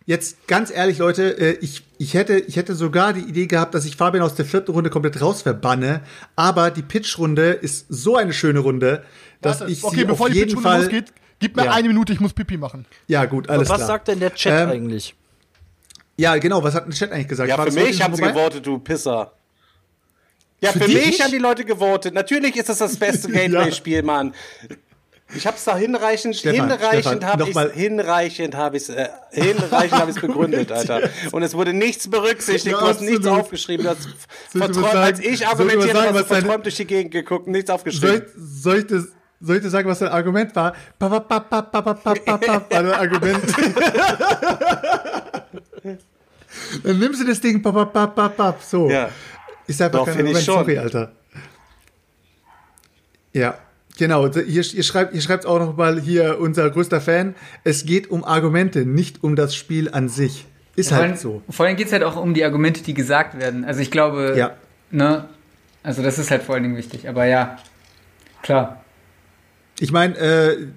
Jetzt ganz ehrlich, Leute, äh, ich, ich, hätte, ich hätte sogar die Idee gehabt, dass ich Fabian aus der vierten Runde komplett rausverbanne. Aber die Pitch-Runde ist so eine schöne Runde, dass Warte, ich okay, sie bevor auf die jeden Pitchrunde Fall. losgeht, gib mir Ja. eine Minute, ich muss Pipi machen. Ja, gut, alles Was klar. sagt denn der Chat Ähm, eigentlich? Ja, genau, was hat denn der Chat eigentlich gesagt? Ja, War für mich haben sie gewotet, du Pisser. Ja, Für für, mich haben die Leute gewotet. Natürlich ist das das beste Gateway-Spiel, Mann. Ich hab's da hinreichend, Stefan, hinreichend habe ich hinreichend habe ich äh, hinreichend habe ich begründet, Alter. Und es wurde nichts berücksichtigt, Ja, du hast nichts aufgeschrieben, du hast verträumt, als ich argumentiert habe, hast du verträumt durch die Gegend geguckt, nichts aufgeschrieben. soll, ich das, soll ich dir sagen, was dein Argument war? Pa, pa, pa, pa, pa, pa, pa, pa, pa, war dein Argument. Dann nimmst du das Ding, pa, pa, pa, pa, pa, so. Ja. Ist einfach Doch, kein Argument, sorry, Alter. Ja, genau. Hier, ihr schreibt, ihr schreibt auch noch mal hier unser größter Fan. Es geht um Argumente, nicht um das Spiel an sich. Ist Vor allem, halt so. vor allem geht es halt auch um die Argumente, die gesagt werden. Also ich glaube, Ja. ne, also das ist halt vor allen Dingen wichtig. Aber ja, klar. Ich meine, äh,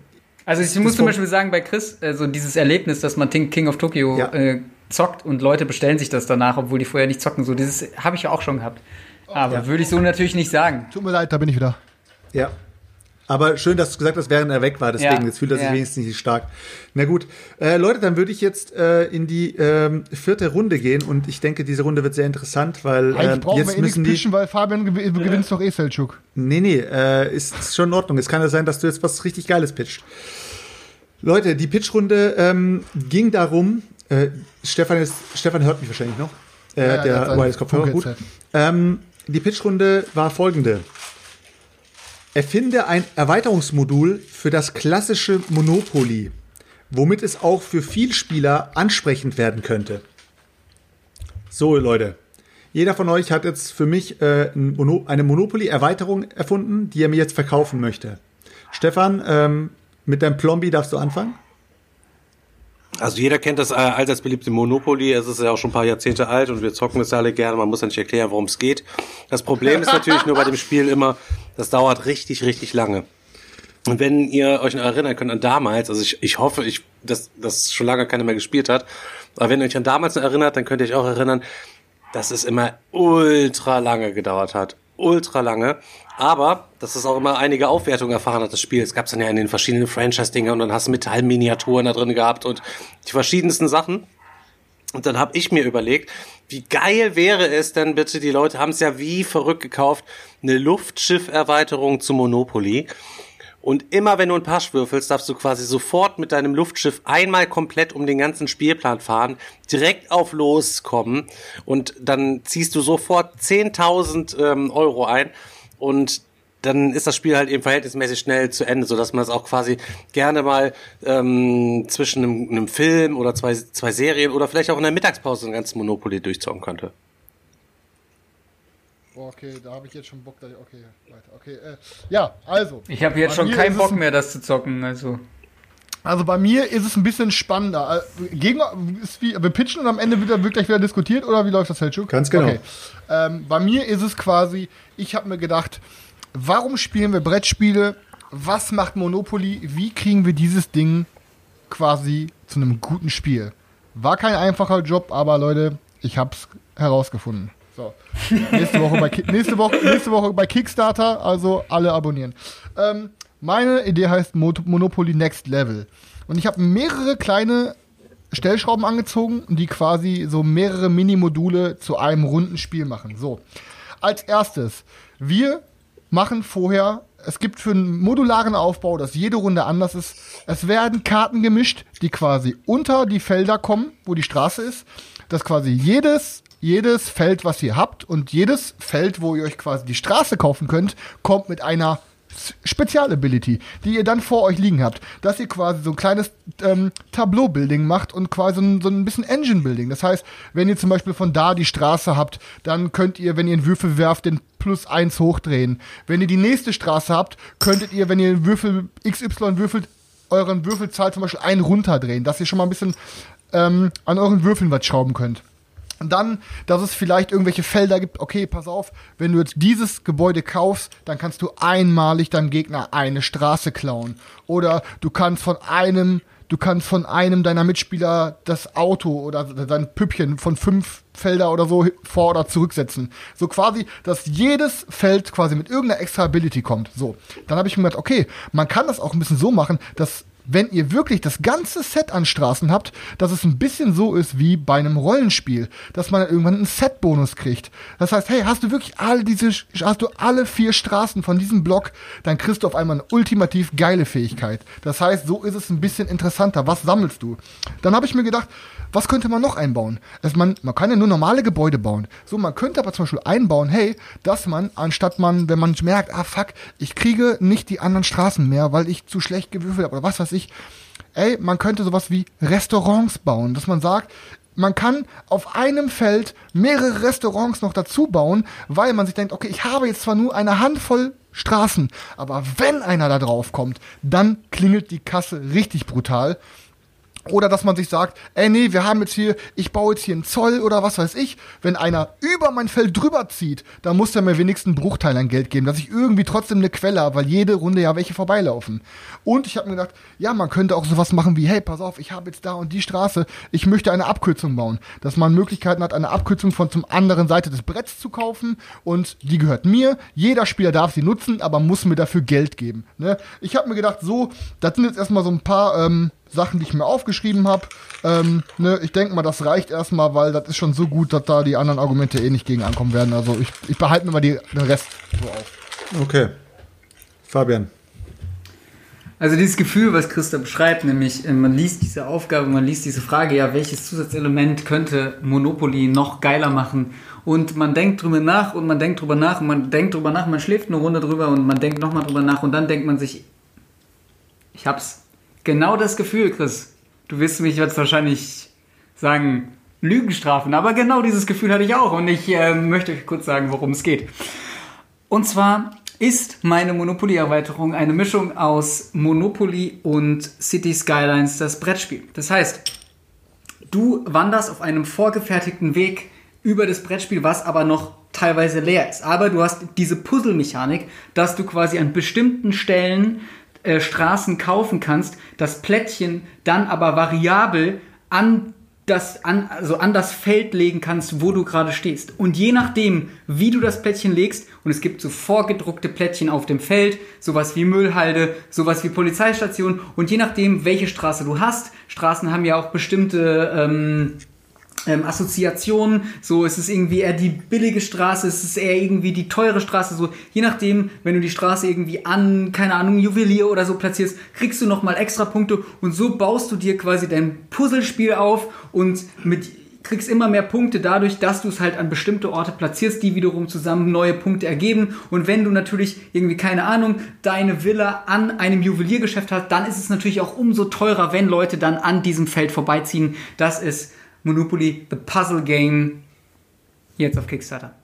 Also ich muss zum Beispiel sagen, bei Chris, so dieses Erlebnis, dass man King King of Tokyo Ja. äh, zockt und Leute bestellen sich das danach, obwohl die vorher nicht zocken, so dieses habe ich ja auch schon gehabt. Aber Ja. würde ich so natürlich nicht sagen. Tut mir leid, da bin ich wieder. Ja. Aber schön, dass du gesagt hast, während er weg war. Deswegen, Ja, jetzt fühlt er sich ja. wenigstens nicht stark. Na gut. Äh, Leute, dann würde ich jetzt äh, in die ähm, vierte Runde gehen und ich denke, diese Runde wird sehr interessant, weil Eigentlich äh, brauchen wir jetzt eh nichts müssen die. pitchen, weil Fabian gew gewinnt doch eh Selchuk. Nee, nee, äh, ist, ist schon in Ordnung. Es kann ja sein, dass du jetzt was richtig Geiles pitcht. Leute, die Pitchrunde ähm, ging darum, äh, Stefan, ist, Stefan hört mich wahrscheinlich noch. Äh, Ja, der hat der sein Wireless Kopfhörer gut. Ähm, die Pitchrunde war folgende. Erfinde ein Erweiterungsmodul für das klassische Monopoly, womit es auch für Vielspieler ansprechend werden könnte. So, Leute. Jeder von euch hat jetzt für mich äh, eine Monopoly-Erweiterung erfunden, die er mir jetzt verkaufen möchte. Stefan, ähm, mit deinem Plombi darfst du anfangen. Also jeder kennt das äh, allseits beliebte Monopoly. Es ist ja auch schon ein paar Jahrzehnte alt und wir zocken es alle gerne. Man muss ja nicht erklären, worum es geht. Das Problem ist natürlich nur bei dem Spiel immer, das dauert richtig, richtig lange. Und wenn ihr euch noch erinnern könnt an damals, also ich, ich hoffe, ich, dass das schon lange keiner mehr gespielt hat, aber wenn ihr euch an damals noch erinnert, dann könnt ihr euch auch erinnern, dass es immer ultra lange gedauert hat. Ultra lange. Aber, dass es auch immer einige Aufwertungen erfahren hat, das Spiel. Es gab es dann ja in den verschiedenen Franchise-Dingern und dann hast du Metallminiaturen da drin gehabt und die verschiedensten Sachen. Und dann habe ich mir überlegt, wie geil wäre es denn bitte, die Leute haben es ja wie verrückt gekauft, eine Luftschifferweiterung zu Monopoly. Und immer wenn du einen Pasch würfelst, darfst du quasi sofort mit deinem Luftschiff einmal komplett um den ganzen Spielplan fahren, direkt auf loskommen und dann ziehst du sofort 10.000 ähm, Euro ein und dann ist das Spiel halt eben verhältnismäßig schnell zu Ende, so dass man es auch quasi gerne mal ähm, zwischen einem, einem Film oder zwei, zwei Serien oder vielleicht auch in der Mittagspause ein ganzes Monopoly durchzocken könnte. Oh, okay, da habe ich jetzt schon Bock. Da, okay, weiter. Okay, äh, ja, also. Ich habe jetzt schon keinen Bock mehr, das zu zocken. Also. Also bei mir ist es ein bisschen spannender. Äh, Gegen, ist wie, wir pitchen und am Ende wird, wird gleich wieder diskutiert oder wie läuft das, Selchuk? Ganz genau. Okay. Ähm, bei mir ist es quasi, ich habe mir gedacht, warum spielen wir Brettspiele? Was macht Monopoly? Wie kriegen wir dieses Ding quasi zu einem guten Spiel? War kein einfacher Job, aber Leute, ich hab's herausgefunden. So. nächste, Woche bei, Ki- nächste, Woche, nächste Woche bei Kickstarter, also alle abonnieren. Ähm, meine Idee heißt Mo Monopoly Next Level. Und ich habe mehrere kleine Stellschrauben angezogen, die quasi so mehrere Mini-Module zu einem runden Spiel machen. So. Als erstes, wir machen vorher, es gibt für einen modularen Aufbau, dass jede Runde anders ist, es werden Karten gemischt, die quasi unter die Felder kommen, wo die Straße ist, dass quasi jedes jedes Feld, was ihr habt und jedes Feld, wo ihr euch quasi die Straße kaufen könnt, kommt mit einer Spezialability, die ihr dann vor euch liegen habt, dass ihr quasi so ein kleines ähm, Tableau-Building macht und quasi so ein, so ein bisschen Engine-Building. Das heißt, wenn ihr zum Beispiel von da die Straße habt, dann könnt ihr, wenn ihr einen Würfel werft, den plus eins hochdrehen. Wenn ihr die nächste Straße habt, könntet ihr, wenn ihr einen Würfel XY würfelt, euren Würfelzahl zum Beispiel einen runterdrehen, dass ihr schon mal ein bisschen ähm, an euren Würfeln was schrauben könnt. Und dann, dass es vielleicht irgendwelche Felder gibt, okay, pass auf, wenn du jetzt dieses Gebäude kaufst, dann kannst du einmalig deinem Gegner eine Straße klauen. Oder du kannst von einem, du kannst von einem deiner Mitspieler das Auto oder sein Püppchen von fünf Felder oder so vor- oder zurücksetzen. So quasi, dass jedes Feld quasi mit irgendeiner extra Ability kommt. So. Dann habe ich mir gedacht, okay, man kann das auch ein bisschen so machen, dass wenn ihr wirklich das ganze Set an Straßen habt, dass es ein bisschen so ist wie bei einem Rollenspiel, dass man irgendwann einen Set-Bonus kriegt. Das heißt, hey, hast du wirklich alle diese, hast du alle vier Straßen von diesem Block, dann kriegst du auf einmal eine ultimativ geile Fähigkeit. Das heißt, so ist es ein bisschen interessanter. Was sammelst du? Dann habe ich mir gedacht, was könnte man noch einbauen? Also man, man kann ja nur normale Gebäude bauen. So, man könnte aber zum Beispiel einbauen, hey, dass man, anstatt man, wenn man merkt, ah fuck, ich kriege nicht die anderen Straßen mehr, weil ich zu schlecht gewürfelt habe oder was weiß ich, ey, man könnte sowas wie Restaurants bauen, dass man sagt, man kann auf einem Feld mehrere Restaurants noch dazu bauen, weil man sich denkt, okay, ich habe jetzt zwar nur eine Handvoll Straßen, aber wenn einer da drauf kommt, dann klingelt die Kasse richtig brutal. Oder dass man sich sagt, ey nee, wir haben jetzt hier, ich baue jetzt hier einen Zoll oder was weiß ich. Wenn einer über mein Feld drüber zieht, dann muss der mir wenigstens einen Bruchteil an Geld geben, dass ich irgendwie trotzdem eine Quelle habe, weil jede Runde ja welche vorbeilaufen. Und ich habe mir gedacht, ja, man könnte auch sowas machen wie, hey, pass auf, ich habe jetzt da und die Straße, ich möchte eine Abkürzung bauen. Dass man Möglichkeiten hat, eine Abkürzung von zum anderen Seite des Bretts zu kaufen und die gehört mir. Jeder Spieler darf sie nutzen, aber muss mir dafür Geld geben. Ne? Ich habe mir gedacht, so, das sind jetzt erstmal so ein paar ähm, Sachen, die ich mir aufgeschrieben habe. Ähm, ne, ich denke mal, das reicht erstmal, weil das ist schon so gut, dass da die anderen Argumente eh nicht gegen ankommen werden. Also ich, ich behalte mir mal die, den Rest so auf. Okay. Fabian. Also dieses Gefühl, was Christa beschreibt, nämlich äh, man liest diese Aufgabe, man liest diese Frage, ja, welches Zusatzelement könnte Monopoly noch geiler machen? Und man denkt drüber nach und man denkt drüber nach und man denkt drüber nach, man schläft eine Runde drüber und man denkt nochmal drüber nach und dann denkt man sich, ich hab's. Genau das Gefühl, Chris. Du wirst mich jetzt wahrscheinlich sagen, Lügen strafen, aber genau dieses Gefühl hatte ich auch und ich äh, möchte euch kurz sagen, worum es geht. Und zwar ist meine Monopoly-Erweiterung eine Mischung aus Monopoly und City Skylines, das Brettspiel. Das heißt, du wanderst auf einem vorgefertigten Weg über das Brettspiel, was aber noch teilweise leer ist. Aber du hast diese Puzzle-Mechanik, dass du quasi an bestimmten Stellen äh, Straßen kaufen kannst, das Plättchen dann aber variabel an das an, also an das Feld legen kannst, wo du gerade stehst. Und je nachdem, wie du das Plättchen legst, und es gibt so vorgedruckte Plättchen auf dem Feld, sowas wie Müllhalde, sowas wie Polizeistation, und je nachdem, welche Straße du hast, Straßen haben ja auch bestimmte ähm, ähm, Assoziationen, so ist es irgendwie eher die billige Straße, ist es eher irgendwie die teure Straße, so je nachdem, wenn du die Straße irgendwie an, keine Ahnung, Juwelier oder so platzierst, kriegst du nochmal extra Punkte und so baust du dir quasi dein Puzzlespiel auf und mit kriegst immer mehr Punkte dadurch, dass du es halt an bestimmte Orte platzierst, die wiederum zusammen neue Punkte ergeben. Und wenn du natürlich irgendwie, keine Ahnung, deine Villa an einem Juweliergeschäft hast, dann ist es natürlich auch umso teurer, wenn Leute dann an diesem Feld vorbeiziehen. Das ist Monopoly The Puzzle Game jetzt auf Kickstarter.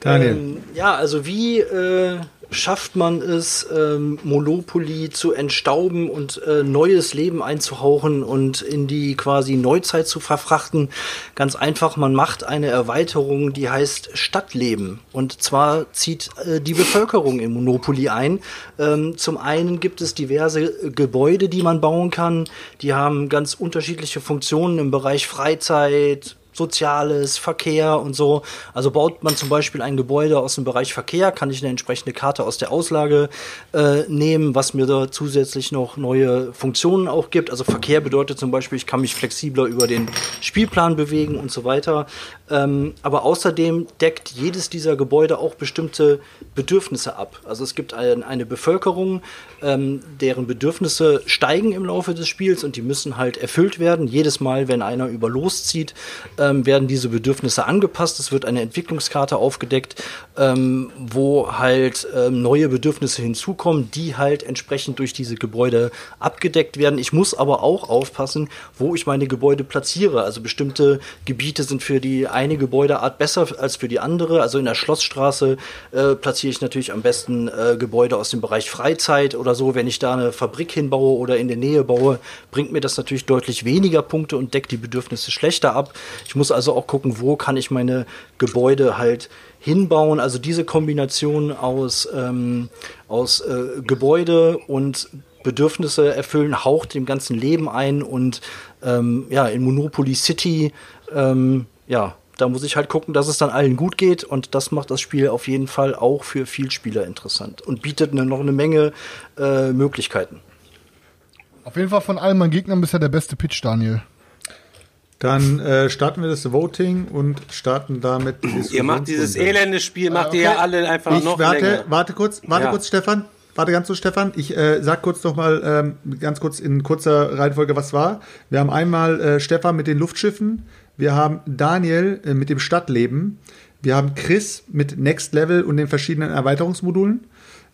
Daniel. Ähm, ja, also wie äh, schafft man es, ähm, Monopoly zu entstauben und äh, neues Leben einzuhauchen und in die quasi Neuzeit zu verfrachten? Ganz einfach, man macht eine Erweiterung, die heißt Stadtleben. Und zwar zieht äh, die Bevölkerung in Monopoly ein. Ähm, zum einen gibt es diverse Gebäude, die man bauen kann. Die haben ganz unterschiedliche Funktionen im Bereich Freizeit, Soziales, Verkehr und so. Also baut man zum Beispiel ein Gebäude aus dem Bereich Verkehr, kann ich eine entsprechende Karte aus der Auslage äh, nehmen, was mir da zusätzlich noch neue Funktionen auch gibt. Also Verkehr bedeutet zum Beispiel, ich kann mich flexibler über den Spielplan bewegen und so weiter. Ähm, aber außerdem deckt jedes dieser Gebäude auch bestimmte Bedürfnisse ab. Also es gibt ein, eine Bevölkerung, ähm, deren Bedürfnisse steigen im Laufe des Spiels und die müssen halt erfüllt werden. Jedes Mal, wenn einer über loszieht, ähm, werden diese Bedürfnisse angepasst. Es wird eine Entwicklungskarte aufgedeckt, ähm, wo halt ähm, neue Bedürfnisse hinzukommen, die halt entsprechend durch diese Gebäude abgedeckt werden. Ich muss aber auch aufpassen, wo ich meine Gebäude platziere. Also bestimmte Gebiete sind für die eine Gebäudeart besser als für die andere. Also in der Schlossstraße äh, platziere ich natürlich am besten äh, Gebäude aus dem Bereich Freizeit oder so. Wenn ich da eine Fabrik hinbaue oder in der Nähe baue, bringt mir das natürlich deutlich weniger Punkte und deckt die Bedürfnisse schlechter ab. Ich muss also auch gucken, wo kann ich meine Gebäude halt hinbauen. Also diese Kombination aus, ähm, aus äh, Gebäude und Bedürfnisse erfüllen, haucht dem ganzen Leben ein und ähm, ja, in Monopoly City, ähm, ja, da muss ich halt gucken, dass es dann allen gut geht und das macht das Spiel auf jeden Fall auch für Vielspieler interessant und bietet ne, noch eine Menge äh, Möglichkeiten. Auf jeden Fall von allen meinen Gegnern bisher der beste Pitch, Daniel. Dann äh, starten wir das Voting und starten damit. Ihr macht dieses elende Spiel, macht okay. ihr ja alle einfach Ich noch warte, länger. warte kurz, warte Ja. kurz, Stefan. Warte ganz kurz, Stefan. Ich äh, sag kurz noch mal ähm, ganz kurz in kurzer Reihenfolge, was war. Wir haben einmal äh, Stefan mit den Luftschiffen. Wir haben Daniel äh, mit dem Stadtleben. Wir haben Chris mit Next Level und den verschiedenen Erweiterungsmodulen.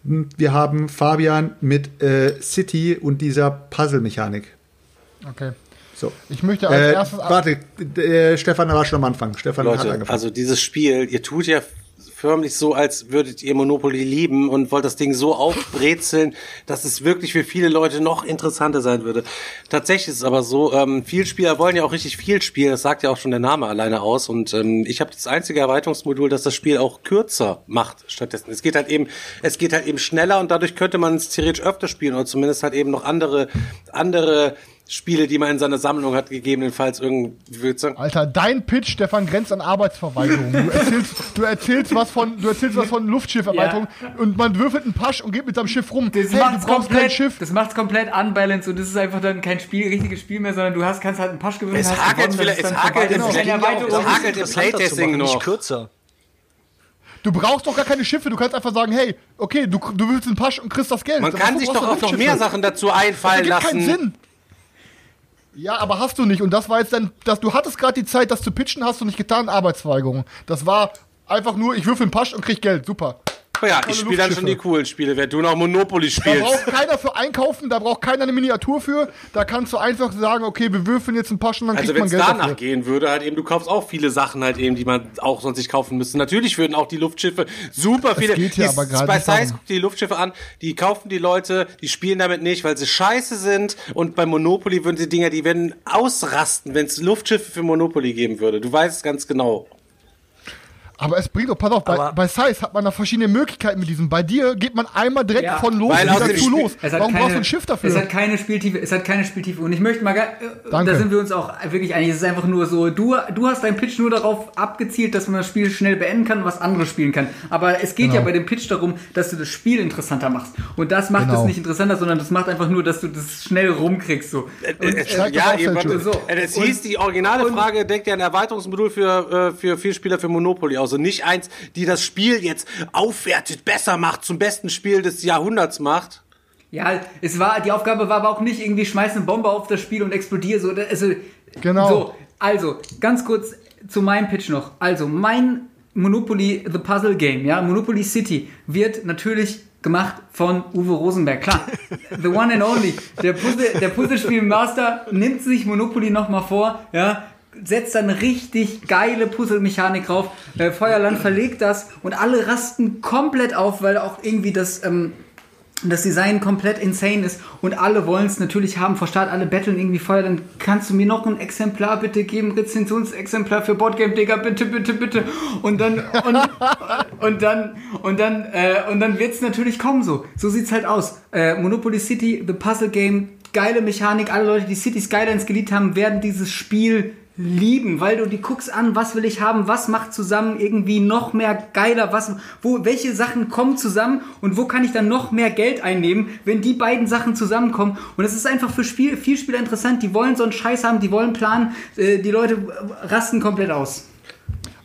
Und wir haben Fabian mit äh, City und dieser Puzzle-Mechanik. Okay. So. Ich möchte als Äh, erstes. warte, äh, Stefan war schon am Anfang. Stefan hat Leute, angefangen. also dieses Spiel, ihr tut ja förmlich so, als würdet ihr Monopoly lieben und wollt das Ding so aufbrezeln, dass es wirklich für viele Leute noch interessanter sein würde. Tatsächlich ist es aber so, ähm, Vielspieler wollen ja auch richtig viel spielen, das sagt ja auch schon der Name alleine aus und ähm, ich habe das einzige Erweiterungsmodul, das das Spiel auch kürzer macht stattdessen. Es geht halt eben, es geht halt eben schneller und dadurch könnte man es theoretisch öfter spielen oder zumindest halt eben noch andere, andere Spiele, die man in seiner Sammlung hat, gegebenenfalls irgendwie, würde sagen, Alter, dein Pitch, Stefan, grenzt an Arbeitsverweigerung. Du erzählst, du erzählst was von, du erzählst was von Luftschifferweiterung und man würfelt einen Pasch und geht mit seinem Schiff rum. Das hey, du macht's brauchst kein komplett, Schiff. das macht's komplett unbalanced und das ist einfach dann kein Spiel, richtiges Spiel mehr, sondern du hast, kannst halt einen Pasch gewinnen. Es hast hakelt gewonnen, vielleicht- das ist es dann hakelt Das auch. Es hakelt im Playtesting machen, nicht noch. kürzer. Du brauchst doch gar keine Schiffe, du kannst einfach sagen, hey, okay, du, du willst einen Pasch und kriegst das Geld. man Dafür kann sich doch auch noch mehr Sachen dazu einfallen Das ergibt lassen. keinen Sinn. Ja, aber hast du nicht. Und das war jetzt dann, dass du hattest gerade die Zeit, das zu pitchen, hast du nicht getan, Arbeitsverweigerung. Das war einfach nur, ich würfel einen Pasch und krieg Geld. Super. Oh ja, ich spiele dann schon die coolen Spiele, wenn du noch Monopoly Da spielst. braucht keiner für einkaufen, da braucht keiner eine Miniatur für. Da kannst du einfach sagen, okay, wir würfeln jetzt einen Pasch und dann Also kriegt wenn man es Geld danach dafür. gehen würde, halt eben, du kaufst auch viele Sachen halt eben, die man auch sonst nicht kaufen müsste. Natürlich würden auch die Luftschiffe super viele. geht ja die, aber gerade bei Size guck dir die Luftschiffe an, die kaufen die Leute, die spielen damit nicht, weil sie scheiße sind. Und bei Monopoly würden die Dinger, die werden ausrasten, wenn es Luftschiffe für Monopoly geben würde. Du weißt es ganz genau. Aber es bringt doch, pass auf, bei, bei Size hat man da verschiedene Möglichkeiten mit diesem. Bei dir geht man einmal direkt Ja. von los Weil und wieder zu Spiel- los. Es hat Warum keine, brauchst du ein Schiff dafür? Es hat keine Spieltiefe, es hat keine Spieltiefe. Und ich möchte mal, äh, Danke. da sind wir uns auch wirklich einig, es ist einfach nur so, du, du hast deinen Pitch nur darauf abgezielt, dass man das Spiel schnell beenden kann, was andere spielen kann. Aber es geht Genau. ja bei dem Pitch darum, dass du das Spiel interessanter machst. Und das macht Genau. es nicht interessanter, sondern das macht einfach nur, dass du das schnell rumkriegst. So. Äh, ja, das ihr auf, warte, Sergio. So. äh, es Und- hieß, die originale und- Frage deckt ja ein Erweiterungsmodul für, äh, für vier Spieler für Monopoly aus und nicht eins, die das Spiel jetzt aufwertet, besser macht, zum besten Spiel des Jahrhunderts macht. Ja, es war, die Aufgabe war aber auch nicht irgendwie schmeiß eine Bombe auf das Spiel und explodier so. Also, Genau. So, also, ganz kurz zu meinem Pitch noch. Also, mein Monopoly The Puzzle Game, ja, Monopoly City, wird natürlich gemacht von Uwe Rosenberg. Klar, the one and only. Der, Puzzle, der Puzzlespiel-Master nimmt sich Monopoly nochmal vor, ja, setzt dann richtig geile Puzzle-Mechanik drauf. Äh, Feuerland verlegt das und alle rasten komplett auf, weil auch irgendwie das, ähm, das Design komplett insane ist und alle wollen es natürlich haben. Vor Start alle betteln irgendwie Feuer. Dann kannst du mir noch ein Exemplar bitte geben, Rezensionsexemplar für Boardgame Digger, bitte, bitte, bitte. Und dann und, und dann und dann äh, und dann wird's natürlich kommen so. So sieht's halt aus. Äh, Monopoly City, The Puzzle Game, geile Mechanik. Alle Leute, die City Skylines geliebt haben, werden dieses Spiel lieben, weil du die guckst an, was will ich haben, was macht zusammen irgendwie noch mehr geiler, was, wo, welche Sachen kommen zusammen und wo kann ich dann noch mehr Geld einnehmen, wenn die beiden Sachen zusammenkommen. Und es ist einfach für Spiel, viel Spieler interessant, die wollen so einen Scheiß haben, die wollen planen, äh, die Leute rasten komplett aus.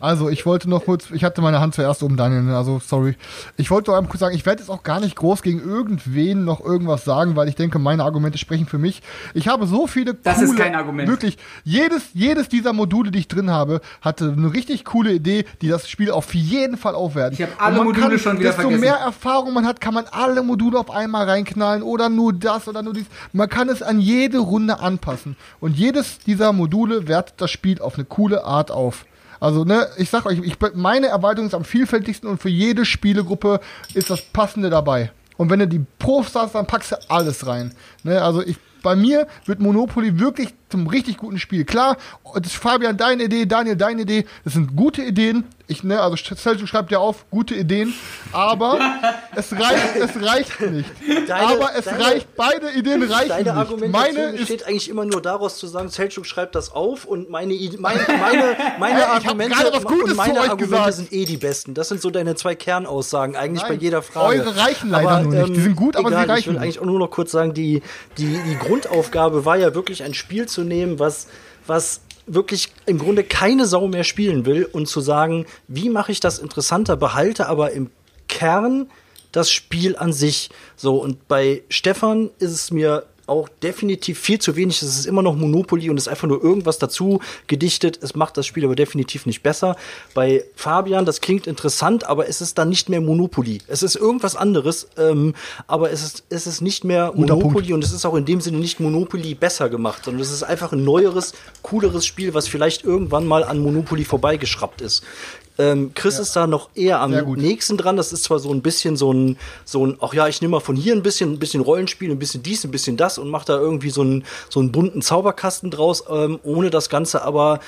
Also, ich wollte noch kurz, ich hatte meine Hand zuerst oben, Daniel, ne, also sorry. Ich wollte noch einmal kurz sagen, ich werde jetzt auch gar nicht groß gegen irgendwen noch irgendwas sagen, weil ich denke, meine Argumente sprechen für mich. Ich habe so viele Das ist kein Argument. Wirklich, jedes, jedes dieser Module, die ich drin habe, hatte eine richtig coole Idee, die das Spiel auf jeden Fall aufwerten. Ich habe alle Module schon wieder desto vergessen. mehr Erfahrung man hat, kann man alle Module auf einmal reinknallen oder nur das oder nur dies. Man kann es an jede Runde anpassen. Und jedes dieser Module wertet das Spiel auf eine coole Art auf. Also, ne, ich sag euch, ich, meine Erweiterung ist am vielfältigsten und für jede Spielegruppe ist das Passende dabei. Und wenn du die Profs hast, dann packst du alles rein. Ne, also ich, bei mir wird Monopoly wirklich zum richtig guten Spiel. Klar, das ist Fabian deine Idee, Daniel deine Idee, das sind gute Ideen. Ich, ne, also Celso schreibt ja auf, gute Ideen, aber es reicht, es reicht nicht. Deine- aber es deine- reicht, beide Ideen reichen Deine nicht. Argumentation Meine ist besteht eigentlich immer nur daraus zu sagen, Selchuk schreibt das auf und meine, meine, meine, meine hab Argumente, und meine Argumente gesagt. sind eh die besten. Das sind so deine zwei Kernaussagen eigentlich Nein, bei jeder Frage. eure reichen leider nur nicht. Die sind gut, aber sie egal, Ich reichen will nicht. eigentlich auch nur noch kurz sagen, die, die, die Grundaufgabe war ja wirklich ein Spiel zu nehmen, was, was wirklich im Grunde keine Sau mehr spielen will und zu sagen, wie mache ich das interessanter, behalte aber im Kern das Spiel an sich. So, und bei Stefan ist es mir auch definitiv viel zu wenig. Es ist immer noch Monopoly und es ist einfach nur irgendwas dazu gedichtet. Es macht das Spiel aber definitiv nicht besser. Bei Fabian, das klingt interessant, aber es ist dann nicht mehr Monopoly. Es ist irgendwas anderes, ähm, aber es ist, es ist nicht mehr Monopoly und es ist auch in dem Sinne nicht Monopoly besser gemacht, sondern es ist einfach ein neueres, cooleres Spiel, was vielleicht irgendwann mal an Monopoly vorbeigeschraubt ist. Ähm, Chris ist da noch eher am nächsten dran. Das ist zwar so ein bisschen so ein, so ein, ach ja, ich nehme mal von hier ein bisschen, ein bisschen Rollenspiel, ein bisschen dies, ein bisschen das und mache da irgendwie so einen, so einen bunten Zauberkasten draus, ähm, ohne das Ganze aber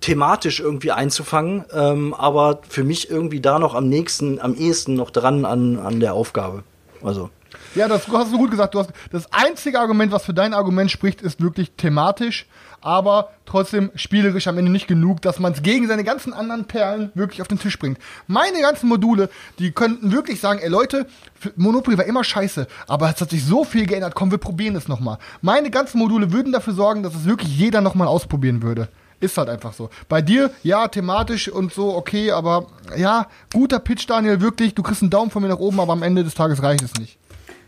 thematisch irgendwie einzufangen. Ähm, aber für mich irgendwie da noch am nächsten, am ehesten noch dran an, an der Aufgabe. Also. Ja, das hast du gut gesagt. Du hast, das einzige Argument, was für dein Argument spricht, ist wirklich thematisch, aber trotzdem spielerisch am Ende nicht genug, dass man es gegen seine ganzen anderen Perlen wirklich auf den Tisch bringt. Meine ganzen Module, die könnten wirklich sagen, ey Leute, Monopoly war immer scheiße, aber es hat sich so viel geändert, komm, wir probieren es nochmal. Meine ganzen Module würden dafür sorgen, dass es wirklich jeder nochmal ausprobieren würde. Ist halt einfach so. Bei dir, ja, thematisch und so, okay, aber ja, guter Pitch, Daniel, wirklich, du kriegst einen Daumen von mir nach oben, aber am Ende des Tages reicht es nicht.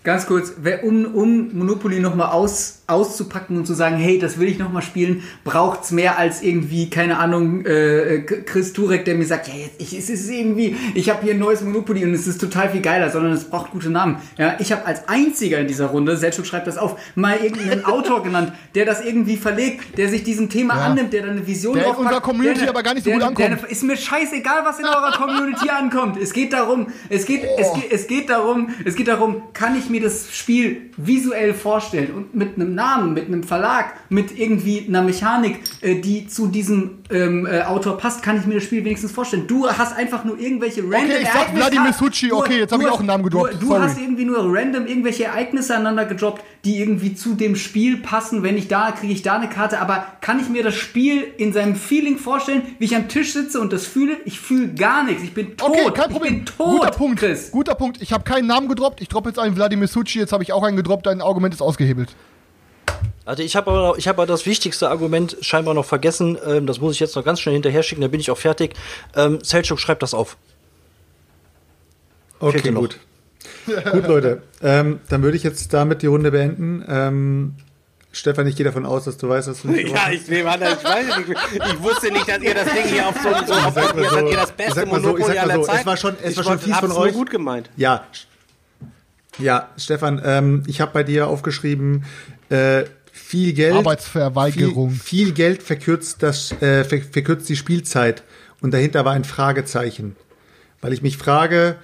Ganz kurz, um, um Monopoly nochmal aus, auszupacken und zu sagen, hey, das will ich nochmal spielen, braucht's mehr als irgendwie, keine Ahnung, äh, Chris Turek, der mir sagt, ja, jetzt, ich, es ist irgendwie, ich habe hier ein neues Monopoly und es ist total viel geiler, sondern es braucht gute Namen. Ja, ich habe als einziger in dieser Runde, Selchuk schreibt das auf, mal irgendeinen Autor genannt, der das irgendwie verlegt, der sich diesem Thema Ja. annimmt, der dann eine Vision Der in draufpackt, unserer Community der, aber gar nicht so der, gut ankommt. Der, ist mir scheißegal, was in eurer Community ankommt. Es geht darum, es geht, es geht, es geht darum, es geht darum, kann ich ich mir das Spiel visuell vorstellen und mit einem Namen, mit einem Verlag, mit irgendwie einer Mechanik, äh, die zu diesem ähm, äh, Autor passt, kann ich mir das Spiel wenigstens vorstellen. Du hast einfach nur irgendwelche random ich sag Vladimir Succi, Du- okay, jetzt hab du ich auch hast- einen Namen gedroppt, Du, du sorry. hast irgendwie nur random irgendwelche Ereignisse aneinander gedroppt, die irgendwie zu dem Spiel passen. Wenn ich da, kriege ich da eine Karte. Aber kann ich mir das Spiel in seinem Feeling vorstellen, wie ich am Tisch sitze und das fühle? Ich fühle gar nichts. Ich bin tot. Okay, kein Ich Problem. bin tot, Guter Punkt. Chris. Guter Punkt. Ich habe keinen Namen gedroppt. Ich droppe jetzt einen Wladimir Succi. Jetzt habe ich auch einen gedroppt. Dein Argument ist ausgehebelt. Also ich habe aber, ich habe aber das wichtigste Argument scheinbar noch vergessen. Ähm, das muss ich jetzt noch ganz schnell hinterher schicken, dann bin ich auch fertig. Ähm, Selchuk, schreibt das auf. Okay, Fehlte noch. gut. gut, Leute. Ähm, dann würde ich jetzt damit die Runde beenden. Ähm, Stefan, ich gehe davon aus, dass du weißt, was du nicht Ja, ich nehme an, ich weiß es nicht. Ich wusste nicht, dass ihr das Ding hier auf so, so auf so, seid ihr das beste mal so, aller so, es Zeiten. war schon- es ich war schon fies von euch. gut gemeint. Ja. Ja, Stefan, ähm, ich habe bei dir aufgeschrieben, äh, viel Geld. Arbeitsverweigerung. Viel, viel Geld verkürzt, das, äh, ver verkürzt die Spielzeit. Und dahinter war ein Fragezeichen. Weil ich mich frage,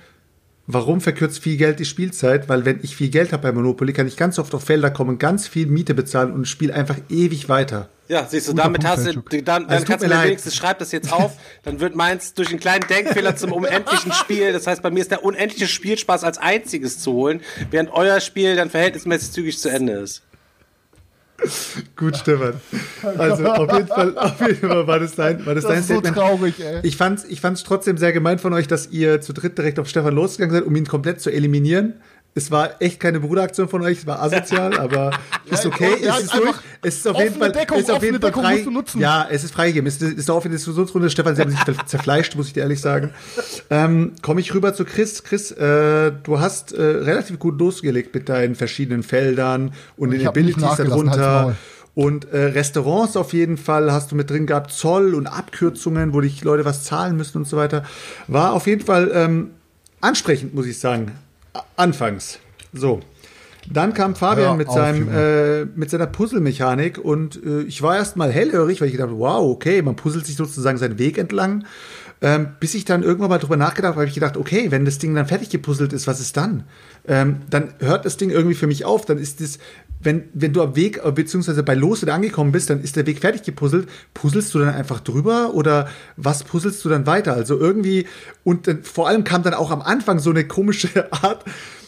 warum verkürzt viel Geld die Spielzeit? Weil wenn ich viel Geld habe bei Monopoly, kann ich ganz oft auf Felder kommen, ganz viel Miete bezahlen und spiele einfach ewig weiter. Ja, siehst du, Guter damit Punkt, hast du, dann, dann Also, kannst du mir wenigstens, schreib das jetzt auf, dann wird meins durch einen kleinen Denkfehler zum unendlichen Spiel. Das heißt, bei mir ist der unendliche Spielspaß als einziges zu holen, während euer Spiel dann verhältnismäßig zügig zu Ende ist. Gut, Stefan. Also auf jeden Fall, auf jeden Fall war das dein, war das, Das dein ist so Statement. traurig, ey. Ich fand's, ich fand's trotzdem sehr gemein von euch, dass ihr zu dritt direkt auf Stefan losgegangen seid, um ihn komplett zu eliminieren. Es war echt keine Bruderaktion von euch, es war asozial, aber ist okay. ja, es ist durch. Es ist auf jeden offene Fall, Deckung, ist auf jeden offene Fall frei. Ja, es ist freigegeben. Es ist, ist auch in der Diskussionsrunde. Stefan, Sie haben sich zerfleischt, muss ich dir ehrlich sagen. Ähm, Komme ich rüber zu Chris. Chris, äh, du hast äh, relativ gut losgelegt mit deinen verschiedenen Feldern und den Abilities darunter. Und äh, Restaurants auf jeden Fall hast du mit drin gehabt, Zoll und Abkürzungen, wo dich Leute was zahlen müssen und so weiter. War auf jeden Fall ähm, ansprechend, muss ich sagen. Anfangs. So. Dann kam Fabian Hör mit, seinem, äh, mit seiner Puzzlemechanik und äh, ich war erst mal hellhörig, weil ich gedacht habe, wow, okay, man puzzelt sich sozusagen seinen Weg entlang. Ähm, bis ich dann irgendwann mal drüber nachgedacht habe, habe ich gedacht, okay, wenn das Ding dann fertig gepuzzelt ist, was ist dann? Ähm, dann hört das Ding irgendwie für mich auf. Dann ist es, wenn, wenn du am Weg, äh, beziehungsweise bei Los wieder angekommen bist, dann ist der Weg fertig gepuzzelt. Puzzelst du dann einfach drüber oder was puzzelst du dann weiter? Also irgendwie, und dann, vor allem kam dann auch am Anfang so eine komische Art,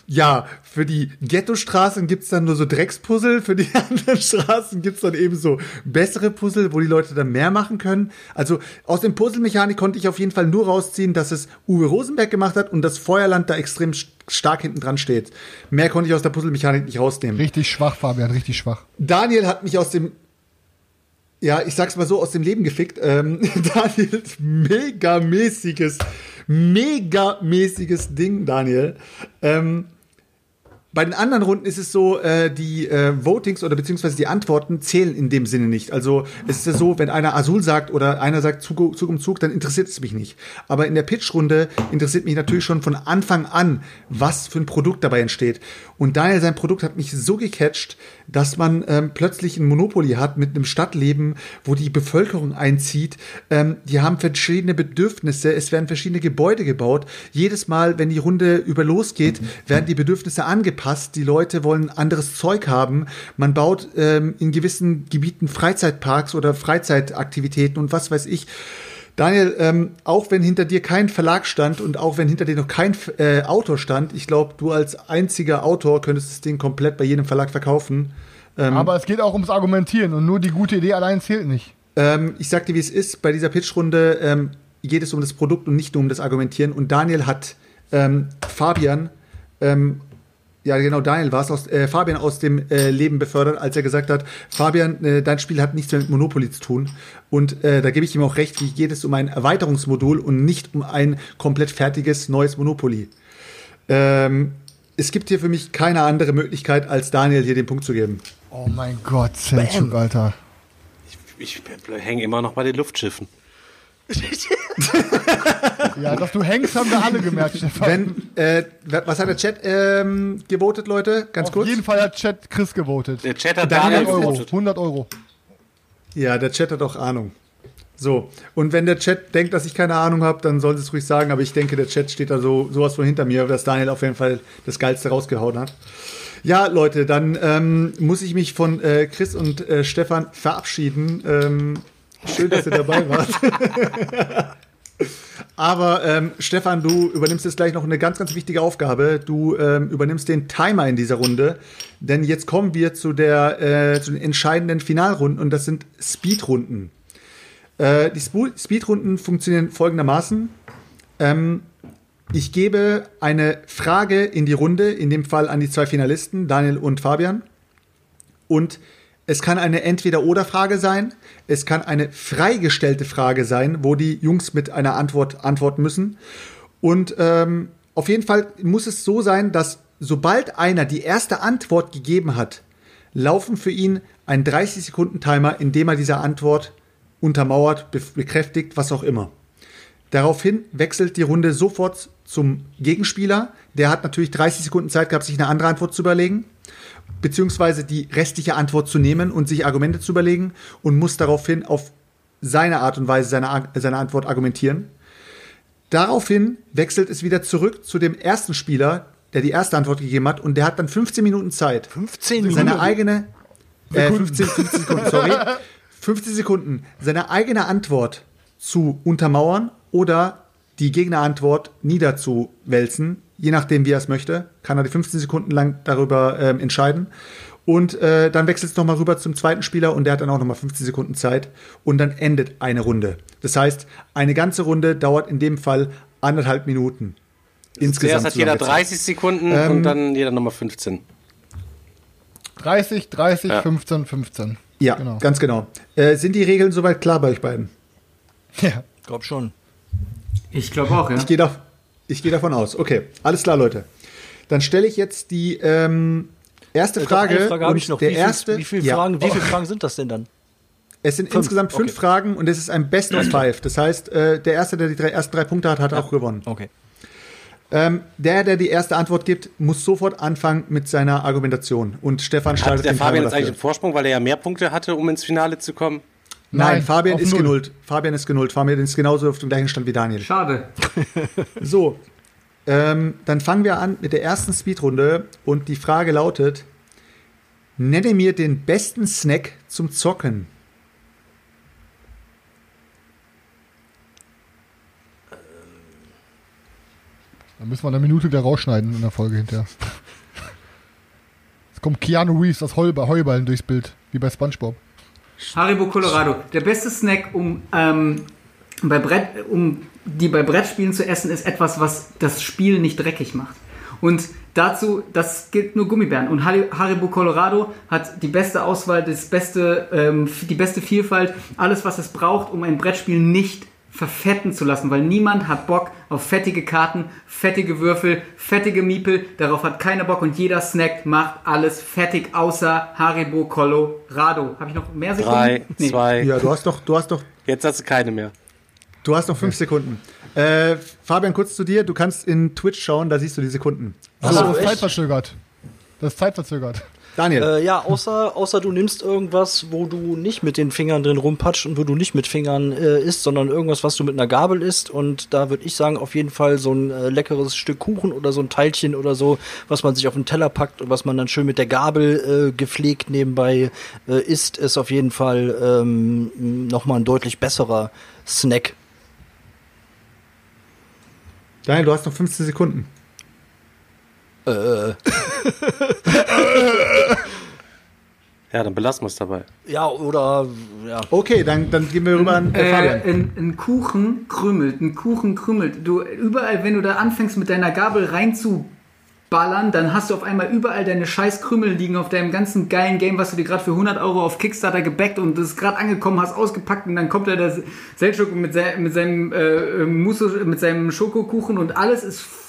ja, für die Ghetto-Straßen gibt's dann nur so Dreckspuzzle, für die anderen Straßen gibt's dann eben so bessere Puzzle, wo die Leute dann mehr machen können. Also aus dem Puzzle-Mechanik konnte ich auf jeden Fall nur rausziehen, dass es Uwe Rosenberg gemacht hat und das Feuerland da extrem st- stark hinten dran steht. Mehr konnte ich aus der Puzzle-Mechanik nicht rausnehmen. Richtig schwach, Fabian, richtig schwach. Daniel hat mich aus dem ja, ich sag's mal so, aus dem Leben gefickt. Ähm, Daniel, megamäßiges, megamäßiges Ding, Daniel. Ähm, bei den anderen Runden ist es so, äh, die äh, Votings oder beziehungsweise die Antworten zählen in dem Sinne nicht. Also es ist ja so, wenn einer Azul sagt oder einer sagt Zug, Zug um Zug, dann interessiert es mich nicht. Aber in der Pitch-Runde interessiert mich natürlich schon von Anfang an, was für ein Produkt dabei entsteht. Und Daniel, sein Produkt hat mich so gecatcht, dass man ähm, plötzlich ein Monopoly hat mit einem Stadtleben, wo die Bevölkerung einzieht. Ähm, die haben verschiedene Bedürfnisse, es werden verschiedene Gebäude gebaut. Jedes Mal, wenn die Runde über losgeht, werden die Bedürfnisse angepasst. Die Leute wollen anderes Zeug haben. Man baut ähm, in gewissen Gebieten Freizeitparks oder Freizeitaktivitäten und was weiß ich. Daniel, ähm, auch wenn hinter dir kein Verlag stand und auch wenn hinter dir noch kein äh, Autor stand, ich glaube, du als einziger Autor könntest das Ding komplett bei jedem Verlag verkaufen. Aber es geht auch ums Argumentieren und nur die gute Idee allein zählt nicht. Ähm, ich sag dir, wie es ist. Bei dieser Pitchrunde ähm, geht es um das Produkt und nicht nur um das Argumentieren. Und Daniel hat ähm, Fabian, ähm, ja genau, Daniel war es, aus, äh, Fabian aus dem äh, Leben befördert, als er gesagt hat, Fabian, äh, dein Spiel hat nichts mehr mit Monopoly zu tun. Und äh, da gebe ich ihm auch recht, wie geht es um ein Erweiterungsmodul und nicht um ein komplett fertiges neues Monopoly. Ähm, es gibt hier für mich keine andere Möglichkeit, als Daniel hier den Punkt zu geben. Oh mein Gott, Selchuk, Alter. Ich hänge immer noch bei den Luftschiffen. Ja, dass du hängst, haben wir alle gemerkt, Stefan. Wenn, äh, was hat der Chat ähm, gewotet, Leute? Ganz Auf kurz. jeden Fall hat Chat Chris gewotet. Der Chat hat Daniel Daniel 100 Euro, gewotet. 100 Euro. Ja, der Chat hat auch Ahnung. So, und wenn der Chat denkt, dass ich keine Ahnung habe, dann soll es ruhig sagen, aber ich denke, der Chat steht da so sowas von hinter mir, dass Daniel auf jeden Fall das Geilste rausgehauen hat. Ja, Leute, dann ähm, muss ich mich von äh, Chris und äh, Stefan verabschieden. Ähm, schön, dass ihr dabei wart. Aber ähm, Stefan, du übernimmst jetzt gleich noch eine ganz, ganz wichtige Aufgabe. Du ähm, übernimmst den Timer in dieser Runde, denn jetzt kommen wir zu der äh, zu den entscheidenden Finalrunden und das sind Speedrunden. Äh, die Sp Speedrunden funktionieren folgendermaßen. Ähm, ich gebe eine Frage in die Runde, in dem Fall an die zwei Finalisten, Daniel und Fabian. Und es kann eine Entweder-Oder-Frage sein. Es kann eine freigestellte Frage sein, wo die Jungs mit einer Antwort antworten müssen. Und ähm, auf jeden Fall muss es so sein, dass sobald einer die erste Antwort gegeben hat, laufen für ihn ein 30-Sekunden-Timer, in dem er diese Antwort untermauert, be bekräftigt, was auch immer. Daraufhin wechselt die Runde sofort zum Gegenspieler. Der hat natürlich 30 Sekunden Zeit gehabt, sich eine andere Antwort zu überlegen, beziehungsweise die restliche Antwort zu nehmen und sich Argumente zu überlegen und muss daraufhin auf seine Art und Weise seine, seine Antwort argumentieren. Daraufhin wechselt es wieder zurück zu dem ersten Spieler, der die erste Antwort gegeben hat, und der hat dann 15 Minuten Zeit, 15 Minuten? seine eigene, äh, 15, 15 Sekunden, sorry, 50 Sekunden, seine eigene Antwort zu untermauern oder die Gegnerantwort niederzuwälzen. Je nachdem, wie er es möchte, kann er die 15 Sekunden lang darüber ähm, entscheiden. Und äh, dann wechselt es nochmal rüber zum zweiten Spieler und der hat dann auch nochmal 15 Sekunden Zeit. Und dann endet eine Runde. Das heißt, eine ganze Runde dauert in dem Fall anderthalb Minuten. Insgesamt. Zuerst hat jeder zusammengezählt. 30 Sekunden Ähm, und dann jeder nochmal 15. 30, 30, Ja. 15, 15. Ja, Genau. ganz genau. Äh, sind die Regeln soweit klar bei euch beiden? Ja. Glaub schon. Ich glaube auch, ja. Ich gehe da, ich geh davon aus. Okay, alles klar, Leute. Dann stelle ich jetzt die ähm, erste Frage. eine Frage habe und ich noch. Der wie, erste, viel, wie, viel ja. Fragen, wie viele Fragen sind das denn dann? Es sind Fünf, insgesamt fünf okay. Fragen und es ist ein Best of Five. Das heißt, äh, der Erste, der die drei, ersten drei Punkte hat, hat auch gewonnen. Okay. Ähm, der, der die erste Antwort gibt, muss sofort anfangen mit seiner Argumentation. Und Stefan startet Hat der den Fabian jetzt eigentlich einen Vorsprung, weil er ja mehr Punkte hatte, um ins Finale zu kommen? Nein, Nein, Fabian ist null. genullt. Fabian ist genullt. Fabian ist genauso auf dem gleichen Stand wie Daniel. Schade. So, ähm, dann fangen wir an mit der ersten Speedrunde und die Frage lautet: Nenne mir den besten Snack zum Zocken. Dann müssen wir eine Minute wieder rausschneiden in der Folge hinterher. Es kommt Keanu Reeves aus Heuballen durchs Bild, wie bei Spongebob. Haribo Colorado. Der beste Snack, um, ähm, bei Brett, um die bei Brettspielen zu essen, ist etwas, was das Spiel nicht dreckig macht. Und dazu, das gilt nur Gummibären. Und Hari- Haribo Colorado hat die beste Auswahl, das beste, ähm, die beste Vielfalt, alles, was es braucht, um ein Brettspiel nicht verfetten zu lassen, weil niemand hat Bock auf fettige Karten, fettige Würfel, fettige Miepel, darauf hat keiner Bock und jeder Snack macht alles fettig, außer Haribo Colorado. Habe ich noch mehr Sekunden? Drei, Nee. zwei. Ja, du hast doch, du hast doch, Jetzt hast du keine mehr. du hast noch fünf Sekunden. Äh, Fabian, kurz zu dir. Du kannst in Twitch schauen, da siehst du die Sekunden. Also, das ist zeitverzögert. Das ist zeitverzögert. Daniel. Äh, ja, außer, außer du nimmst irgendwas, wo du nicht mit den Fingern drin rumpatscht und wo du nicht mit Fingern äh, isst, sondern irgendwas, was du mit einer Gabel isst. Und da würde ich sagen, auf jeden Fall so ein äh, leckeres Stück Kuchen oder so ein Teilchen oder so, was man sich auf den Teller packt und was man dann schön mit der Gabel äh, gepflegt nebenbei äh, isst, ist auf jeden Fall ähm, nochmal ein deutlich besserer Snack. Daniel, du hast noch 15 Sekunden. Äh, Ja, dann belassen wir es dabei. ja, oder ja. Okay, dann, dann gehen wir rüber an äh, Äh, Fabian. ein, ein Kuchen krümelt, ein Kuchen krümelt. Du, überall, wenn du da anfängst mit deiner Gabel reinzuballern, dann hast du auf einmal überall deine scheiß Krümel liegen auf deinem ganzen geilen Game, was du dir gerade für 100 Euro auf Kickstarter gebackt und das gerade angekommen hast, ausgepackt und dann kommt da der Seltschuk mit, se mit seinem äh, Mousse, mit seinem Schokokuchen und alles ist voll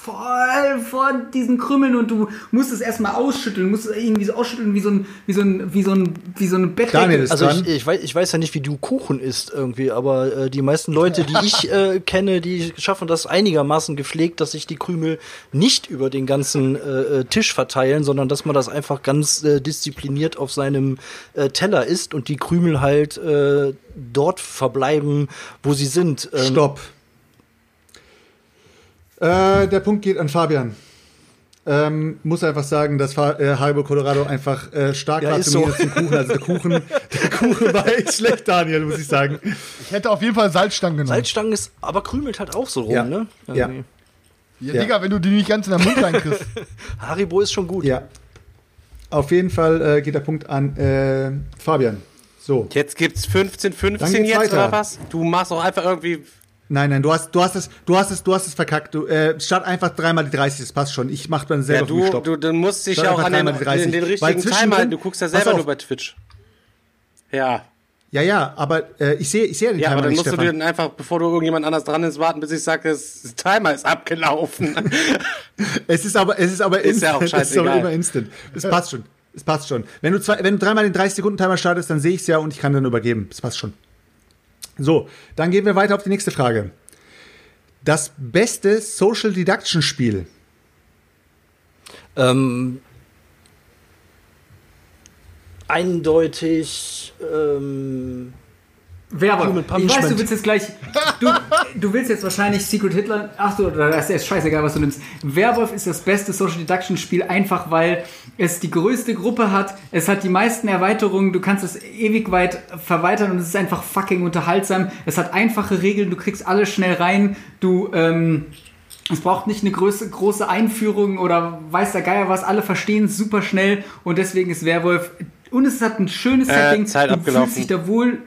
von diesen Krümmeln und du musst es erstmal ausschütteln, musst es irgendwie so ausschütteln wie so ein, wie so ein, wie so ein, wie so. Daniel ist Also ich, ich, weiß, ich weiß ja nicht, wie du Kuchen isst irgendwie, aber äh, die meisten Leute, die ich äh, kenne, die schaffen das einigermaßen gepflegt, dass sich die Krümel nicht über den ganzen äh, Tisch verteilen, sondern dass man das einfach ganz äh, diszipliniert auf seinem äh, Teller isst und die Krümel halt äh, dort verbleiben, wo sie sind. Ähm, Stopp. Äh, der Punkt geht an Fabian. Ähm, muss einfach sagen, dass äh, Haribo Colorado einfach äh, stark Ja, war ist zu mir so. zum Kuchen. Also der Kuchen, der Kuchen war echt schlecht, Daniel, muss ich sagen. Ich hätte auf jeden Fall Salzstangen genommen. Salzstangen ist, aber krümelt halt auch so rum, Ja. ne? Ja. Ja, ja. Digga, wenn du die nicht ganz in den Mund reinkriegst. Haribo ist schon gut. Ja. Auf jeden Fall äh, geht der Punkt an äh, Fabian. So. Jetzt gibt's 15, Dann 15 geht's jetzt weiter. oder was? Du machst auch einfach irgendwie. Nein, nein, du hast, du hast es, du hast es, du hast es verkackt. Du, äh, statt einfach dreimal die 30, das passt schon. Ich mach dann Ja, selber mich du, Stopp. du, du musst dich ja auch an den, dreimal die 30. den, den richtigen Timer. Du guckst ja selber nur bei Twitch. Ja. Ja, ja, aber äh, ich sehe, ich sehe den Ja, Timer aber dann musst du Stefan. dir dann einfach, bevor du irgendjemand anders dran ist, warten, bis ich sage, das Timer ist abgelaufen. Es ist aber, es ist aber Ist ja auch Es ist aber scheißegal. immer instant. Es passt schon. Es passt schon. Wenn du, zwei, wenn du dreimal den 30-Sekunden-Timer startest, dann sehe ich es ja und ich kann dann übergeben. Es passt schon. So, dann gehen wir weiter auf die nächste Frage. Das beste Social Deduction Spiel. Ähm, eindeutig. Ähm, Werwolf. Ich weiß, du willst jetzt gleich. Du, du willst jetzt wahrscheinlich Secret Hitler. Ach so, das ist scheißegal, was du nimmst. Werwolf ist das beste Social Deduction Spiel, einfach weil es die größte Gruppe hat. Es hat die meisten Erweiterungen. Du kannst es ewig weit verweitern und es ist einfach fucking unterhaltsam. Es hat einfache Regeln. Du kriegst alles schnell rein. Du, ähm, es braucht nicht eine große, große Einführung oder weiß der Geier was. Alle verstehen es super schnell und deswegen ist Werwolf. Und es hat ein schönes Äh, Setting. Zeit du abgelaufen. fühlst dich da wohl.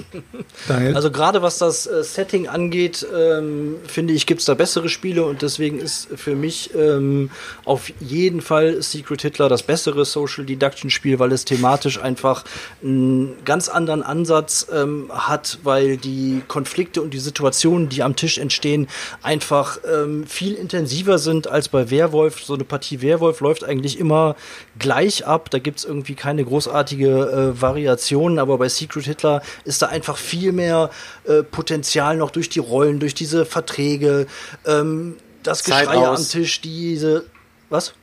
Daniel. Also gerade was das äh, Setting angeht, ähm, finde ich, gibt's da bessere Spiele und deswegen ist für mich ähm, auf jeden Fall Secret Hitler das bessere Social Deduction Spiel, weil es thematisch einfach einen ganz anderen Ansatz ähm, hat, weil die Konflikte und die Situationen, die am Tisch entstehen, einfach ähm, viel intensiver sind als bei Werwolf. So eine Partie Werwolf läuft eigentlich immer gleich ab. Da gibt's irgendwie keine großartige äh, Variation, aber bei Secret Hitler ist da einfach viel mehr äh, Potenzial noch durch die Rollen, durch diese Verträge, ähm, das Zeit Geschrei am. Tisch, diese. Was?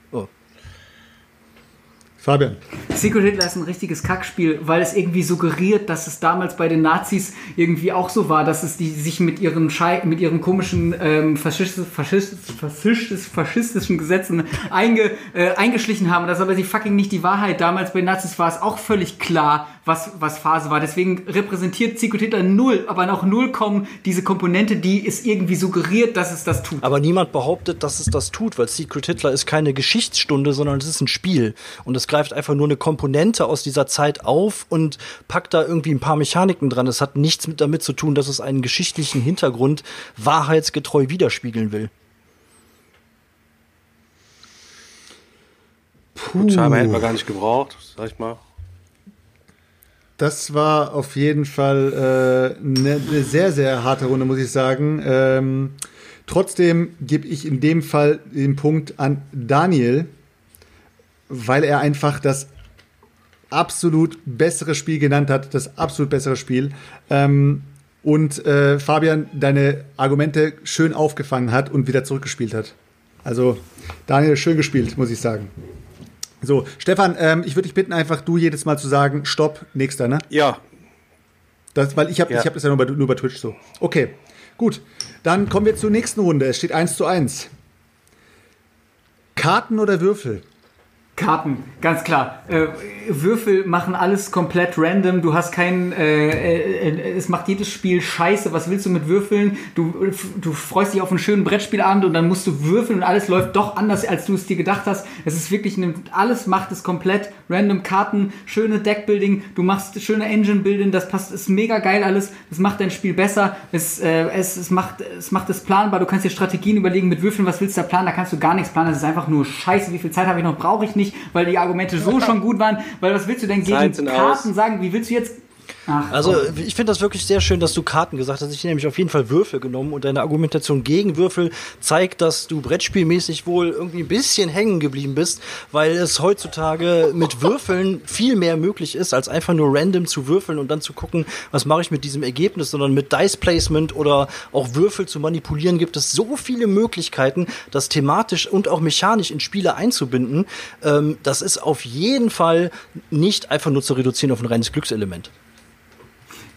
Fabian. Secret Hitler ist ein richtiges Kackspiel, weil es irgendwie suggeriert, dass es damals bei den Nazis irgendwie auch so war, dass es die sich mit ihren Schei mit ihren komischen ähm, Faschist Faschist Faschist faschistischen Gesetzen einge äh, eingeschlichen haben. Das ist aber die fucking nicht die Wahrheit. Damals bei den Nazis war es auch völlig klar, was was Phase war. Deswegen repräsentiert Secret Hitler null, aber auch null kommen diese Komponente, die es irgendwie suggeriert, dass es das tut. Aber niemand behauptet, dass es das tut, weil Secret Hitler ist keine Geschichtsstunde, sondern es ist ein Spiel. Und es greift einfach nur eine Komponente aus dieser Zeit auf und packt da irgendwie ein paar Mechaniken dran. Es hat nichts mit damit zu tun, dass es einen geschichtlichen Hintergrund wahrheitsgetreu widerspiegeln will. Gut, Timer hätten wir gar nicht gebraucht, sag ich mal. Das war auf jeden Fall eine äh, ne sehr, sehr harte Runde, muss ich sagen. Ähm, trotzdem gebe ich in dem Fall den Punkt an Daniel, weil er einfach das absolut bessere Spiel genannt hat, das absolut bessere Spiel. Ähm, und äh, Fabian deine Argumente schön aufgefangen hat und wieder zurückgespielt hat. Also, Daniel, schön gespielt, muss ich sagen. So, Stefan, ähm, ich würde dich bitten, einfach du jedes Mal zu sagen, stopp, nächster, ne? Ja, Das, weil ich habe Ja. ich hab das ja nur bei, nur bei Twitch so. Okay, gut. Dann kommen wir zur nächsten Runde. Es steht 1 zu 1. Karten oder Würfel? Karten, ganz klar. Äh, Würfel machen alles komplett random. Du hast keinen. Äh, äh, es macht jedes Spiel scheiße. Was willst du mit Würfeln? Du, du freust dich auf einen schönen Brettspielabend und dann musst du würfeln und alles läuft doch anders, als du es dir gedacht hast. Es ist wirklich. Eine, alles macht es komplett random. Karten, schöne Deckbuilding. Du machst schöne Engine-Building. Das passt. Ist mega geil alles. Das macht dein Spiel besser. Es, äh, es, es, macht, es macht es planbar. Du kannst dir Strategien überlegen mit Würfeln. Was willst du da planen? Da kannst du gar nichts planen. Das ist einfach nur scheiße. Wie viel Zeit habe ich noch? Brauche ich nicht, weil die Argumente so schon gut waren. Weil was willst du denn gegen Karten sagen? Wie willst du jetzt Ach, Also ich finde das wirklich sehr schön, dass du Karten gesagt hast. Ich hätte nämlich auf jeden Fall Würfel genommen und deine Argumentation gegen Würfel zeigt, dass du brettspielmäßig wohl irgendwie ein bisschen hängen geblieben bist, weil es heutzutage mit Würfeln viel mehr möglich ist, als einfach nur random zu würfeln und dann zu gucken, was mache ich mit diesem Ergebnis, sondern mit Dice Placement oder auch Würfel zu manipulieren gibt es so viele Möglichkeiten, das thematisch und auch mechanisch in Spiele einzubinden. Ähm, das ist auf jeden Fall nicht einfach nur zu reduzieren auf ein reines Glückselement.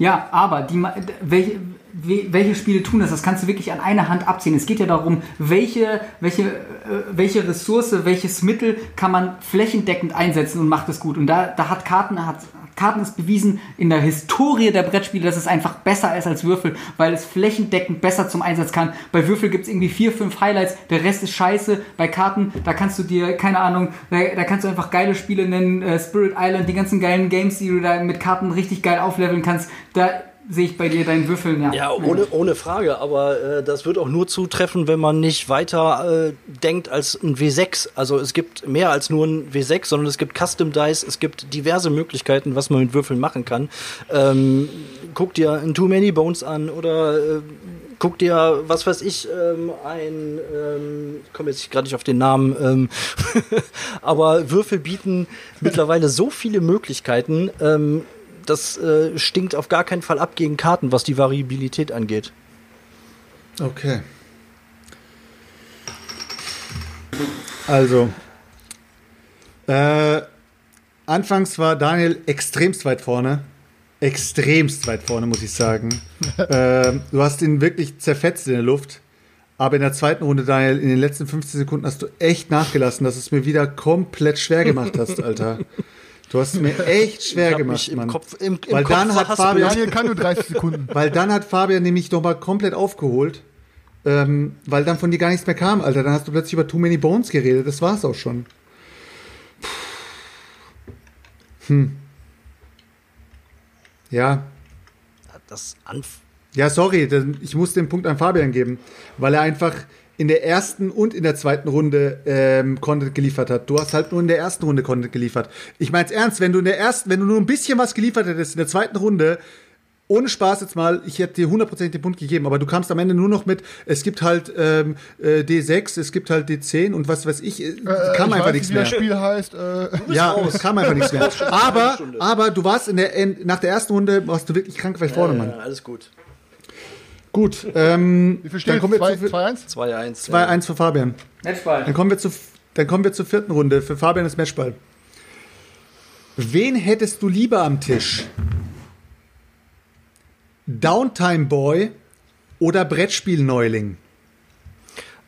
Ja, aber die, welche, we- welche Spiele tun das? Das kannst du wirklich an einer Hand abziehen. Es geht ja darum, welche, welche, äh, welche Ressource, welches Mittel kann man flächendeckend einsetzen und macht es gut. Und da, da hat Karten, hat, Karten ist bewiesen in der Historie der Brettspiele, dass es einfach besser ist als Würfel, weil es flächendeckend besser zum Einsatz kann. Bei Würfel gibt es irgendwie vier, fünf Highlights, der Rest ist scheiße. Bei Karten, da kannst du dir, keine Ahnung, da, da kannst du einfach geile Spiele nennen, äh, Spirit Island, die ganzen geilen Games, die du da mit Karten richtig geil aufleveln kannst. Da sehe ich bei dir deinen Würfeln, ja. Ja, ohne, ohne Frage, aber äh, das wird auch nur zutreffen, wenn man nicht weiter äh, denkt als ein W6. Also es gibt mehr als nur ein W6, sondern es gibt Custom Dice, es gibt diverse Möglichkeiten, was man mit Würfeln machen kann. Ähm, guck dir ein Too Many Bones an oder äh, guck dir, was weiß ich, ähm, ein, ähm, ich komme jetzt gerade nicht auf den Namen, ähm, aber Würfel bieten mittlerweile so viele Möglichkeiten, ähm, das äh, stinkt auf gar keinen Fall ab gegen Karten, was die Variabilität angeht. Okay. Also, äh, anfangs war Daniel extremst weit vorne. Extremst weit vorne, muss ich sagen. äh, du hast ihn wirklich zerfetzt in der Luft. Aber in der zweiten Runde, Daniel, in den letzten 15 Sekunden hast du echt nachgelassen, dass es mir wieder komplett schwer gemacht hast, Alter. Du hast es mir echt schwer gemacht, mich im Mann. Kopf- im- im Weil Kopf dann hat. Fabian, Daniel kann nur 30 Sekunden. weil dann hat Fabian nämlich nochmal komplett aufgeholt. Ähm, weil dann von dir gar nichts mehr kam, Alter. Dann hast du plötzlich über Too Many Bones geredet. Das war's auch schon. Hm. Ja. Das Anf Ja, sorry. Ich muss den Punkt an Fabian geben. Weil er einfach in der ersten und in der zweiten Runde ähm, Content geliefert hat. Du hast halt nur in der ersten Runde Content geliefert. Ich mein's ernst, wenn du in der ersten, wenn du nur ein bisschen was geliefert hättest in der zweiten Runde, ohne Spaß jetzt mal, ich hätte dir hundertprozentig den Punkt gegeben, aber du kamst am Ende nur noch mit, es gibt halt ähm, äh, D6, es gibt halt D10 und was weiß ich, äh, Äh, kam ich einfach weiß nichts mehr. das Spiel heißt. Äh, Ja, es kam einfach nichts mehr. Aber, aber du warst in der, in, nach der ersten Runde, warst du wirklich krank weit vorne, Mann. Ja, alles gut. Gut, ähm, wie viel steht dann kommen wir 2 zu 2-1? 2-1. 2-1 für Fabian. Matchball. Dann kommen wir zu, dann kommen wir zur vierten Runde. Für Fabian ist Matchball. Wen hättest du lieber am Tisch? Downtime Boy oder Brettspiel-Neuling?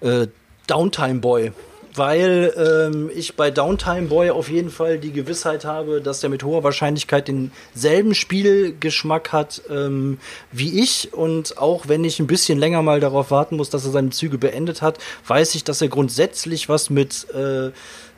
Äh, Downtime Boy. Weil ähm, ich bei Downtime Boy auf jeden Fall die Gewissheit habe, dass der mit hoher Wahrscheinlichkeit denselben Spielgeschmack hat ähm, wie ich. Und auch wenn ich ein bisschen länger mal darauf warten muss, dass er seine Züge beendet hat, weiß ich, dass er grundsätzlich was mit äh,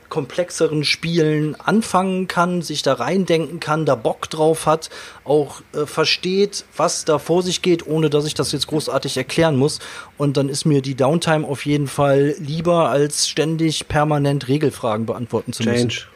komplexeren Spielen anfangen kann, sich da reindenken kann, da Bock drauf hat, auch äh, versteht, was da vor sich geht, ohne dass ich das jetzt großartig erklären muss. Und dann ist mir die Downtime auf jeden Fall lieber, als ständig permanent Regelfragen beantworten zu müssen. Change. Das,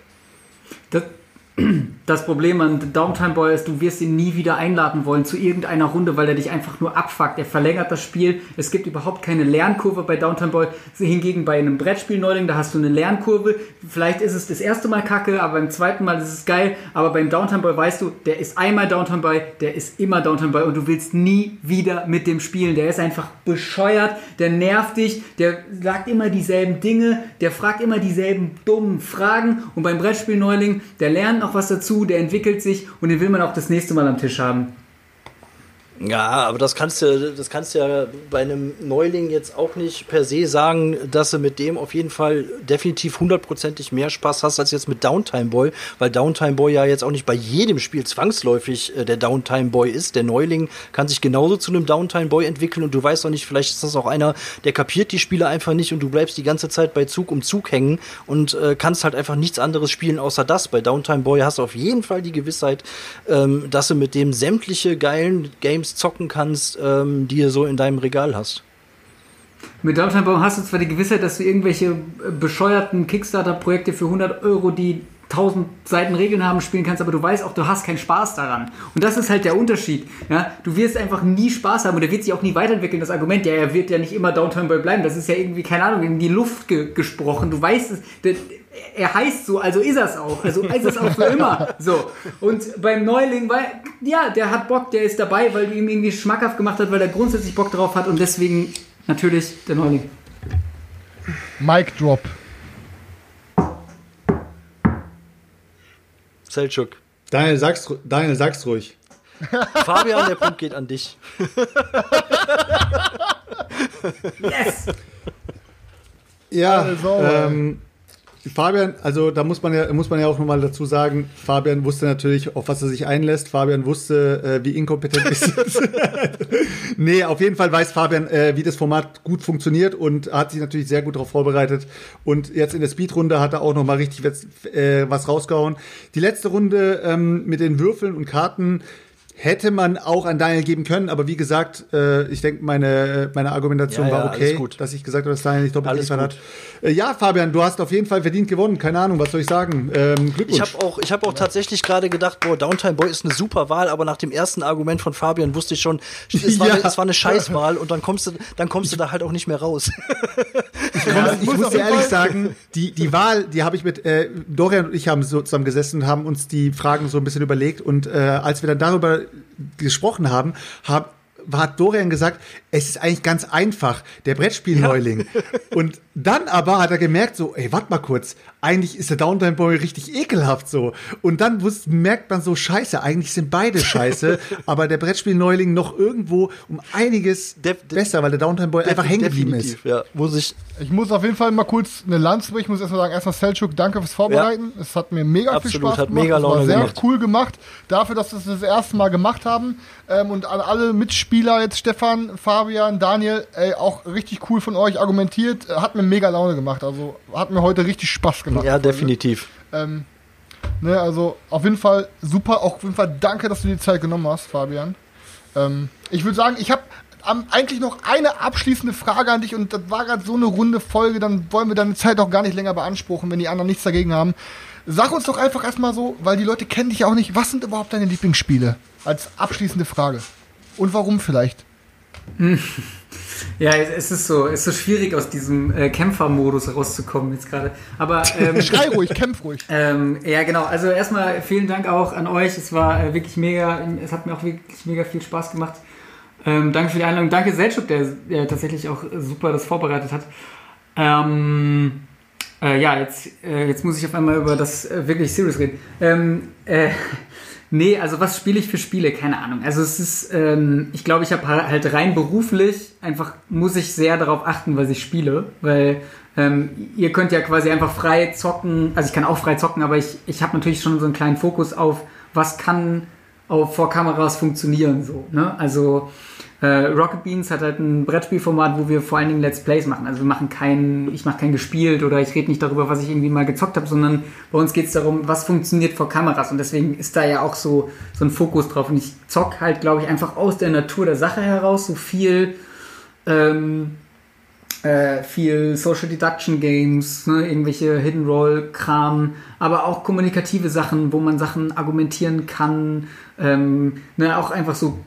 das Problem an Downtime Boy ist, du wirst ihn nie wieder einladen wollen zu irgendeiner Runde, weil er dich einfach nur abfuckt. Er verlängert das Spiel. Es gibt überhaupt keine Lernkurve bei Downtime Boy. Hingegen bei einem Brettspiel-Neuling, da hast du eine Lernkurve. Vielleicht ist es das erste Mal kacke, aber beim zweiten Mal ist es geil. Aber beim Downtime Boy weißt du, der ist einmal Downtime Boy, der ist immer Downtime Boy und du willst nie wieder mit dem spielen. Der ist einfach bescheuert, der nervt dich, der sagt immer dieselben Dinge, der fragt immer dieselben dummen Fragen und beim Brettspiel-Neuling, der lernt noch was dazu, der entwickelt sich und den will man auch das nächste Mal am Tisch haben. Ja, aber das kannst du, das kannst du ja bei einem Neuling jetzt auch nicht per se sagen, dass du mit dem auf jeden Fall definitiv hundertprozentig mehr Spaß hast als jetzt mit Downtime Boy, weil Downtime Boy ja jetzt auch nicht bei jedem Spiel zwangsläufig äh, der Downtime Boy ist. Der Neuling kann sich genauso zu einem Downtime Boy entwickeln und du weißt auch nicht, vielleicht ist das auch einer, der kapiert die Spiele einfach nicht und du bleibst die ganze Zeit bei Zug um Zug hängen und äh, kannst halt einfach nichts anderes spielen außer das. Bei Downtime Boy hast du auf jeden Fall die Gewissheit, ähm, dass du mit dem sämtliche geilen Games zocken kannst, ähm, die du so in deinem Regal hast. Mit Boy hast du zwar die Gewissheit, dass du irgendwelche äh, bescheuerten Kickstarter-Projekte für 100 Euro, die tausend Seiten Regeln haben, spielen kannst, aber du weißt auch, du hast keinen Spaß daran. Und das ist halt der Unterschied. Ja? Du wirst einfach nie Spaß haben und er wird sich auch nie weiterentwickeln. Das Argument, ja, er wird ja nicht immer Downtown Boy bleiben. Das ist ja irgendwie, keine Ahnung, in die Luft ge gesprochen. Du weißt es, er heißt so, also ist er es auch. Also ist es auch für immer. So. Und beim Neuling, weil, ja, der hat Bock, der ist dabei, weil du ihm irgendwie schmackhaft gemacht hat, weil er grundsätzlich Bock drauf hat und deswegen natürlich der Neuling. Mic Drop. Selchuk. Daniel, sag's, Daniel, sag's ruhig. Fabian, der Punkt geht an dich. Yes! Ja, Also, ähm, Fabian, also da muss man ja, muss man ja auch nochmal dazu sagen, Fabian wusste natürlich, auf was er sich einlässt. Fabian wusste, äh, wie inkompetent ist es. nee, auf jeden Fall weiß Fabian, äh, wie das Format gut funktioniert und hat sich natürlich sehr gut darauf vorbereitet. Und jetzt in der Speedrunde hat er auch nochmal richtig was, äh, was rausgehauen. Die letzte Runde ähm, mit den Würfeln und Karten hätte man auch an Daniel geben können, aber wie gesagt, äh, ich denke, meine, meine Argumentation Ja, ja, war okay, dass ich gesagt habe, dass Daniel nicht doppelt geliefert hat. Äh, ja, Fabian, du hast auf jeden Fall verdient gewonnen. Keine Ahnung, was soll ich sagen? Ähm, Glückwunsch. Ich habe auch, ich hab auch tatsächlich gerade gedacht, boah, Downtime Boy ist eine super Wahl, aber nach dem ersten Argument von Fabian wusste ich schon, es war, Ja. eine, es war eine Scheißwahl und dann kommst du, dann kommst du da halt auch nicht mehr raus. Ja, ich muss muss dir ehrlich sagen, die, die Wahl, die habe ich mit äh, Dorian und ich haben so zusammen gesessen und haben uns die Fragen so ein bisschen überlegt und äh, als wir dann darüber gesprochen haben, hab, hat Dorian gesagt, es ist eigentlich ganz einfach, der Brettspiel-Neuling. Und dann aber hat er gemerkt, so, ey, warte mal kurz, eigentlich ist der Downtime Boy richtig ekelhaft so. Und dann merkt man so, scheiße, eigentlich sind beide scheiße, aber der Brettspiel-Neuling noch irgendwo um einiges Def- def- besser, weil der Downtime Boy einfach hängen geblieben ist. Definitiv, Ja, muss ich. Ich muss auf jeden Fall mal kurz eine Lanze brechen. Ich muss erstmal sagen, erstmal Selchuk, danke fürs Vorbereiten. Es hat mir mega Absolut, viel Spaß hat gemacht. mega Es war sehr gemacht. cool gemacht. Dafür, dass wir es das erste Mal gemacht haben. Ähm, und an alle Mitspieler jetzt, Stefan, Fabian, Daniel, ey, auch richtig cool von euch argumentiert. Äh, Hat mir mega Laune gemacht. Also hat mir heute richtig Spaß gemacht. Ja, definitiv. Ähm, ne, also auf jeden Fall super. Auch auf jeden Fall danke, dass du die Zeit genommen hast, Fabian. Ähm, ich würde sagen, ich habe eigentlich noch eine abschließende Frage an dich und das war gerade so eine runde Folge, dann wollen wir deine Zeit auch gar nicht länger beanspruchen, wenn die anderen nichts dagegen haben. Sag uns doch einfach erstmal so, weil die Leute kennen dich ja auch nicht, was sind überhaupt deine Lieblingsspiele? Als abschließende Frage. Und warum vielleicht? Ja, es ist so, es ist so schwierig aus diesem äh, Kämpfermodus rauszukommen jetzt gerade. Aber ähm, Schrei ruhig, kämpf ruhig. Ähm, ja, genau. Also erstmal vielen Dank auch an euch. Es war äh, wirklich mega, es hat mir auch wirklich mega viel Spaß gemacht. Ähm, danke für die Einladung. Danke Selchuk, der, der tatsächlich auch super das vorbereitet hat. Ähm, äh, ja, jetzt, äh, jetzt muss ich auf einmal über das äh, wirklich Serious reden. Nee, also was spiele ich für Spiele? Keine Ahnung. Also es ist, ähm, ich glaube, ich habe halt rein beruflich einfach, muss ich sehr darauf achten, was ich spiele, weil ähm, ihr könnt ja quasi einfach frei zocken, also ich kann auch frei zocken, aber ich, ich habe natürlich schon so einen kleinen Fokus auf, was kann auf, vor Kameras funktionieren, so, ne? Also äh, Rocket Beans hat halt ein Brettspielformat, wo wir vor allen Dingen Let's Plays machen. Also wir machen kein, ich mache kein gespielt oder ich rede nicht darüber, was ich irgendwie mal gezockt habe, sondern bei uns geht es darum, was funktioniert vor Kameras. Und deswegen ist da ja auch so, so ein Fokus drauf. Und ich zock halt, glaube ich, einfach aus der Natur der Sache heraus so viel, ähm, äh, viel Social Deduction Games, ne, irgendwelche Hidden Roll Kram, aber auch kommunikative Sachen, wo man Sachen argumentieren kann, ähm, ne, auch einfach so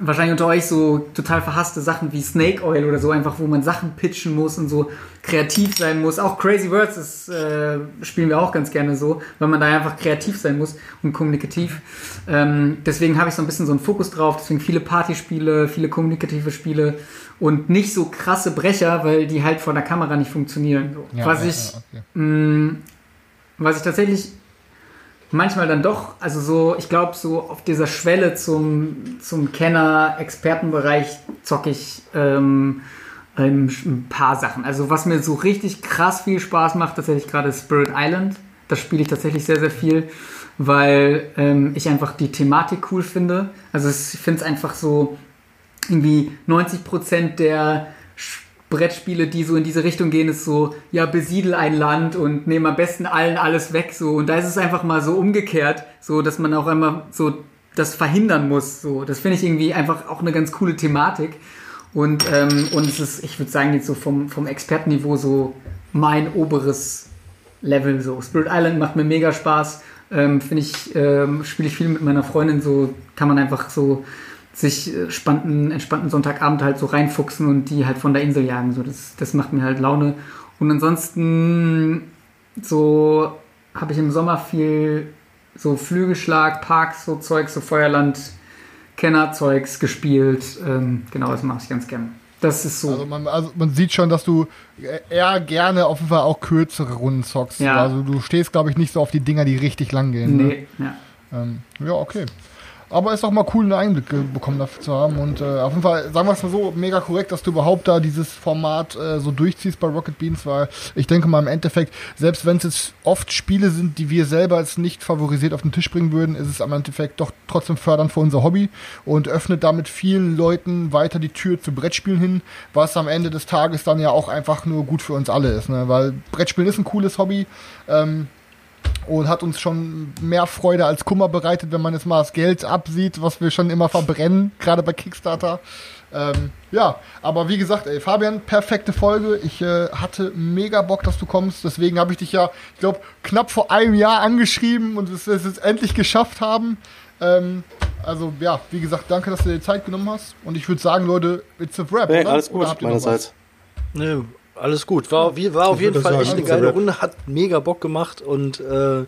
wahrscheinlich unter euch so total verhasste Sachen wie Snake Oil oder so, einfach wo man Sachen pitchen muss und so kreativ sein muss. Auch Crazy Words das, äh, spielen wir auch ganz gerne so, weil man da einfach kreativ sein muss und kommunikativ. Ähm, deswegen habe ich so ein bisschen so einen Fokus drauf, deswegen viele Partyspiele, viele kommunikative Spiele und nicht so krasse Brecher, weil die halt vor der Kamera nicht funktionieren. So. Ja, was ja, ich ja, okay. mh, was ich tatsächlich manchmal dann doch, also so, ich glaube, so auf dieser Schwelle zum, zum Kenner-Expertenbereich zocke ich ähm, ähm, ein paar Sachen. Also was mir so richtig krass viel Spaß macht, tatsächlich gerade Spirit Island. Das spiele ich tatsächlich sehr, sehr viel, weil ähm, ich einfach die Thematik cool finde. Also ich finde es einfach so, irgendwie 90% der Brettspiele, die so in diese Richtung gehen, ist so, ja, besiedel ein Land und nehme am besten allen alles weg, so. Und da ist es einfach mal so umgekehrt, so, dass man auch einmal so das verhindern muss, so. Das finde ich irgendwie einfach auch eine ganz coole Thematik. Und, ähm, und es ist, ich würde sagen, jetzt so vom, vom Expertenniveau so mein oberes Level. So Spirit Island macht mir mega Spaß. Ähm, Finde ich, ähm, spiele ich viel mit meiner Freundin. So kann man einfach so sich äh, spannenden, entspannten Sonntagabend halt so reinfuchsen und die halt von der Insel jagen. So das, das macht mir halt Laune. Und ansonsten so habe ich im Sommer viel so Flügelschlag, Parks, so Zeug, so Feuerland, Kennerzeugs gespielt. Ähm, genau, das mache ich ganz gern. Das ist so. Also man, also man sieht schon, dass du eher gerne auf jeden Fall auch kürzere Runden zockst. Ja. Also du stehst, glaube ich, nicht so auf die Dinger, die richtig lang gehen. Ne? nee, ja. Ähm, ja, okay. Aber ist doch mal cool, einen Einblick bekommen dafür zu haben. Und äh, auf jeden Fall, sagen wir es mal so, mega korrekt, dass du überhaupt da dieses Format äh, so durchziehst bei Rocket Beans, weil ich denke mal im Endeffekt, selbst wenn es jetzt oft Spiele sind, die wir selber als nicht favorisiert auf den Tisch bringen würden, ist es am Endeffekt doch trotzdem fördernd für unser Hobby und öffnet damit vielen Leuten weiter die Tür zu Brettspielen hin, was am Ende des Tages dann ja auch einfach nur gut für uns alle ist. Ne? Weil Brettspielen ist ein cooles Hobby. Ähm, und hat uns schon mehr Freude als Kummer bereitet, wenn man jetzt mal das Geld absieht, was wir schon immer verbrennen, gerade bei Kickstarter. Ähm, ja, aber wie gesagt, ey, Fabian, perfekte Folge. Ich äh, hatte mega Bock, dass du kommst. Deswegen habe ich dich ja, ich glaube, knapp vor einem Jahr angeschrieben und es es jetzt endlich geschafft haben. Ähm, also ja, wie gesagt, danke, dass du dir die Zeit genommen hast. Und ich würde sagen, Leute, it's a wrap. Nee, oder? alles gut, meinerseits. Nö, alles gut. War, wie- war auf Ich jeden Fall sagen, echt eine it's a geile. Runde, hat mega Bock gemacht und äh,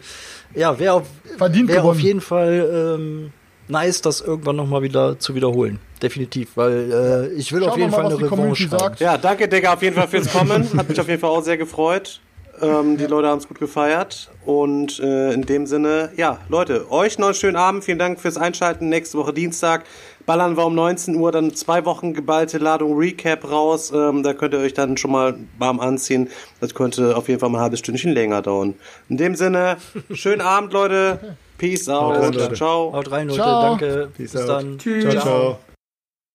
ja, wäre auf, wär auf jeden Fall ähm, nice, das irgendwann nochmal wieder zu wiederholen. Definitiv, weil äh, ich will Schauen auf jeden mal, Fall eine Revanche haben. Ja, danke, Digga, auf jeden Fall fürs Kommen. Hat mich auf jeden Fall auch sehr gefreut. Ähm, die Leute haben es gut gefeiert. Und äh, in dem Sinne, ja, Leute, euch noch einen schönen Abend. Vielen Dank fürs Einschalten. Nächste Woche Dienstag ballern wir um 19 Uhr dann zwei Wochen geballte Ladung Recap raus. Ähm, da könnt ihr euch dann schon mal warm anziehen. Das könnte auf jeden Fall mal ein halbes Stündchen länger dauern. In dem Sinne, schönen Abend, Leute. Peace out. rein, Leute. Ciao. Haut rein, Leute. Ciao. Danke. Peace Bis out. dann. Tschüss. Ciao, ciao.